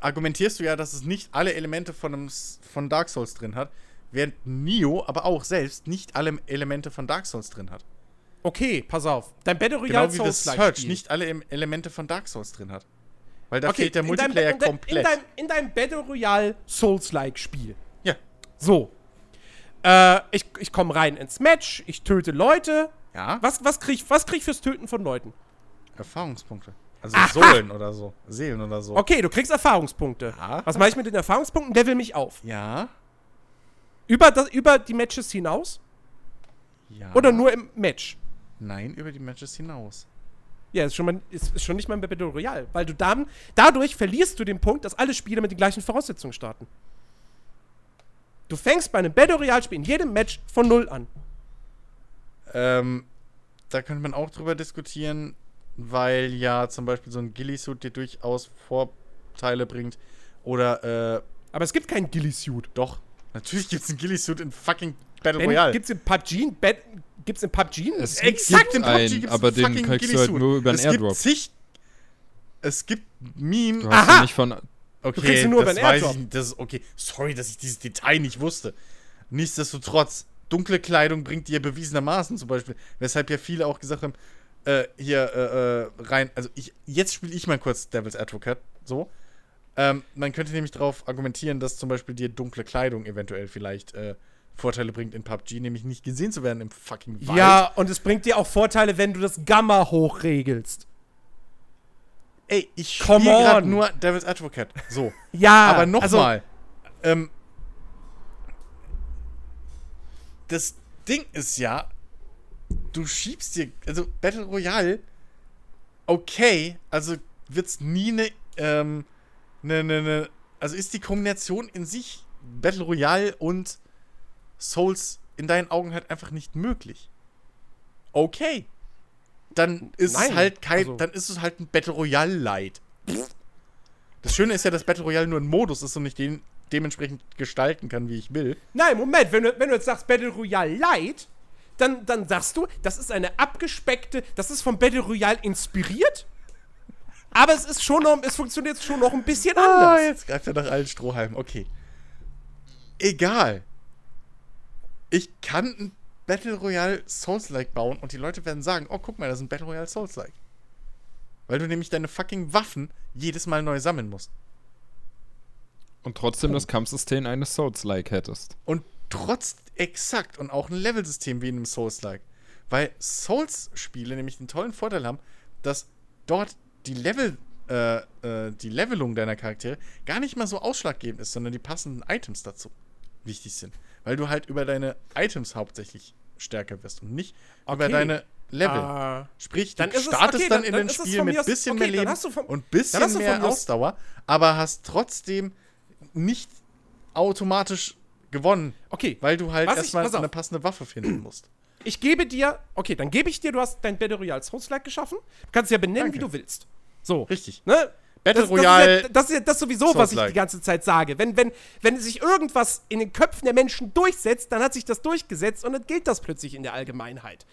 argumentierst du ja, dass es nicht alle Elemente von, einem, von Dark Souls drin hat, während Nio aber auch selbst nicht alle Elemente von Dark Souls drin hat. Okay, pass auf. Dein Battle Royale Genau wie The Souls-like Search nicht alle em- Elemente von Dark Souls drin hat. Weil da Okay, fehlt der Multiplayer in dein- komplett. In deinem, in deinem Battle Royale Souls-like Spiel. ja. So. Äh, ich, ich komme rein ins Match, ich töte Leute. Ja. Was, was krieg ich was krieg fürs Töten von Leuten? Erfahrungspunkte. Also Aha. Sohlen oder so. Seelen oder so. Okay, du kriegst Erfahrungspunkte. Ja. Was mache ich mit den Erfahrungspunkten? Level mich auf. Ja. Über, das, über die Matches hinaus? Ja. Oder nur im Match? Nein, über die Matches hinaus. Ja, ist schon, mal, ist, ist schon nicht mal ein Battle Royale. Weil du dann, dadurch verlierst du den Punkt, dass alle Spiele mit den gleichen Voraussetzungen starten. Du fängst bei einem Battle Royale-Spiel in jedem Match von Null an. Ähm, da könnte man auch drüber diskutieren, weil ja zum Beispiel so ein Ghillie-Suit dir durchaus Vorteile bringt. Oder, äh, Aber es gibt keinen Ghillie-Suit. doch. Natürlich gibt es ein Ghillie-Suit in fucking Battle Ben, Royale. Gibt's in PUBG ein Bat Gibt's in PUBG Es Exakt gibt in PUBG einen, gibt's aber den kriegst du halt nur über einen es Airdrop. Gibt zig, es gibt Meme. Du hast Aha! nicht von. Okay, kriegst ihn nur das über den Airdrop. ich. Das ist okay. Sorry, dass ich dieses Detail nicht wusste. Nichtsdestotrotz, dunkle Kleidung bringt dir bewiesenermaßen zum Beispiel, weshalb ja viele auch gesagt haben, äh, hier äh, äh, rein, also ich, jetzt spiele ich mal kurz Devil's Advocate, so. Ähm, man könnte nämlich darauf argumentieren, dass zum Beispiel dir dunkle Kleidung eventuell vielleicht äh, Vorteile bringt in PUBG, nämlich nicht gesehen zu werden im fucking Wald. Ja, und es bringt dir auch Vorteile, wenn du das Gamma hochregelst. Ey, ich spiele gerade nur Devil's Advocate. So. Ja, Aber also- nochmal. ähm, das Ding ist ja, du schiebst dir, also Battle Royale, okay, also wird es nie eine, ähm, eine, eine, eine, also ist die Kombination in sich Battle Royale und Souls in deinen Augen halt einfach nicht möglich. Okay. Dann ist Nein, es halt kein, also- dann ist es halt ein Battle Royale Light. Das Schöne ist ja, dass Battle Royale nur ein Modus ist und ich den dementsprechend gestalten kann, wie ich will. Nein, Moment, wenn du, wenn du jetzt sagst Battle Royale Light, dann, dann sagst du, das ist eine abgespeckte, das ist vom Battle Royale inspiriert, aber es ist schon noch, es funktioniert schon noch ein bisschen Ah, anders. jetzt greift er nach allen Strohhalmen. Okay. Egal. Ich kann ein Battle Royale Souls-like bauen und die Leute werden sagen, oh, guck mal, das ist ein Battle Royale Souls-like. Weil du nämlich deine fucking Waffen jedes Mal neu sammeln musst. Und trotzdem das Kampfsystem eines Souls-like hättest. Und trotz exakt und auch ein Levelsystem wie in einem Souls-like. Weil Souls-Spiele nämlich den tollen Vorteil haben, dass dort die Level, äh, äh, die Levelung deiner Charaktere gar nicht mal so ausschlaggebend ist, sondern die passenden Items dazu wichtig sind. Weil du halt über deine Items hauptsächlich stärker wirst und nicht über Okay. deine Level. Ah. Sprich, Dann du es- startest okay, dann, dann- in dann den Spiel mit aus- bisschen okay, mehr dann Leben von- und dann bisschen hast du von mehr Ausdauer, aber hast trotzdem nicht automatisch gewonnen. Okay, Weil du halt erstmal eine passende Waffe finden musst. ich gebe dir, okay, dann gebe ich dir, du hast dein Battle Royale Souls-like geschaffen, du kannst es ja benennen, Danke. wie du willst. So. Richtig. Ne? Battle das, Royale Das ist, ja, das ist ja das sowieso, was ich die ganze Zeit sage. Wenn, wenn, wenn sich irgendwas in den Köpfen der Menschen durchsetzt, dann hat sich das durchgesetzt und dann gilt das plötzlich in der Allgemeinheit.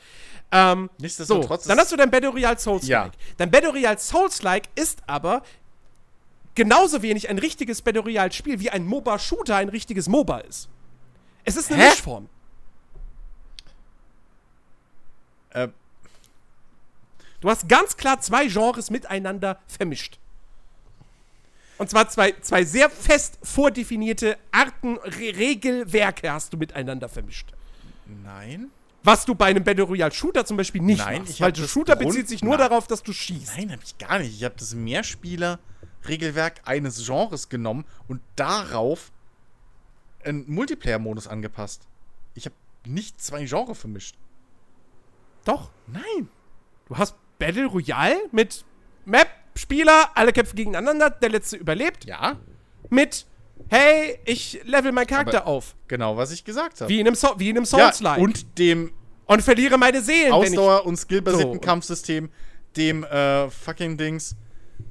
Ähm, so, Nichtsdestotrotz dann ist- hast du dein Battle Royale Souls-like. Ja. Dein Battle Royale Souls-like ist aber genauso wenig ein richtiges Battle Royale-Spiel, wie ein MOBA-Shooter ein richtiges MOBA ist. Es ist eine Hä? Mischform. Äh, Du hast ganz klar zwei Genres miteinander vermischt. Und zwar zwei, zwei sehr fest vordefinierte Arten, Re Regelwerke hast du miteinander vermischt. nein. Was du bei einem Battle Royale Shooter zum Beispiel nicht Nein, machst. ich Weil hab der Shooter Grund- bezieht sich nur Nein. darauf, dass du schießt. Nein, habe ich gar nicht. Ich habe das Mehrspieler-Regelwerk eines Genres genommen und darauf einen Multiplayer-Modus angepasst. Ich habe nicht zwei Genres vermischt. Doch. Nein. Du hast Battle Royale mit Map, Spieler, alle kämpfen gegeneinander, der letzte überlebt. Ja, Mit, hey, ich level meinen Charakter Aber- auf. genau, was ich gesagt habe. Wie in einem, so wie in einem Ja, Souls-like. und dem und verliere meine Seelen, Ausdauer- und skillbasierten So. Kampfsystem, dem äh, fucking Dings,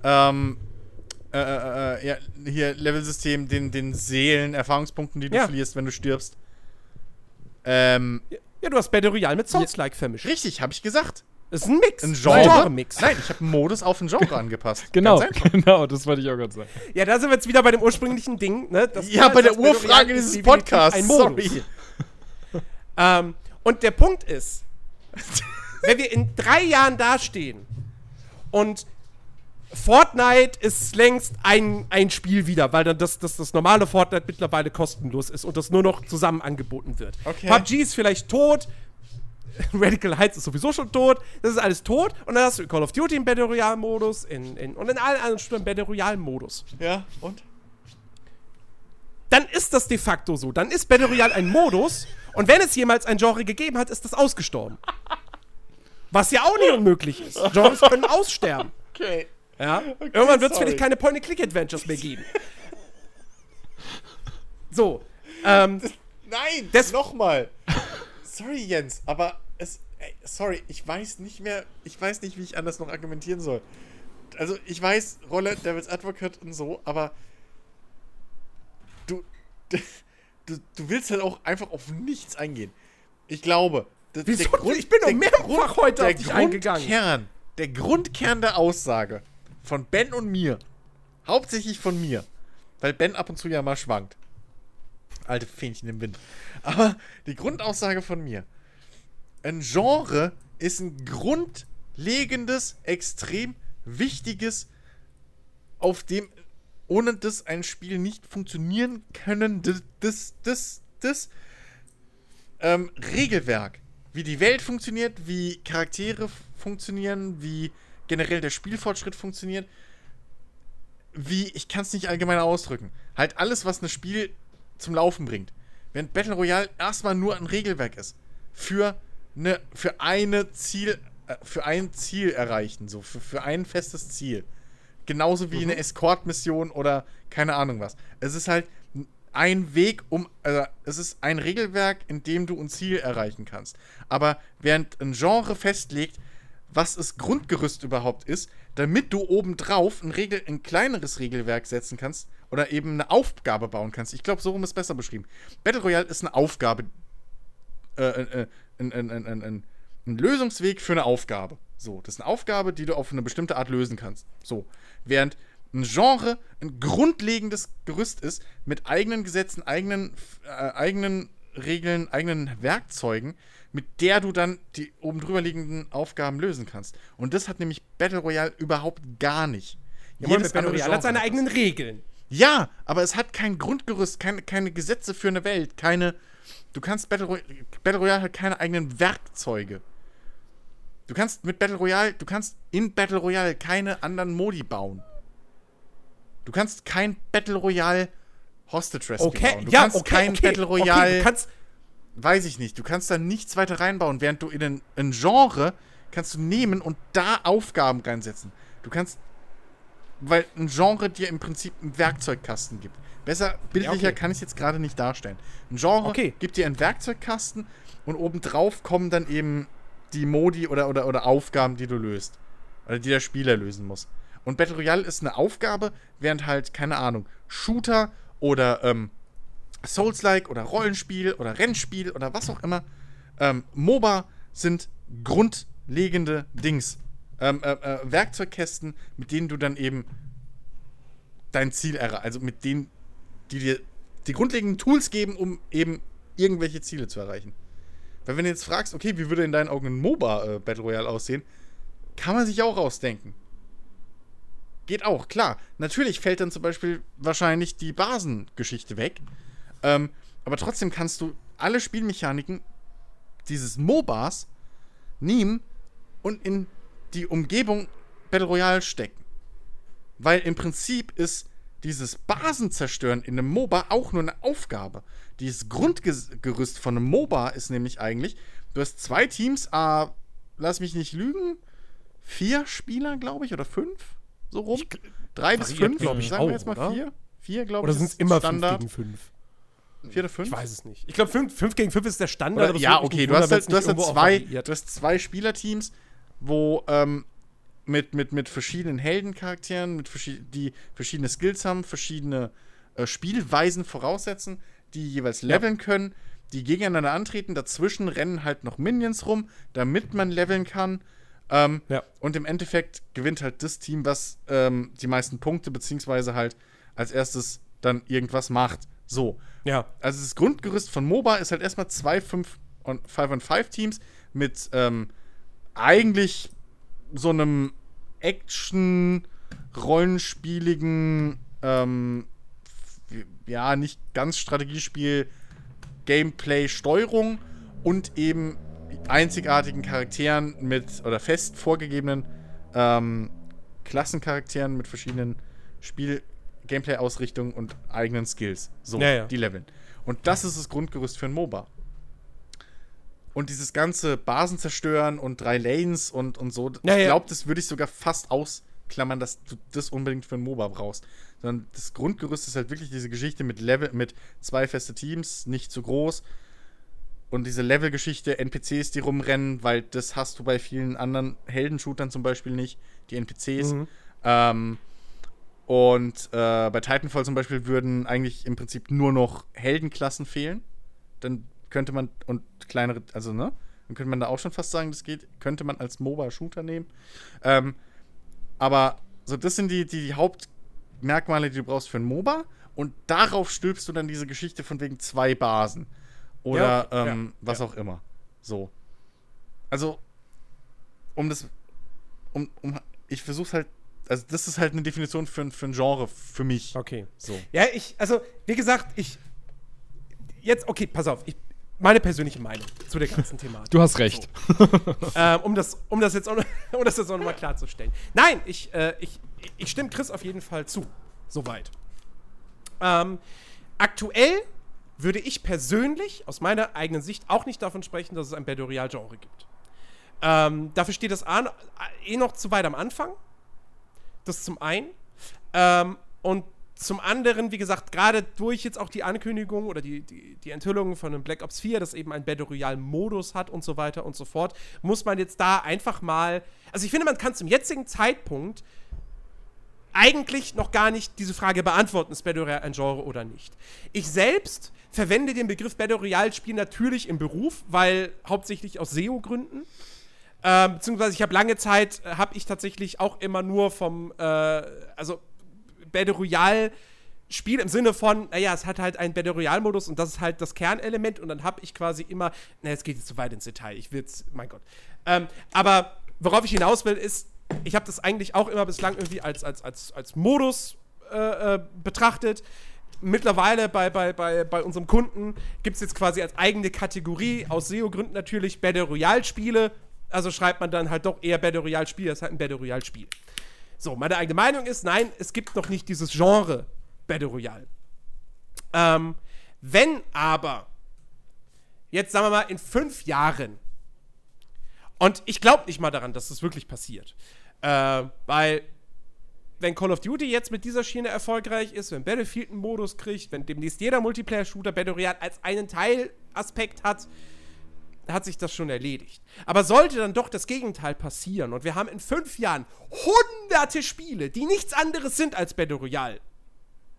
ähm, äh, äh, äh, ja, hier Levelsystem, den, den Seelen, Erfahrungspunkten, die du Ja. verlierst, wenn du stirbst. Ähm, Ja, du hast Battle Royale mit Souls-like vermischt. richtig, habe ich gesagt. Das ist ein Mix. Ein? Genre-Mix. Nein, ich habe einen Modus auf ein Genre angepasst. Genau, genau, das wollte ich auch gerade sagen. Ja, da sind wir jetzt wieder bei dem ursprünglichen Ding, ne? Das Ja, bei der Urfrage dieses Podcasts. Ein Modus. Sorry. Ähm, und der Punkt ist, wenn wir in drei Jahren dastehen und Fortnite ist längst ein, ein Spiel wieder, weil dann das, das, das normale Fortnite mittlerweile kostenlos ist und das nur noch zusammen angeboten wird. Okay. PUBG ist vielleicht tot, Radical Heights ist sowieso schon tot, das ist alles tot und dann hast du Call of Duty im Battle Royale Modus in, in, und in allen anderen Spielen im Battle Royale Modus. Ja, und? dann ist das de facto so. Dann ist Battle Royale ein Modus und wenn es jemals ein Genre gegeben hat, ist das ausgestorben. Was ja auch nicht unmöglich ist. Genres können aussterben. Okay. Ja? Irgendwann wird es vielleicht keine Point-and-Click-Adventures mehr geben. So. Ähm, Nein, Das- nochmal. Sorry, Jens, aber es. Ey, sorry, ich weiß nicht mehr. Ich weiß nicht, wie ich anders noch argumentieren soll. Also, ich weiß, Rolle Devil's Advocate und so, aber. Du. Du, du willst halt auch einfach auf nichts eingehen. Ich glaube. d- Wieso? der Ich bin doch der mehrfach heute der auf dich eingegangen. Grundkern, der Grundkern der Aussage von Ben und mir, hauptsächlich von mir, weil Ben ab und zu ja mal schwankt. Alte Fähnchen im Wind. Aber die Grundaussage von mir, ein Genre ist ein grundlegendes, extrem wichtiges, auf dem ohne das ein Spiel nicht funktionieren können, das, das, das, das ähm, Regelwerk. Wie die Welt funktioniert, wie Charaktere funktionieren, wie generell der Spielfortschritt funktioniert. Wie, ich kann es nicht allgemein ausdrücken. Halt alles, was ein Spiel zum Laufen bringt. Wenn Battle Royale erstmal nur ein Regelwerk ist, für, eine, für eine Ziel, äh, für ein Ziel erreichen, so, für, für ein festes Ziel, genauso wie eine Escort-Mission oder keine Ahnung was. Es ist halt ein Weg, um, also es ist ein Regelwerk, in dem du ein Ziel erreichen kannst. Aber während ein Genre festlegt, was das Grundgerüst überhaupt ist, damit du obendrauf ein, Regel, ein kleineres Regelwerk setzen kannst oder eben eine Aufgabe bauen kannst. Ich glaube, so rum ist besser beschrieben. Battle Royale ist eine Aufgabe, äh, äh, ein, ein, ein, ein, ein Lösungsweg für eine Aufgabe. So, das ist eine Aufgabe, die du auf eine bestimmte Art lösen kannst. So, während ein Genre ein grundlegendes Gerüst ist mit eigenen Gesetzen, eigenen, äh, eigenen Regeln, eigenen Werkzeugen, mit der du dann die oben drüber liegenden Aufgaben lösen kannst. Und das hat nämlich Battle Royale überhaupt gar nicht. Ja, Jedes Battle Royale hat seine eigenen Regeln. Ja, aber es hat kein Grundgerüst, keine, keine Gesetze für eine Welt, keine. Du kannst Battle, Roy Battle Royale hat keine eigenen Werkzeuge. Du kannst mit Battle Royale, du kannst in Battle Royale keine anderen Modi bauen. Du kannst kein Battle Royale Hostage Rescue okay, bauen. Du ja, kannst okay, kein okay, Battle Royale. Okay, du kannst, weiß ich nicht. Du kannst da nichts weiter reinbauen, während du in ein, ein Genre kannst du nehmen und da Aufgaben reinsetzen. Du kannst, weil ein Genre dir im Prinzip einen Werkzeugkasten gibt. Besser, bildlicher Ja, okay. kann ich es jetzt gerade nicht darstellen. Ein Genre Okay. gibt dir einen Werkzeugkasten und obendrauf kommen dann eben die Modi oder, oder, oder Aufgaben, die du löst. Oder die der Spieler lösen muss. Und Battle Royale ist eine Aufgabe, während halt, keine Ahnung, Shooter oder ähm, Souls-like oder Rollenspiel oder Rennspiel oder was auch immer, ähm, MOBA sind grundlegende Dings. Ähm, äh, äh, Werkzeugkästen, mit denen du dann eben dein Ziel erreichst. Also mit denen, die dir die grundlegenden Tools geben, um eben irgendwelche Ziele zu erreichen. Weil wenn du jetzt fragst, okay, wie würde in deinen Augen ein MOBA äh, Battle Royale aussehen, kann man sich auch ausdenken. Geht auch, klar. Natürlich fällt dann zum Beispiel wahrscheinlich die Basengeschichte weg. Ähm, aber trotzdem kannst du alle Spielmechaniken dieses MOBAs nehmen und in die Umgebung Battle Royale stecken. Weil im Prinzip ist dieses Basenzerstören in einem MOBA auch nur eine Aufgabe. Dieses Grundgerüst von einem MOBA ist nämlich eigentlich, du hast zwei Teams, ah, lass mich nicht lügen, vier Spieler, glaube ich, oder fünf, so rum. Drei bis fünf, glaub ich, sagen wir auch, jetzt mal oder? vier. Vier, glaube oder ich, sind es ist immer Standard. 5 gegen 5? Vier oder fünf? Ich weiß es nicht. Ich glaube, 5 gegen 5 ist der Standard. Oder, ja, okay, nicht du hast, halt, du, hast halt zwei, du hast zwei Spielerteams, wo ähm, mit, mit, mit verschiedenen Heldencharakteren, mit verschi die verschiedene Skills haben, verschiedene äh, Spielweisen voraussetzen, die jeweils leveln können, die gegeneinander antreten. Dazwischen rennen halt noch Minions rum, damit man leveln kann. Ähm, Ja. Und im Endeffekt gewinnt halt das Team, was ähm, die meisten Punkte, beziehungsweise halt als erstes dann irgendwas macht. So. Ja. Also das Grundgerüst von MOBA ist halt erstmal zwei 5 und 5 und 5 Teams mit ähm, eigentlich so einem Action rollenspieligen ähm, ja, nicht ganz Strategiespiel Gameplay Steuerung und eben einzigartigen Charakteren mit oder fest vorgegebenen ähm, Klassencharakteren mit verschiedenen Spiel Gameplay Ausrichtungen und eigenen Skills. So, Ja, ja. die leveln. Und das ist das Grundgerüst für ein MOBA. Und dieses ganze Basen zerstören und drei Lanes und, und so, Ja, ich ja. glaube, das würde ich sogar fast ausklammern, dass du das unbedingt für ein MOBA brauchst. Sondern das Grundgerüst ist halt wirklich diese Geschichte mit Level, mit zwei feste Teams, nicht zu groß. Und diese Level-Geschichte, NPCs, die rumrennen, weil das hast du bei vielen anderen Heldenshootern zum Beispiel nicht, die NPCs. Mhm. Ähm, und äh, bei Titanfall zum Beispiel würden eigentlich im Prinzip nur noch Heldenklassen fehlen. Dann könnte man, und kleinere, also ne, dann könnte man da auch schon fast sagen, das geht, könnte man als MOBA-Shooter nehmen. Ähm, aber so, das sind die, die, die Hauptmerkmale, die du brauchst für ein MOBA. Und darauf stülpst du dann diese Geschichte von wegen zwei Basen. Oder Ja, ähm, ja, was ja. auch immer. So. Also, um das. Um, um, ich versuch's halt. Also, das ist halt eine Definition für, ein- für ein Genre für mich. Okay. So. Ja, ich, also, wie gesagt, ich. Jetzt, okay, pass auf. Ich, meine persönliche Meinung zu der ganzen Thematik. Du hast recht. ähm, um, das, um das jetzt auch, um das jetzt auch nochmal klarzustellen. Nein, ich, äh, ich, ich stimme Chris auf jeden Fall zu. Soweit. Ähm, aktuell würde ich persönlich aus meiner eigenen Sicht auch nicht davon sprechen, dass es ein Battle Royale-Genre gibt. Ähm, dafür steht das A, eh noch zu weit am Anfang. das zum einen. Ähm, und zum anderen, wie gesagt, gerade durch jetzt auch die Ankündigung oder die, die, die Enthüllung von einem Black Ops 4, das eben einen Battle Royale-Modus hat und so weiter und so fort, muss man jetzt da einfach mal. Also ich finde, man kann zum jetzigen Zeitpunkt eigentlich noch gar nicht diese Frage beantworten, ist Battle Royale ein Genre oder nicht. Ich selbst verwende den Begriff Battle Royale-Spiel natürlich im Beruf, weil hauptsächlich aus SEO-Gründen. Ähm, beziehungsweise ich habe lange Zeit, äh, habe ich tatsächlich auch immer nur vom, äh, also Battle Royale Spiel im Sinne von, naja, es hat halt einen Battle Royale-Modus und das ist halt das Kernelement und dann habe ich quasi immer, na, jetzt geht es zu weit ins Detail, ich will es, mein Gott. Ähm, aber worauf ich hinaus will, ist, ich habe das eigentlich auch immer bislang irgendwie als, als, als, als Modus äh, äh, betrachtet. Mittlerweile bei, bei, bei, bei unserem Kunden gibt es jetzt quasi als eigene Kategorie, aus SEO-Gründen natürlich, Battle Royale-Spiele. Also schreibt man dann halt doch eher Battle Royale-Spiel, das ist halt ein Battle Royale-Spiel. So, meine eigene Meinung ist, nein, es gibt noch nicht dieses Genre Battle Royale. Ähm, wenn aber, jetzt sagen wir mal, in fünf Jahren und ich glaube nicht mal daran, dass das wirklich passiert. Äh, weil, wenn Call of Duty jetzt mit dieser Schiene erfolgreich ist, wenn Battlefield einen Modus kriegt, wenn demnächst jeder Multiplayer-Shooter Battle Royale als einen Teilaspekt hat, hat sich das schon erledigt. Aber sollte dann doch das Gegenteil passieren und wir haben in fünf Jahren hunderte Spiele, die nichts anderes sind als Battle Royale.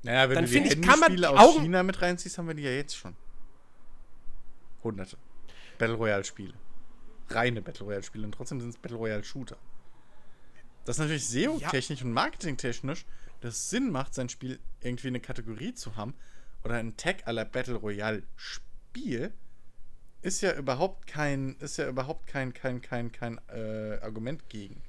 Naja, wenn Dann du die ich, kann man Spiele die aus Augen- China mit reinziehst, haben wir die ja jetzt schon. Hunderte. Battle Royale-Spiele. Reine Battle Royale-Spiele und trotzdem sind es Battle Royale-Shooter. Das ist natürlich SEO-technisch und marketingtechnisch, das Sinn macht, sein Spiel irgendwie eine Kategorie zu haben oder einen Tag aller Battle Royale-Spiel, ist ja überhaupt kein, ist ja überhaupt kein, kein, kein, kein äh, Argument gegen.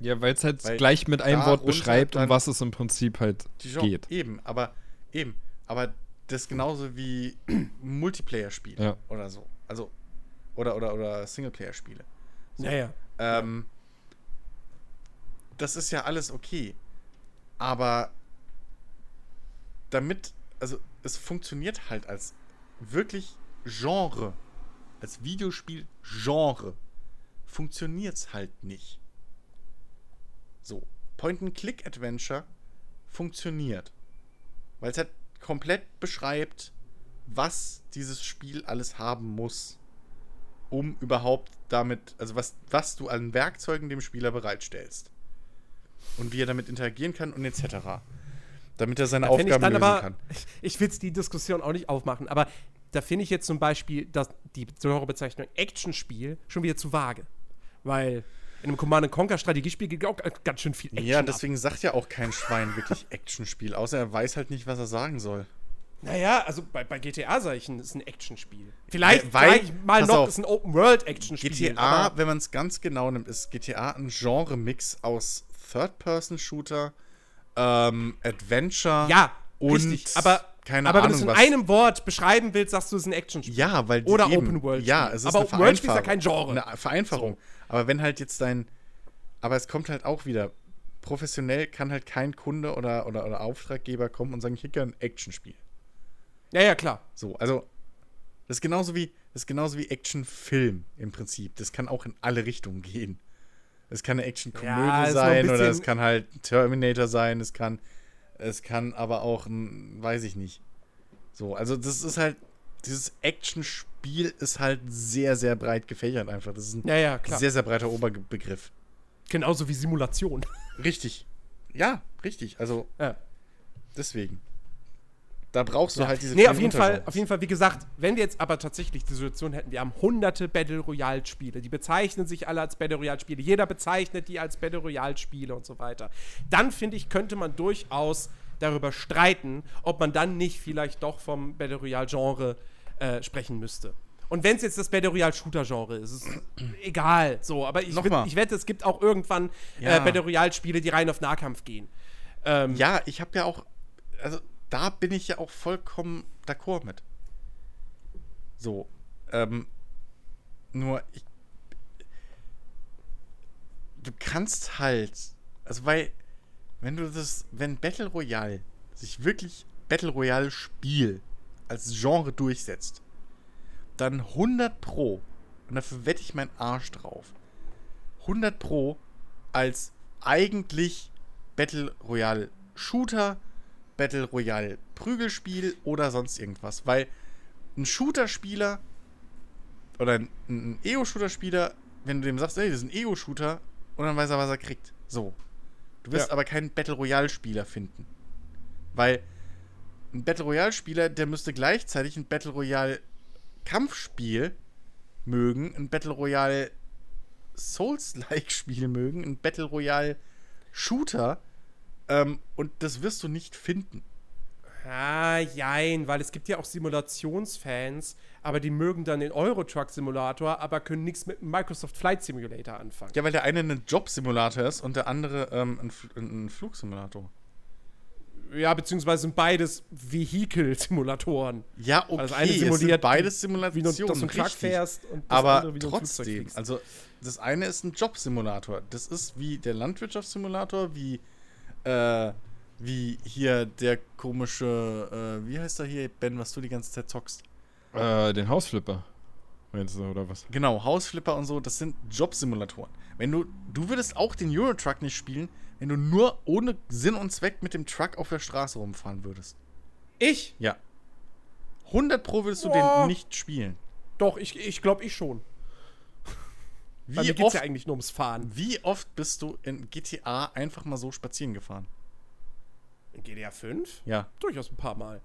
Ja, weil es halt Weil gleich mit einem Wort beschreibt, um was es im Prinzip halt Genre, geht. Eben, aber eben, aber das genauso wie Multiplayer-Spiele Ja. oder so. Also oder oder oder Singleplayer-Spiele. So. Naja. Ähm, das ist ja alles okay. Aber damit, also es funktioniert halt als wirklich Genre, als Videospiel-Genre, funktioniert es halt nicht. So, Point-and-Click-Adventure funktioniert. Weil es halt komplett beschreibt, was dieses Spiel alles haben muss, um überhaupt damit, also was, was du an Werkzeugen dem Spieler bereitstellst. Und wie er damit interagieren kann und etc. Damit er seine Da ich Aufgaben lösen aber, kann. ich will jetzt die Diskussion auch nicht aufmachen, aber da finde ich jetzt zum Beispiel dass die Genrebezeichnung Actionspiel schon wieder zu vage. Weil in einem Command Conquer Strategiespiel geht auch ganz schön viel Action Ja, ab. deswegen sagt ja auch kein Schwein wirklich Actionspiel, außer er weiß halt nicht, was er sagen soll. Naja, also bei, bei GTA sage ich, es ist ein Actionspiel. Vielleicht Weil- ich mal noch, auf, es ist ein Open-World-Actionspiel. GTA, wenn man es ganz genau nimmt, ist GTA ein Genre-Mix aus Third-Person-Shooter, ähm, Adventure Ja, und richtig. Aber, keine aber wenn Ahnung du es in einem Wort beschreiben willst, sagst du, es ist ein Actionspiel. Ja, weil Oder eben, Open World. Ja, es ist aber eine Open World Spiel ist ja kein Genre. Eine Vereinfachung. Aber wenn halt jetzt dein. Aber es kommt halt auch wieder. Professionell kann halt kein Kunde oder, oder, oder Auftraggeber kommen und sagen, ich hätte gerne ein Actionspiel. Ja, ja, klar. So, also. Das ist genauso wie, das ist genauso wie Actionfilm im Prinzip. Das kann auch in alle Richtungen gehen. Es kann eine Actionkomödie Ja, sein oder es kann halt Terminator sein, es kann, es kann aber auch ein, weiß ich nicht. So, also das ist halt, dieses Actionspiel ist halt sehr, sehr breit gefächert einfach. Das ist ein Ja, ja, sehr, sehr breiter Oberbegriff. Genauso wie Simulation. Richtig. Ja, richtig. Also ja. deswegen. Da brauchst du Ja. halt diese Nee, auf jeden Fall, auf jeden Fall, wie gesagt, wenn wir jetzt aber tatsächlich die Situation hätten, wir haben hunderte Battle Royale Spiele, die bezeichnen sich alle als Battle Royale Spiele, jeder bezeichnet die als Battle Royale Spiele und so weiter. Dann finde ich, könnte man durchaus darüber streiten, ob man dann nicht vielleicht doch vom Battle Royale Genre äh, sprechen müsste. Und wenn es jetzt das Battle Royale Shooter Genre ist, ist es egal, so, aber ich, Nochmal. wett- ich wette, es gibt auch irgendwann Ja. äh, Battle Royale Spiele, die rein auf Nahkampf gehen. Ähm, Ja, ich habe ja auch, also da bin ich ja auch vollkommen d'accord mit. So, ähm, nur ich, du kannst halt, also weil, wenn du das, wenn Battle Royale sich wirklich Battle Royale Spiel als Genre durchsetzt, dann 100 Pro, und dafür wette ich meinen Arsch drauf, 100 Pro als eigentlich Battle Royale Shooter, Battle Royale Prügelspiel oder sonst irgendwas. Weil ein Shooter-Spieler oder ein, ein Ego-Shooter-Spieler, wenn du dem sagst, ey, das ist ein Ego-Shooter, und dann weiß er, was er kriegt. So. Du wirst Ja. aber keinen Battle Royale-Spieler finden. Weil ein Battle Royale-Spieler, der müsste gleichzeitig ein Battle Royale-Kampfspiel mögen, ein Battle Royale Souls-like-Spiel mögen, ein Battle Royale Shooter. Ähm, und das wirst du nicht finden. Ah, jein, weil es gibt ja auch Simulationsfans, aber die mögen dann den Euro-Truck-Simulator, aber können nichts mit dem Microsoft Flight Simulator anfangen. Ja, weil der eine ein Job-Simulator ist und der andere ähm, ein, Fl- ein Flugsimulator. Ja, beziehungsweise sind beides Vehikel-Simulatoren. Ja, okay, das eine simuliert, beides Wie Simulationen, du dass du einen Truck richtig. fährst und das Aber andere, wie du ein trotzdem, also das eine ist ein Jobsimulator. Das ist wie der Landwirtschaftssimulator, wie äh, wie hier der komische, äh, wie heißt er hier, Ben, was du die ganze Zeit zockst? Äh, den Hausflipper. Meinst du, oder was? Genau, Hausflipper und so, das sind Jobsimulatoren. Wenn du, du würdest auch den Eurotruck nicht spielen, wenn du nur ohne Sinn und Zweck mit dem Truck auf der Straße rumfahren würdest. Ich? Ja. 100 Pro würdest du Boah. den nicht spielen. Doch, ich, ich glaube ich schon. Weil Wie mir geht's oft, ja eigentlich nur ums Fahren. wie oft bist du in GTA einfach mal so spazieren gefahren? In GDA 5? Ja. Durchaus ein paar Mal.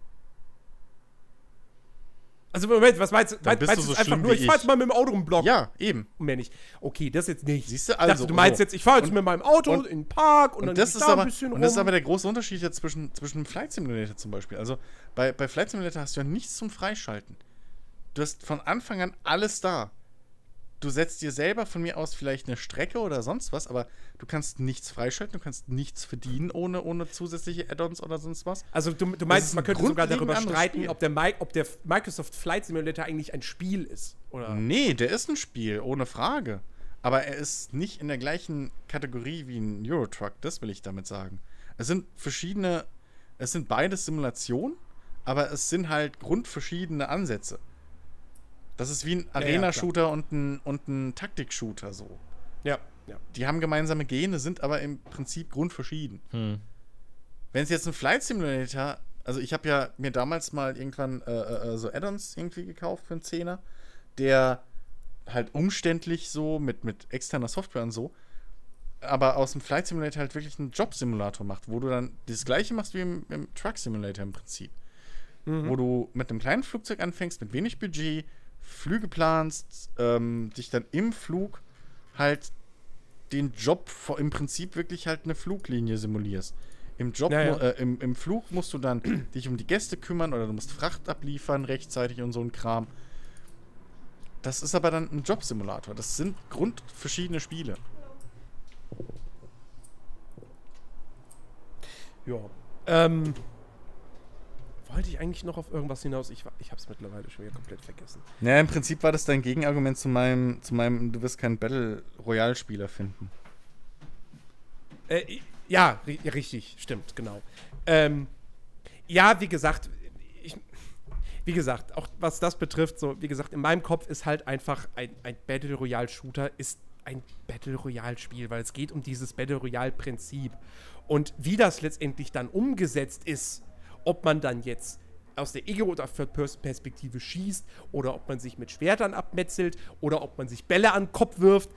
Also Moment, was meinst du? Dann Meinst, du so einfach nur, wie ich fahr jetzt mal mit dem Auto im Block? Ja, eben. Und mehr nicht. Okay, das jetzt nicht. Siehst du, also, dachte, du meinst so. jetzt, ich fahre jetzt Und- mit meinem Auto und- in den Park und, Und dann das, ist da aber, ein bisschen und das ist rum. aber der große Unterschied jetzt zwischen, zwischen Flight Simulator zum Beispiel. Also bei, bei Flight Simulator hast du ja nichts zum Freischalten. Du hast von Anfang an alles da. Du setzt dir selber von mir aus vielleicht eine Strecke oder sonst was, aber du kannst nichts freischalten, du kannst nichts verdienen ohne, ohne zusätzliche Add-ons oder sonst was. Also du, du meinst, ein man könnte sogar darüber streiten, ob der, Mi ob der Microsoft Flight Simulator eigentlich ein Spiel ist. Oder? Nee, der ist ein Spiel, ohne Frage. Aber er ist nicht in der gleichen Kategorie wie ein Eurotruck, das will ich damit sagen. Es sind verschiedene, es sind beides Simulationen, aber es sind halt grundverschiedene Ansätze. Das ist wie ein ja, Arena-Shooter und ein, und ein Taktik-Shooter so. Ja, ja. Die haben gemeinsame Gene, sind aber im Prinzip grundverschieden. Hm. Wenn es jetzt ein Flight Simulator, also ich habe ja mir damals mal irgendwann äh, äh, so Add-ons irgendwie gekauft für einen Zehner, der halt umständlich so mit, mit externer Software und so, aber aus dem Flight Simulator halt wirklich einen Job-Simulator macht, wo du dann das gleiche machst wie im, im Truck Simulator im Prinzip. Wo du mit einem kleinen Flugzeug anfängst, mit wenig Budget, Flüge planst, ähm, dich dann im Flug halt den Job vor, im Prinzip wirklich halt eine Fluglinie simulierst. Im Job, Ja, Äh, im, im Flug musst du dann dich um die Gäste kümmern oder du musst Fracht abliefern rechtzeitig und so ein Kram. Das ist aber dann ein Jobsimulator. Das sind grundverschiedene Spiele. Ja. Ähm, wollte ich eigentlich noch auf irgendwas hinaus? Ich, ich habe es mittlerweile schon wieder komplett vergessen. Ja, im Prinzip war das dein Gegenargument zu meinem, zu meinem, du wirst keinen Battle Royale-Spieler finden. Äh, ja, ri richtig, stimmt, genau. Ähm, ja, wie gesagt, ich, wie gesagt, auch was das betrifft, so, wie gesagt, in meinem Kopf ist halt einfach ein, ein Battle Royale Shooter ist ein Battle Royale Spiel, weil es geht um dieses Battle Royale Prinzip. Und wie das letztendlich dann umgesetzt ist, ob man dann jetzt aus der Ego- oder Perspektive schießt oder ob man sich mit Schwertern abmetzelt oder ob man sich Bälle an den Kopf wirft,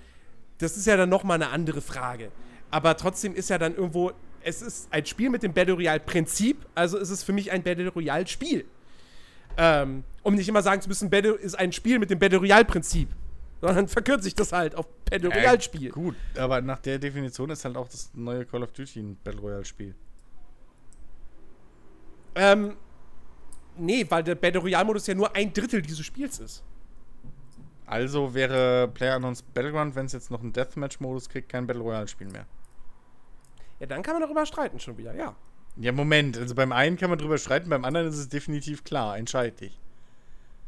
das ist ja dann nochmal eine andere Frage. Aber trotzdem ist ja dann irgendwo, es ist ein Spiel mit dem Battle Royale Prinzip, also ist es für mich ein Battle Royale Spiel. Ähm, um nicht immer sagen zu müssen, Battle ist ein Spiel mit dem Battle Royale Prinzip. Sondern verkürzt sich das halt auf Battle Royale Spiel. Gut, aber nach der Definition ist halt auch das neue Call of Duty ein Battle Royale-Spiel. Ähm, nee, weil der Battle Royale Modus ja nur ein Drittel dieses Spiels ist. Also wäre PlayerUnknown's Battleground, wenn es jetzt noch einen Deathmatch-Modus kriegt, kein Battle Royale-Spiel mehr. Ja, dann kann man darüber streiten schon wieder, ja. Ja, Moment. Also beim einen kann man drüber streiten, beim anderen ist es definitiv klar. Entscheid dich.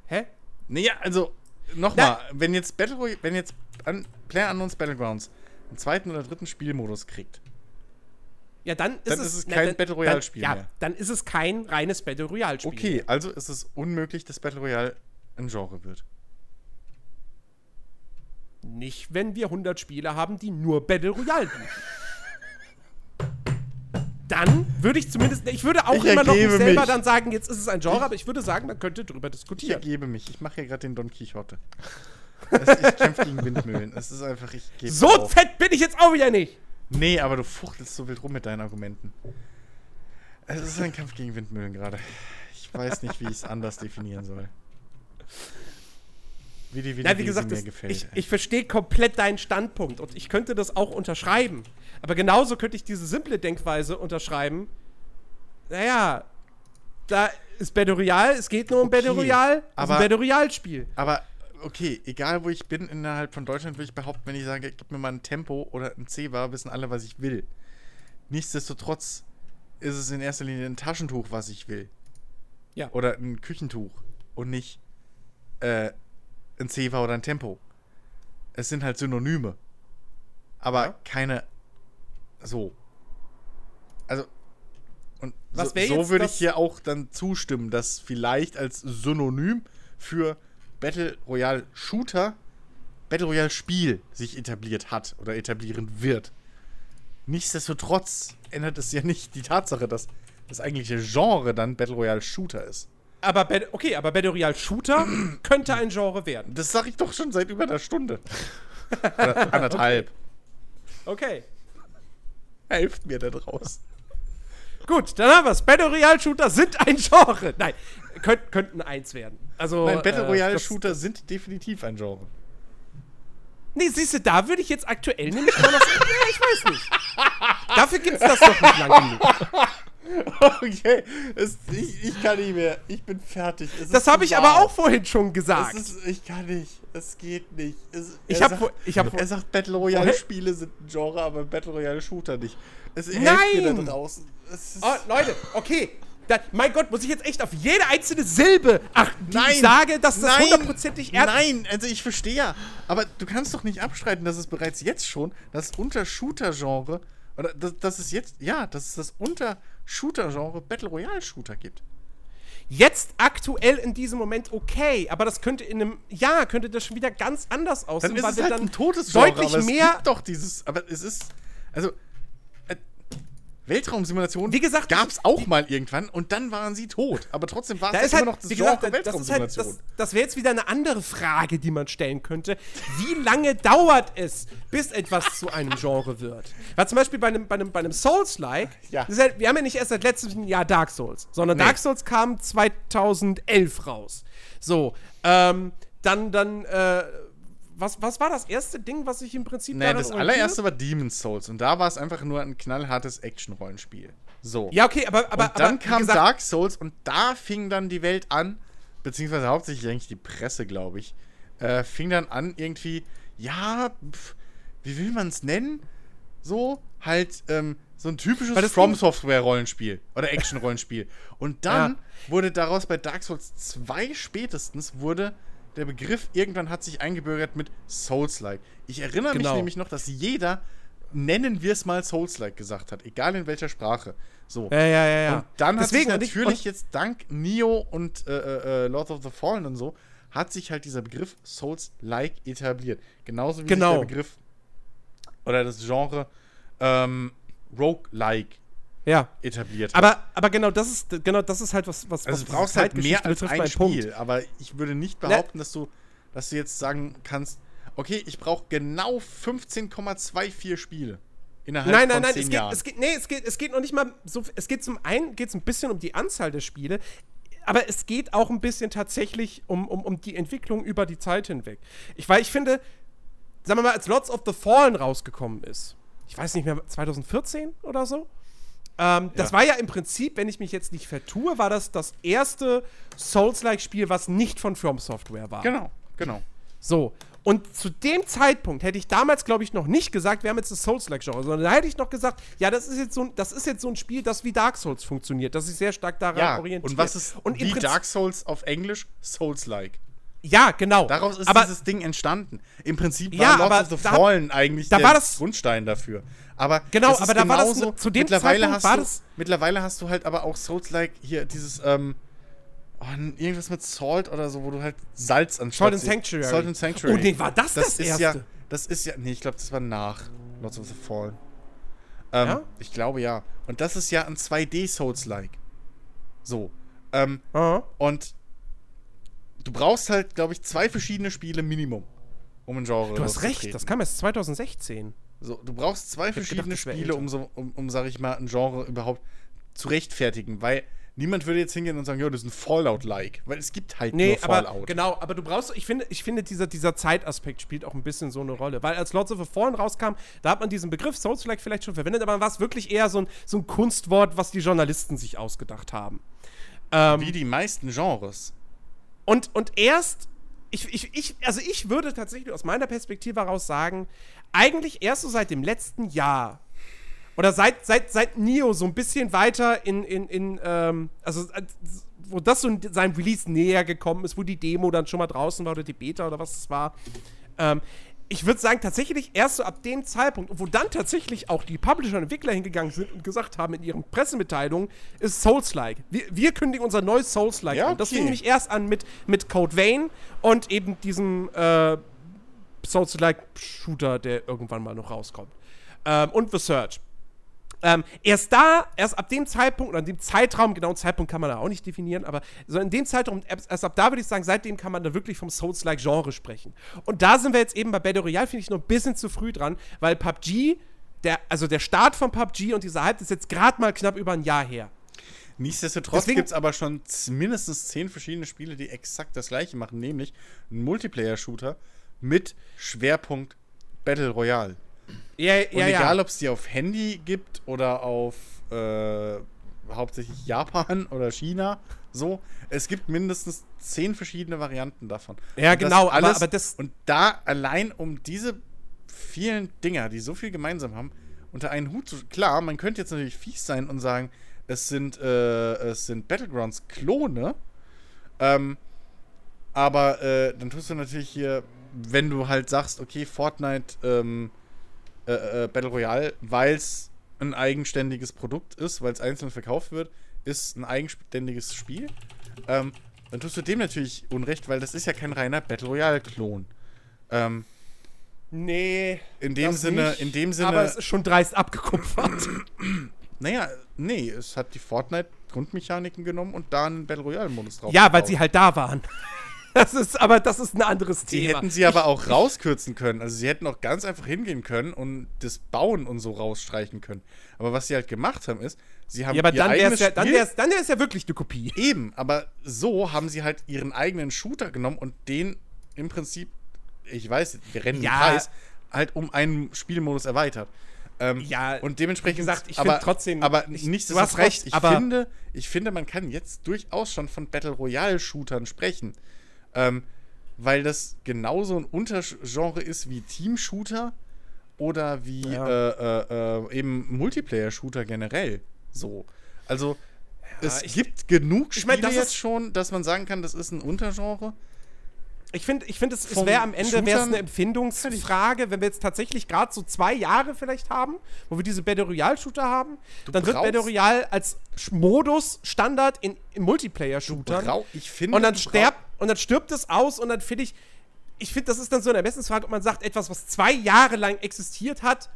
Hä? Naja, also, nochmal, wenn jetzt Battle wenn jetzt an PlayerUnknown's Battlegrounds einen zweiten oder dritten Spielmodus kriegt, Ja, dann ist Dann es, ist es na, kein dann- Battle Royale-Spiel Ja, mehr. dann ist es kein reines Battle Royale Spiel. okay, also ist es unmöglich, dass Battle Royale ein Genre wird. Nicht, wenn wir 100 Spiele haben, die nur Battle Royale bieten. dann würde ich zumindest, ich würde auch Ich immer noch nicht selber mich. dann sagen, jetzt ist es ein Genre, aber ich würde sagen, man könnte drüber Ich diskutieren. ergebe mich. Ich mache hier gerade den Don Quixote. Ich kämpfe gegen Windmühlen. Es ist einfach, ich gebe So auf. fett bin ich jetzt auch wieder nicht. Nee, aber du fuchtelst so wild rum mit deinen Argumenten. Es ist ein Kampf gegen Windmühlen gerade. Ich weiß nicht, wie ich es anders definieren soll. Wie die, wie, Ja, die wie gesagt, mir das, gefällt. ich, ich verstehe komplett deinen Standpunkt und ich könnte das auch unterschreiben. Aber genauso könnte ich diese simple Denkweise unterschreiben. Naja, da ist Battle Royale, es geht nur um Okay, Battle Royale, es ist aber- ein Battle Royale-Spiel. aber okay, egal wo ich bin innerhalb von Deutschland, würde ich behaupten, wenn ich sage, gib mir mal ein Tempo oder ein C-War, wissen alle, was ich will. Nichtsdestotrotz ist es in erster Linie ein Taschentuch, was ich will. Ja. Oder ein Küchentuch und nicht äh, ein Ceva oder ein Tempo. Es sind halt Synonyme. Aber Ja. keine so. Also und so, so würde ich hier auch dann zustimmen, dass vielleicht als Synonym für Battle Royale Shooter Battle Royale Spiel sich etabliert hat oder etablieren wird. Nichtsdestotrotz ändert es ja nicht die Tatsache, dass das eigentliche Genre dann Battle Royale Shooter ist. Aber, okay, aber Battle Royale Shooter könnte ein Genre werden. Das sage ich doch schon seit über einer Stunde. Oder anderthalb. Okay. Helft mir da draußen. Gut, dann haben wir es. Battle Royale Shooter sind ein Genre. Nein, könnt, könnten eins werden. Also, Nein, Battle äh, Royale das- Shooter sind definitiv ein Genre. Nee, siehst du, da würde ich jetzt aktuell nämlich mal sagen, ja, ich weiß nicht. Dafür gibt's das doch nicht lang genug. Okay, es, ich, ich kann nicht mehr. Ich bin fertig. Es Das habe ich aber auch vorhin schon gesagt. Es ist, ich kann nicht. Es geht nicht. Es, Ich er hab sagt- ich hab er sagt, Battle Royale Spiele sind ein Genre, aber Battle Royale Shooter nicht. Es helft mir da Nein! draußen. Oh, Leute, okay. Da, mein Gott, muss ich jetzt echt auf jede einzelne Silbe achten, die Nein! ich sage, dass das hundertprozentig ernst Nein, also ich verstehe ja. Aber du kannst doch nicht abstreiten, dass es bereits jetzt schon das Unter-Shooter-Genre, oder dass, dass es jetzt, ja, dass es das Unter-Shooter-Genre Battle Royale-Shooter gibt. Jetzt aktuell in diesem Moment okay, aber das könnte in einem Jahr könnte das schon wieder ganz anders aussehen, Dann ist weil es wir halt dann ein totes Genre, deutlich aber es mehr gibt doch dieses, aber es ist, also, Weltraumsimulation Wie gesagt, gab es auch mal irgendwann und dann waren sie tot. Aber trotzdem war es halt, immer noch das Genre halt, Weltraumsimulation. das, das wäre jetzt wieder eine andere Frage, die man stellen könnte. Wie lange dauert es, bis etwas zu einem Genre wird? Weil zum Beispiel bei einem, bei einem, bei einem Souls-like, Ja. halt- wir haben ja nicht erst seit letztem Jahr Dark Souls, sondern Nee. Dark Souls kam 2011 raus. So, ähm, dann, dann, äh, was, was war das erste Ding, was ich im Prinzip Naja, das allererste war Demon's Souls und da war es einfach nur ein knallhartes Action-Rollenspiel. So. Ja, okay, aber, aber, und dann aber, kam gesagt, Dark Souls und da fing dann die Welt an, beziehungsweise hauptsächlich eigentlich die Presse, glaube ich, äh, fing dann an irgendwie, ja, pf, wie will man es nennen? So, halt, ähm, so ein typisches From Ding- Software-Rollenspiel oder Action-Rollenspiel. Und dann Ja. wurde daraus bei Dark Souls 2 spätestens wurde der Begriff irgendwann hat sich eingebürgert mit Souls-like. Ich erinnere Genau. mich nämlich noch, dass jeder, nennen wir es mal Souls-like gesagt hat, egal in welcher Sprache. So. Ja, ja, ja, ja. Und dann Deswegen, hat sich ich- natürlich jetzt dank Neo und äh, äh, äh, Lord of the Fallen und so, hat sich halt dieser Begriff Souls-like etabliert. Genauso wie Genau. der Begriff oder das Genre ähm, Roguelike Ja. etabliert hat. Aber, aber genau das ist genau das ist halt was was Also was du brauchst halt mehr als ein Spiel, Punkt. aber ich würde nicht behaupten, dass du, dass du jetzt sagen kannst, okay, ich brauche genau 15,24 Spiele innerhalb Nein, nein, nein, 10 es geht, es geht, nee, es geht, es geht noch nicht mal so, es geht zum einen, geht es ein bisschen um die Anzahl der Spiele, aber es geht auch ein bisschen tatsächlich um, um, um die Entwicklung über die Zeit hinweg. Ich, weil ich finde, sagen wir mal, als Lords of the Fallen rausgekommen ist, ich weiß nicht mehr, 2014 oder so, ähm, das Ja. war ja im Prinzip, wenn ich mich jetzt nicht vertue, war das das erste Souls-like-Spiel, was nicht von From Software war. genau, genau. So. Und zu dem Zeitpunkt hätte ich damals, glaube ich, noch nicht gesagt, wir haben jetzt das Souls-like-Genre, sondern da hätte ich noch gesagt, ja, das ist jetzt so ein, das ist jetzt so ein Spiel, das wie Dark Souls funktioniert, das sich sehr stark daran Ja, orientiert. und was ist und wie Prinzip- Dark Souls auf Englisch? Souls-like. Ja, genau. Daraus ist aber, dieses Ding entstanden. Im Prinzip war Ja, Lords aber of the da- Fallen eigentlich da der das- Grundstein dafür. Aber Genau, aber da war das zu dem mittlerweile Zeitpunkt hast du, das- Mittlerweile hast du halt aber auch Souls-like hier dieses, ähm, oh, irgendwas mit Salt oder so, wo du halt Salz anstatt... Salt and Sanctuary. Salt and Sanctuary. Oh, nee, war das das ja, erste? Das ist ja, nee, ich glaube, das war nach Lords of the Fallen. Ähm, Ja? Ich glaube ja. Und das ist ja ein 2D-Souls-like. So. Ähm, Aha. und du brauchst halt, glaube ich, zwei verschiedene Spiele Minimum, um ein Genre Du hast recht, das kam erst 2016. So, du brauchst zwei verschiedene gedacht, Spiele, um, so, um, um, sag ich mal, ein Genre überhaupt zu rechtfertigen, weil niemand würde jetzt hingehen und sagen, ja, das ist ein Fallout-like, weil es gibt halt Nee, nur Fallout. aber genau, aber du brauchst, ich finde, ich finde dieser, dieser Zeitaspekt spielt auch ein bisschen so eine Rolle. Weil als Lords of the Fallen rauskam, da hat man diesen Begriff Souls-like vielleicht schon verwendet, aber dann war es wirklich eher so ein, so ein Kunstwort, was die Journalisten sich ausgedacht haben. Ähm, Wie die meisten Genres. Und, und erst, ich, ich, ich, also ich würde tatsächlich aus meiner Perspektive heraus sagen, eigentlich erst so seit dem letzten Jahr oder seit, seit, seit Neo so ein bisschen weiter in, in, in ähm, also wo das so in seinem Release näher gekommen ist, wo die Demo dann schon mal draußen war oder die Beta oder was es war. Ähm, ich würde sagen, tatsächlich erst so ab dem Zeitpunkt, wo dann tatsächlich auch die Publisher und Entwickler hingegangen sind und gesagt haben in ihren Pressemitteilungen, ist Souls-like. Wir, wir kündigen unser neues Souls-like Ja, an. Das okay. fing nämlich erst an mit, mit Code Vein und eben diesem äh, Souls-like-Shooter, der irgendwann mal noch rauskommt. Ähm, und The Search. Ähm, erst da, erst ab dem Zeitpunkt, oder an dem Zeitraum, genauen Zeitpunkt kann man da auch nicht definieren, aber so in dem Zeitraum, erst ab da würde ich sagen, seitdem kann man da wirklich vom Souls-like-Genre sprechen. Und da sind wir jetzt eben bei Battle Royale, finde ich, noch ein bisschen zu früh dran, weil PUBG, der, also der Start von PUBG und dieser Hype ist jetzt gerade mal knapp über ein Jahr her. Nichtsdestotrotz gibt es aber schon mindestens zehn verschiedene Spiele, die exakt das gleiche machen, nämlich einen Multiplayer-Shooter mit Schwerpunkt Battle Royale. Ja, Und egal, ob es die auf Handy gibt oder auf äh, hauptsächlich Japan oder China, so, es gibt mindestens zehn verschiedene Varianten davon. Ja, Und das genau, aber- aber das- Und da allein um diese vielen Dinger, die so viel gemeinsam haben, unter einen Hut zu. Klar, man könnte jetzt natürlich fies sein und sagen, es sind, äh, es sind Battlegrounds-Klone. Ähm, aber äh, dann tust du natürlich hier, wenn du halt sagst, okay, Fortnite ähm, äh, äh, Battle Royale, weil es ein eigenständiges Produkt ist, weil es einzeln verkauft wird, ist ein eigenständiges Spiel. Ähm, dann tust du dem natürlich Unrecht, weil das ist ja kein reiner Battle Royale-Klon. Ähm, Nee. in dem Sinne, nicht, in dem Sinne, Aber es ist schon dreist abgekupfert. naja, nee, es hat die Fortnite-Grundmechaniken genommen und da einen Battle Royale-Modus drauf. ja, weil sie halt da waren. Das ist, aber das ist ein anderes Die Thema. hätten sie aber auch rauskürzen können. Also sie hätten auch ganz einfach hingehen können und das Bauen und so rausstreichen können. Aber was sie halt gemacht haben ist, sie haben ja, aber dann wäre es ja, dann wär's, dann wär's ja wirklich eine Kopie. Eben, aber so haben sie halt ihren eigenen Shooter genommen und den im Prinzip, ich weiß, wir rennen Ja. den Preis, halt um einen Spielmodus erweitert. Ähm, Ja, und dementsprechend gesagt, ich aber, find trotzdem- aber ich- nicht du hast recht, ich aber- finde, ich finde, man kann jetzt durchaus schon von Battle Royale Shootern sprechen. Ähm, weil das genauso ein Untergenre ist wie Team Shooter oder wie Ja. äh, äh, äh, eben Multiplayer Shooter generell. So. Also es ich- gibt genug ich Spiele mein, das jetzt schon, dass man sagen kann, das ist ein Untergenre. Ich finde, ich find, es, es wäre am Ende wär's eine Empfindungsfrage, wenn wir jetzt tatsächlich gerade so zwei Jahre vielleicht haben, wo wir diese Battle Royale-Shooter haben, Du dann wird Battle Royale als Modus Standard in, in Multiplayer-Shootern. Ich Und dann du stirbt, und dann stirbt es aus und dann finde ich, ich finde, das ist dann so eine Ermessensfrage, ob man sagt, etwas, was zwei Jahre lang existiert hat,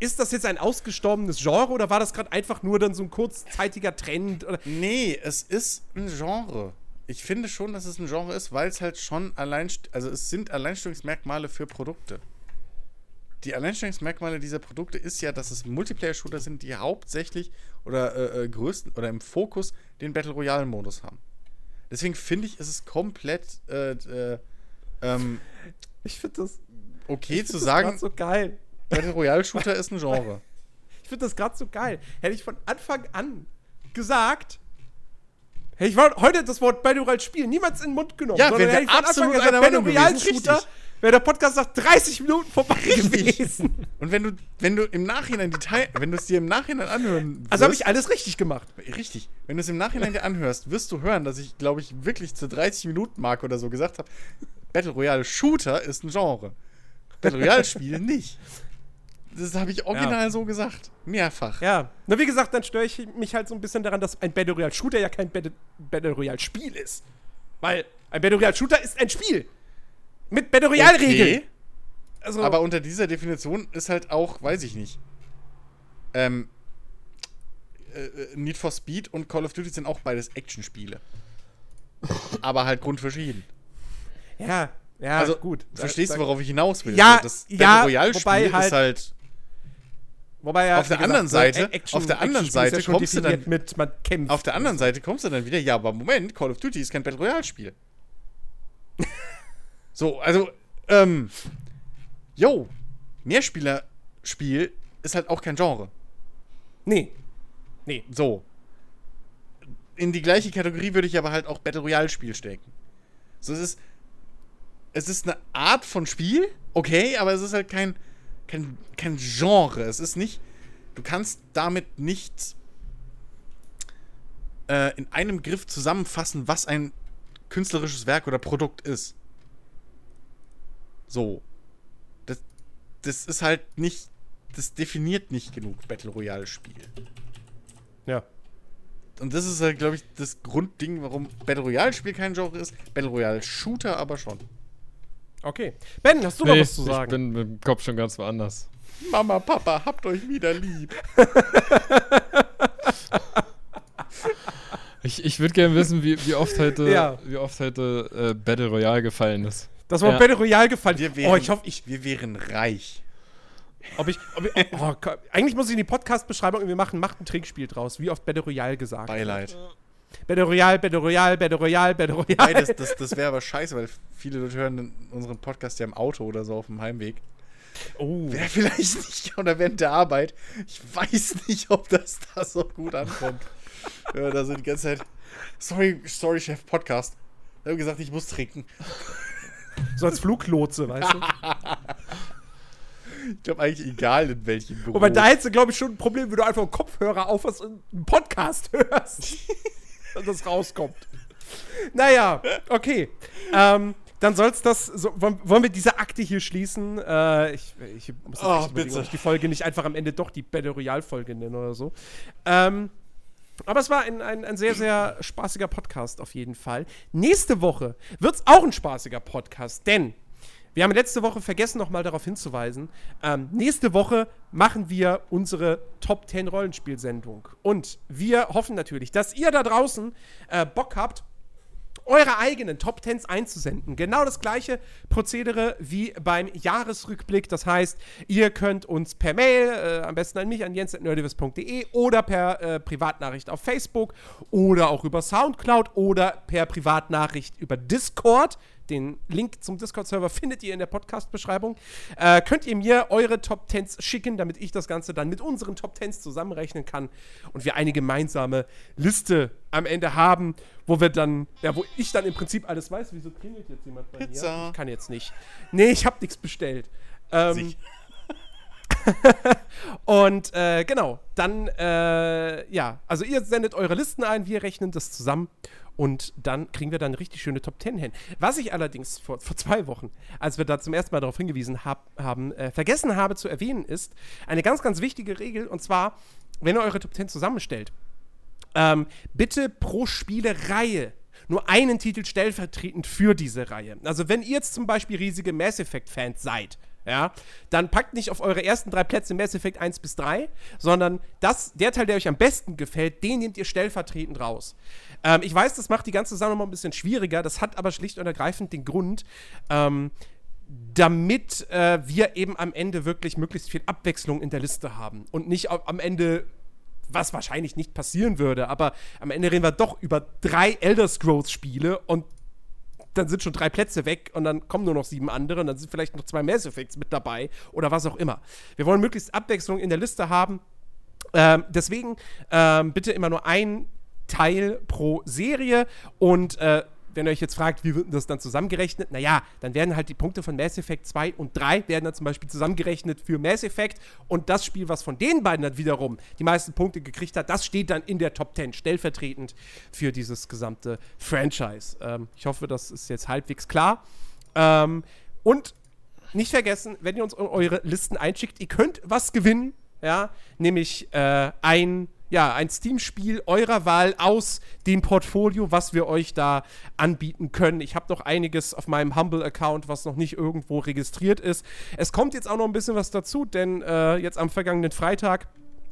ist das jetzt ein ausgestorbenes Genre oder war das gerade einfach nur dann so ein kurzzeitiger Trend? Oder, Nee, es ist ein Genre. Ich finde schon, dass es ein Genre ist, weil es halt schon allein, also es sind Alleinstellungsmerkmale für Produkte. Die Alleinstellungsmerkmale dieser Produkte ist ja, dass es Multiplayer-Shooter sind, die hauptsächlich oder äh, äh, größten oder im Fokus den Battle Royale-Modus haben. Deswegen finde ich, ist es komplett äh, äh, ähm, ich finde das, okay ich zu find das sagen, so geil. Battle Royale-Shooter ist ein Genre. Ich finde das gerade so geil. Hätte ich von Anfang an gesagt, hätte ich heute das Wort Battle Royale spielen, niemals in den Mund genommen. Ja, sondern hätte ich von Anfang an gesagt, Battle Royale. Shooter, Richtig. Wäre der Podcast nach 30 Minuten vorbei gewesen. Und wenn du, wenn du im Nachhinein die Teil, wenn du es dir im Nachhinein anhören Also habe wirst- ich alles richtig gemacht. Richtig. Wenn du es im Nachhinein dir anhörst, wirst du hören, dass ich, glaube ich, wirklich zur 30-Minuten-Marke oder so gesagt habe, Battle Royale Shooter ist ein Genre. Battle Royale Spiel nicht. Das habe ich original Ja. so gesagt. Mehrfach. Ja. Na, wie gesagt, dann störe ich mich halt so ein bisschen daran, dass ein Battle Royale Shooter ja kein Battle, Battle Royale Spiel ist. Weil ein Battle Royale Shooter ist ein Spiel. Mit Battle Royale Regeln. Okay, Also, aber unter dieser Definition ist halt auch, weiß ich nicht. ähm, äh, äh, Need for Speed und Call of Duty sind auch beides Actionspiele. Aber halt grundverschieden. Ja, ja, also, gut. Verstehst Da- du, worauf ich hinaus will? Ja, Also das ja, Battle Royale-Spiel wobei halt- ist halt. Wobei ja, Auf der wie anderen Seite- Action- auf der anderen Seite ja kommst du dann- mit, man kämpft. Auf der anderen Seite kommst du dann wieder, ja, aber Moment, Call of Duty ist kein Battle Royale-Spiel. so, also, ähm, yo, Mehrspieler-Spiel ist halt auch kein Genre. Nee. Nee. So. In die gleiche Kategorie würde ich aber halt auch Battle Royale-Spiel stecken. So, es ist. Es ist eine Art von Spiel, okay, aber es ist halt kein, kein, kein Genre. Es ist nicht. Du kannst damit nicht äh, in einem Griff zusammenfassen, was ein künstlerisches Werk oder Produkt ist. So. Das, das ist halt nicht. Das definiert nicht genug Battle Royale-Spiel. Ja. Und das ist halt, glaube ich, das Grundding, warum Battle Royale-Spiel kein Genre ist. Battle Royale-Shooter aber schon. Okay. Ben, hast du noch Nee, was zu sagen? Ich bin mit dem Kopf schon ganz woanders. Mama, Papa, habt euch wieder lieb. Ich, ich würde gerne wissen, wie, wie oft heute, Ja. wie oft heute äh, Battle Royale gefallen ist. Das war Ja. Battle Royale gefallen. Wir wären, oh, ich hoffe, ich, wir wären reich. ob ich, ob ich oh, eigentlich muss ich in die Podcast-Beschreibung irgendwie machen, macht ein Trinkspiel draus. Wie oft Battle Royale gesagt. Beileid. Battle Royale, Battle Royale, Battle Royale, Battle Royale. Wobei, das, das, das wäre aber scheiße, weil viele Leute hören unseren Podcast ja im Auto oder so auf dem Heimweg. Oh. Wäre vielleicht nicht, oder während der Arbeit. Ich weiß nicht, ob das da so gut ankommt. ja, da sind die ganze Zeit. Sorry, sorry, Chef, Podcast. Ich habe gesagt, ich muss trinken. So als Fluglotse, weißt du? Ich glaube eigentlich egal, in welchem Büro. Wobei da hättest du, glaube ich, schon ein Problem, wenn du einfach einen Kopfhörer auf hast und einen Podcast hörst. und das rauskommt. Naja, okay. Ähm, dann soll's das. So, wollen, wollen wir diese Akte hier schließen? Äh, ich, ich muss jetzt Oh, bitte. ob ich die Folge nicht einfach am Ende doch die Battle Royale-Folge nenne oder so. Ähm, aber es war ein, ein, ein sehr, sehr spaßiger Podcast auf jeden Fall. Nächste Woche wird's auch ein spaßiger Podcast, denn wir haben letzte Woche vergessen, nochmal darauf hinzuweisen. Ähm, nächste Woche machen wir unsere Top 10 Rollenspielsendung. Und wir hoffen natürlich, dass ihr da draußen äh, Bock habt, eure eigenen Top 10s einzusenden. Genau das gleiche Prozedere wie beim Jahresrückblick. Das heißt, ihr könnt uns per Mail, äh, am besten an mich, an jens.nerdivis.de oder per äh, Privatnachricht auf Facebook oder auch über Soundcloud oder per Privatnachricht über Discord. Den Link zum Discord-Server findet ihr in der Podcast-Beschreibung. Äh, könnt ihr mir eure Top 10s schicken, damit ich das Ganze dann mit unseren Top 10s zusammenrechnen kann und wir eine gemeinsame Liste am Ende haben, wo wir dann, ja, wo ich dann im Prinzip alles weiß. Wieso klingelt jetzt jemand bei Pizza. mir? Ich kann jetzt nicht. Nee, ich habe nichts bestellt. Ähm, und äh, genau, dann, äh, ja, also ihr sendet eure Listen ein, wir rechnen das zusammen und dann kriegen wir dann eine richtig schöne Top 10 hin. Was ich allerdings vor, vor zwei Wochen, als wir da zum ersten Mal darauf hingewiesen hab, haben, äh, vergessen habe zu erwähnen, ist eine ganz, ganz wichtige Regel und zwar, wenn ihr eure Top 10 zusammenstellt, ähm, bitte pro Spielereihe nur einen Titel stellvertretend für diese Reihe. Also wenn ihr jetzt zum Beispiel riesige Mass Effect-Fans seid, ja, dann packt nicht auf eure ersten drei Plätze Mass Effect 1 bis 3, sondern das, der Teil, der euch am besten gefällt, den nehmt ihr stellvertretend raus. Ähm, ich weiß, das macht die ganze Sache nochmal ein bisschen schwieriger, das hat aber schlicht und ergreifend den Grund, ähm, damit äh, wir eben am Ende wirklich möglichst viel Abwechslung in der Liste haben und nicht am Ende was wahrscheinlich nicht passieren würde, aber am Ende reden wir doch über drei Elder Scrolls Spiele und dann sind schon drei Plätze weg und dann kommen nur noch sieben andere und dann sind vielleicht noch zwei Mass Effects mit dabei oder was auch immer. Wir wollen möglichst Abwechslung in der Liste haben. Ähm, deswegen ähm, bitte immer nur ein Teil pro Serie und äh, wenn ihr euch jetzt fragt, wie wird das dann zusammengerechnet? Naja, dann werden halt die Punkte von Mass Effect 2 und 3 werden dann zum Beispiel zusammengerechnet für Mass Effect und das Spiel, was von den beiden dann wiederum die meisten Punkte gekriegt hat, das steht dann in der Top 10 stellvertretend für dieses gesamte Franchise. Ähm, ich hoffe, das ist jetzt halbwegs klar. Ähm, und nicht vergessen, wenn ihr uns eu- eure Listen einschickt, ihr könnt was gewinnen, ja, nämlich äh, ein, ja, ein Steam-Spiel eurer Wahl aus dem Portfolio, was wir euch da anbieten können. Ich habe noch einiges auf meinem Humble-Account, was noch nicht irgendwo registriert ist. Es kommt jetzt auch noch ein bisschen was dazu, denn äh, jetzt am vergangenen Freitag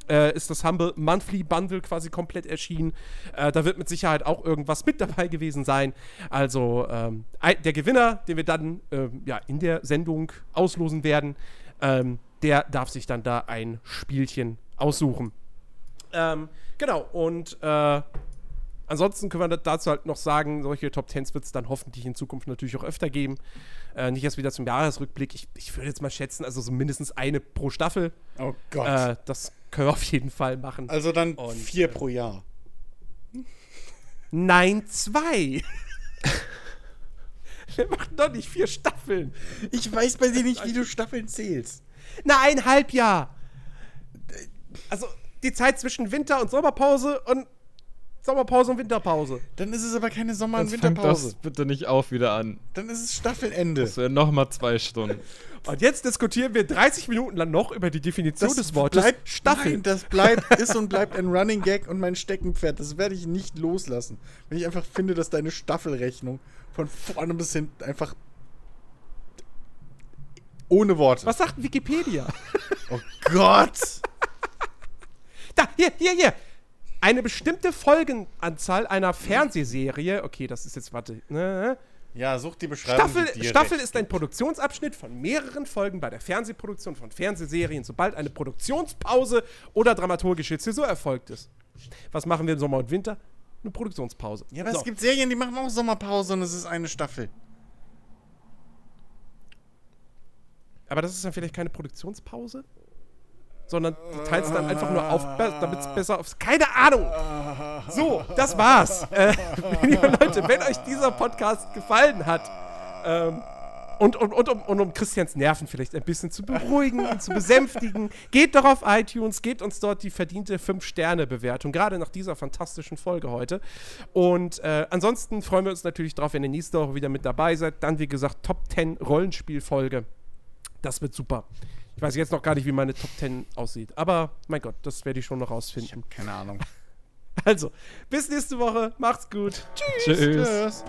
äh, ist das Humble Monthly Bundle quasi komplett erschienen. Äh, da wird mit Sicherheit auch irgendwas mit dabei gewesen sein. Also ähm, der Gewinner, den wir dann ähm, ja, in der Sendung auslosen werden, ähm, der darf sich dann da ein Spielchen aussuchen. Ähm, genau, und äh, ansonsten können wir dazu halt noch sagen, solche Top Tens wird es dann hoffentlich in Zukunft natürlich auch öfter geben. Äh, nicht erst wieder zum Jahresrückblick. Ich, ich würde jetzt mal schätzen, also so mindestens eine pro Staffel. Oh Gott. Äh, das können wir auf jeden Fall machen. also dann und, vier äh, pro Jahr. Nein, zwei. wir machen doch nicht vier Staffeln. Ich weiß bei dir nicht, wie du Staffeln zählst. Na, ein Halbjahr. Also die Zeit zwischen Winter- und Sommerpause und Sommerpause und Winterpause. Dann ist es aber keine Sommer- und Jetzt Winterpause. das bitte nicht auf wieder an. Dann ist es Staffelende. Das wären nochmal zwei Stunden. Und jetzt diskutieren wir 30 Minuten lang noch über die Definition des Wortes bleibt, Staffel. Nein, das bleibt, ist und bleibt ein Running Gag und mein Steckenpferd. Das werde ich nicht loslassen. Wenn ich einfach finde, dass deine Staffelrechnung von vorne bis hinten einfach ohne Worte. Was sagt Wikipedia? Oh Gott! Da, hier, hier, hier. Eine bestimmte Folgenanzahl einer Fernsehserie, okay, das ist jetzt, warte, ne, Ja, such die Beschreibung. Staffel, die Staffel ist ein Produktionsabschnitt von mehreren Folgen bei der Fernsehproduktion von Fernsehserien, sobald eine Produktionspause oder dramaturgische Zäsur erfolgt ist. Was machen wir im Sommer und Winter? Eine Produktionspause. Ja, aber So. es gibt Serien, die machen auch Sommerpause und es ist eine Staffel. aber das ist dann vielleicht keine Produktionspause? Sondern du teilst dann einfach nur auf, damit es besser aufs. Keine Ahnung! So, das war's. Äh, liebe Leute, wenn euch dieser Podcast gefallen hat, ähm, und, und, und, um, und um Christians Nerven vielleicht ein bisschen zu beruhigen und zu besänftigen, geht doch auf iTunes, gebt uns dort die verdiente 5-Sterne-Bewertung, gerade nach dieser fantastischen Folge heute. Und äh, ansonsten freuen wir uns natürlich drauf, wenn ihr nächste Woche wieder mit dabei seid. Dann, wie gesagt, Top 10 Rollenspiel-Folge. Das wird super. Ich weiß jetzt noch gar nicht, wie meine Top 10 aussieht. Aber mein Gott, das werde ich schon noch rausfinden. Keine Ahnung. Also, bis nächste Woche. Macht's gut. Tschüss. Tschüss. Tschüss.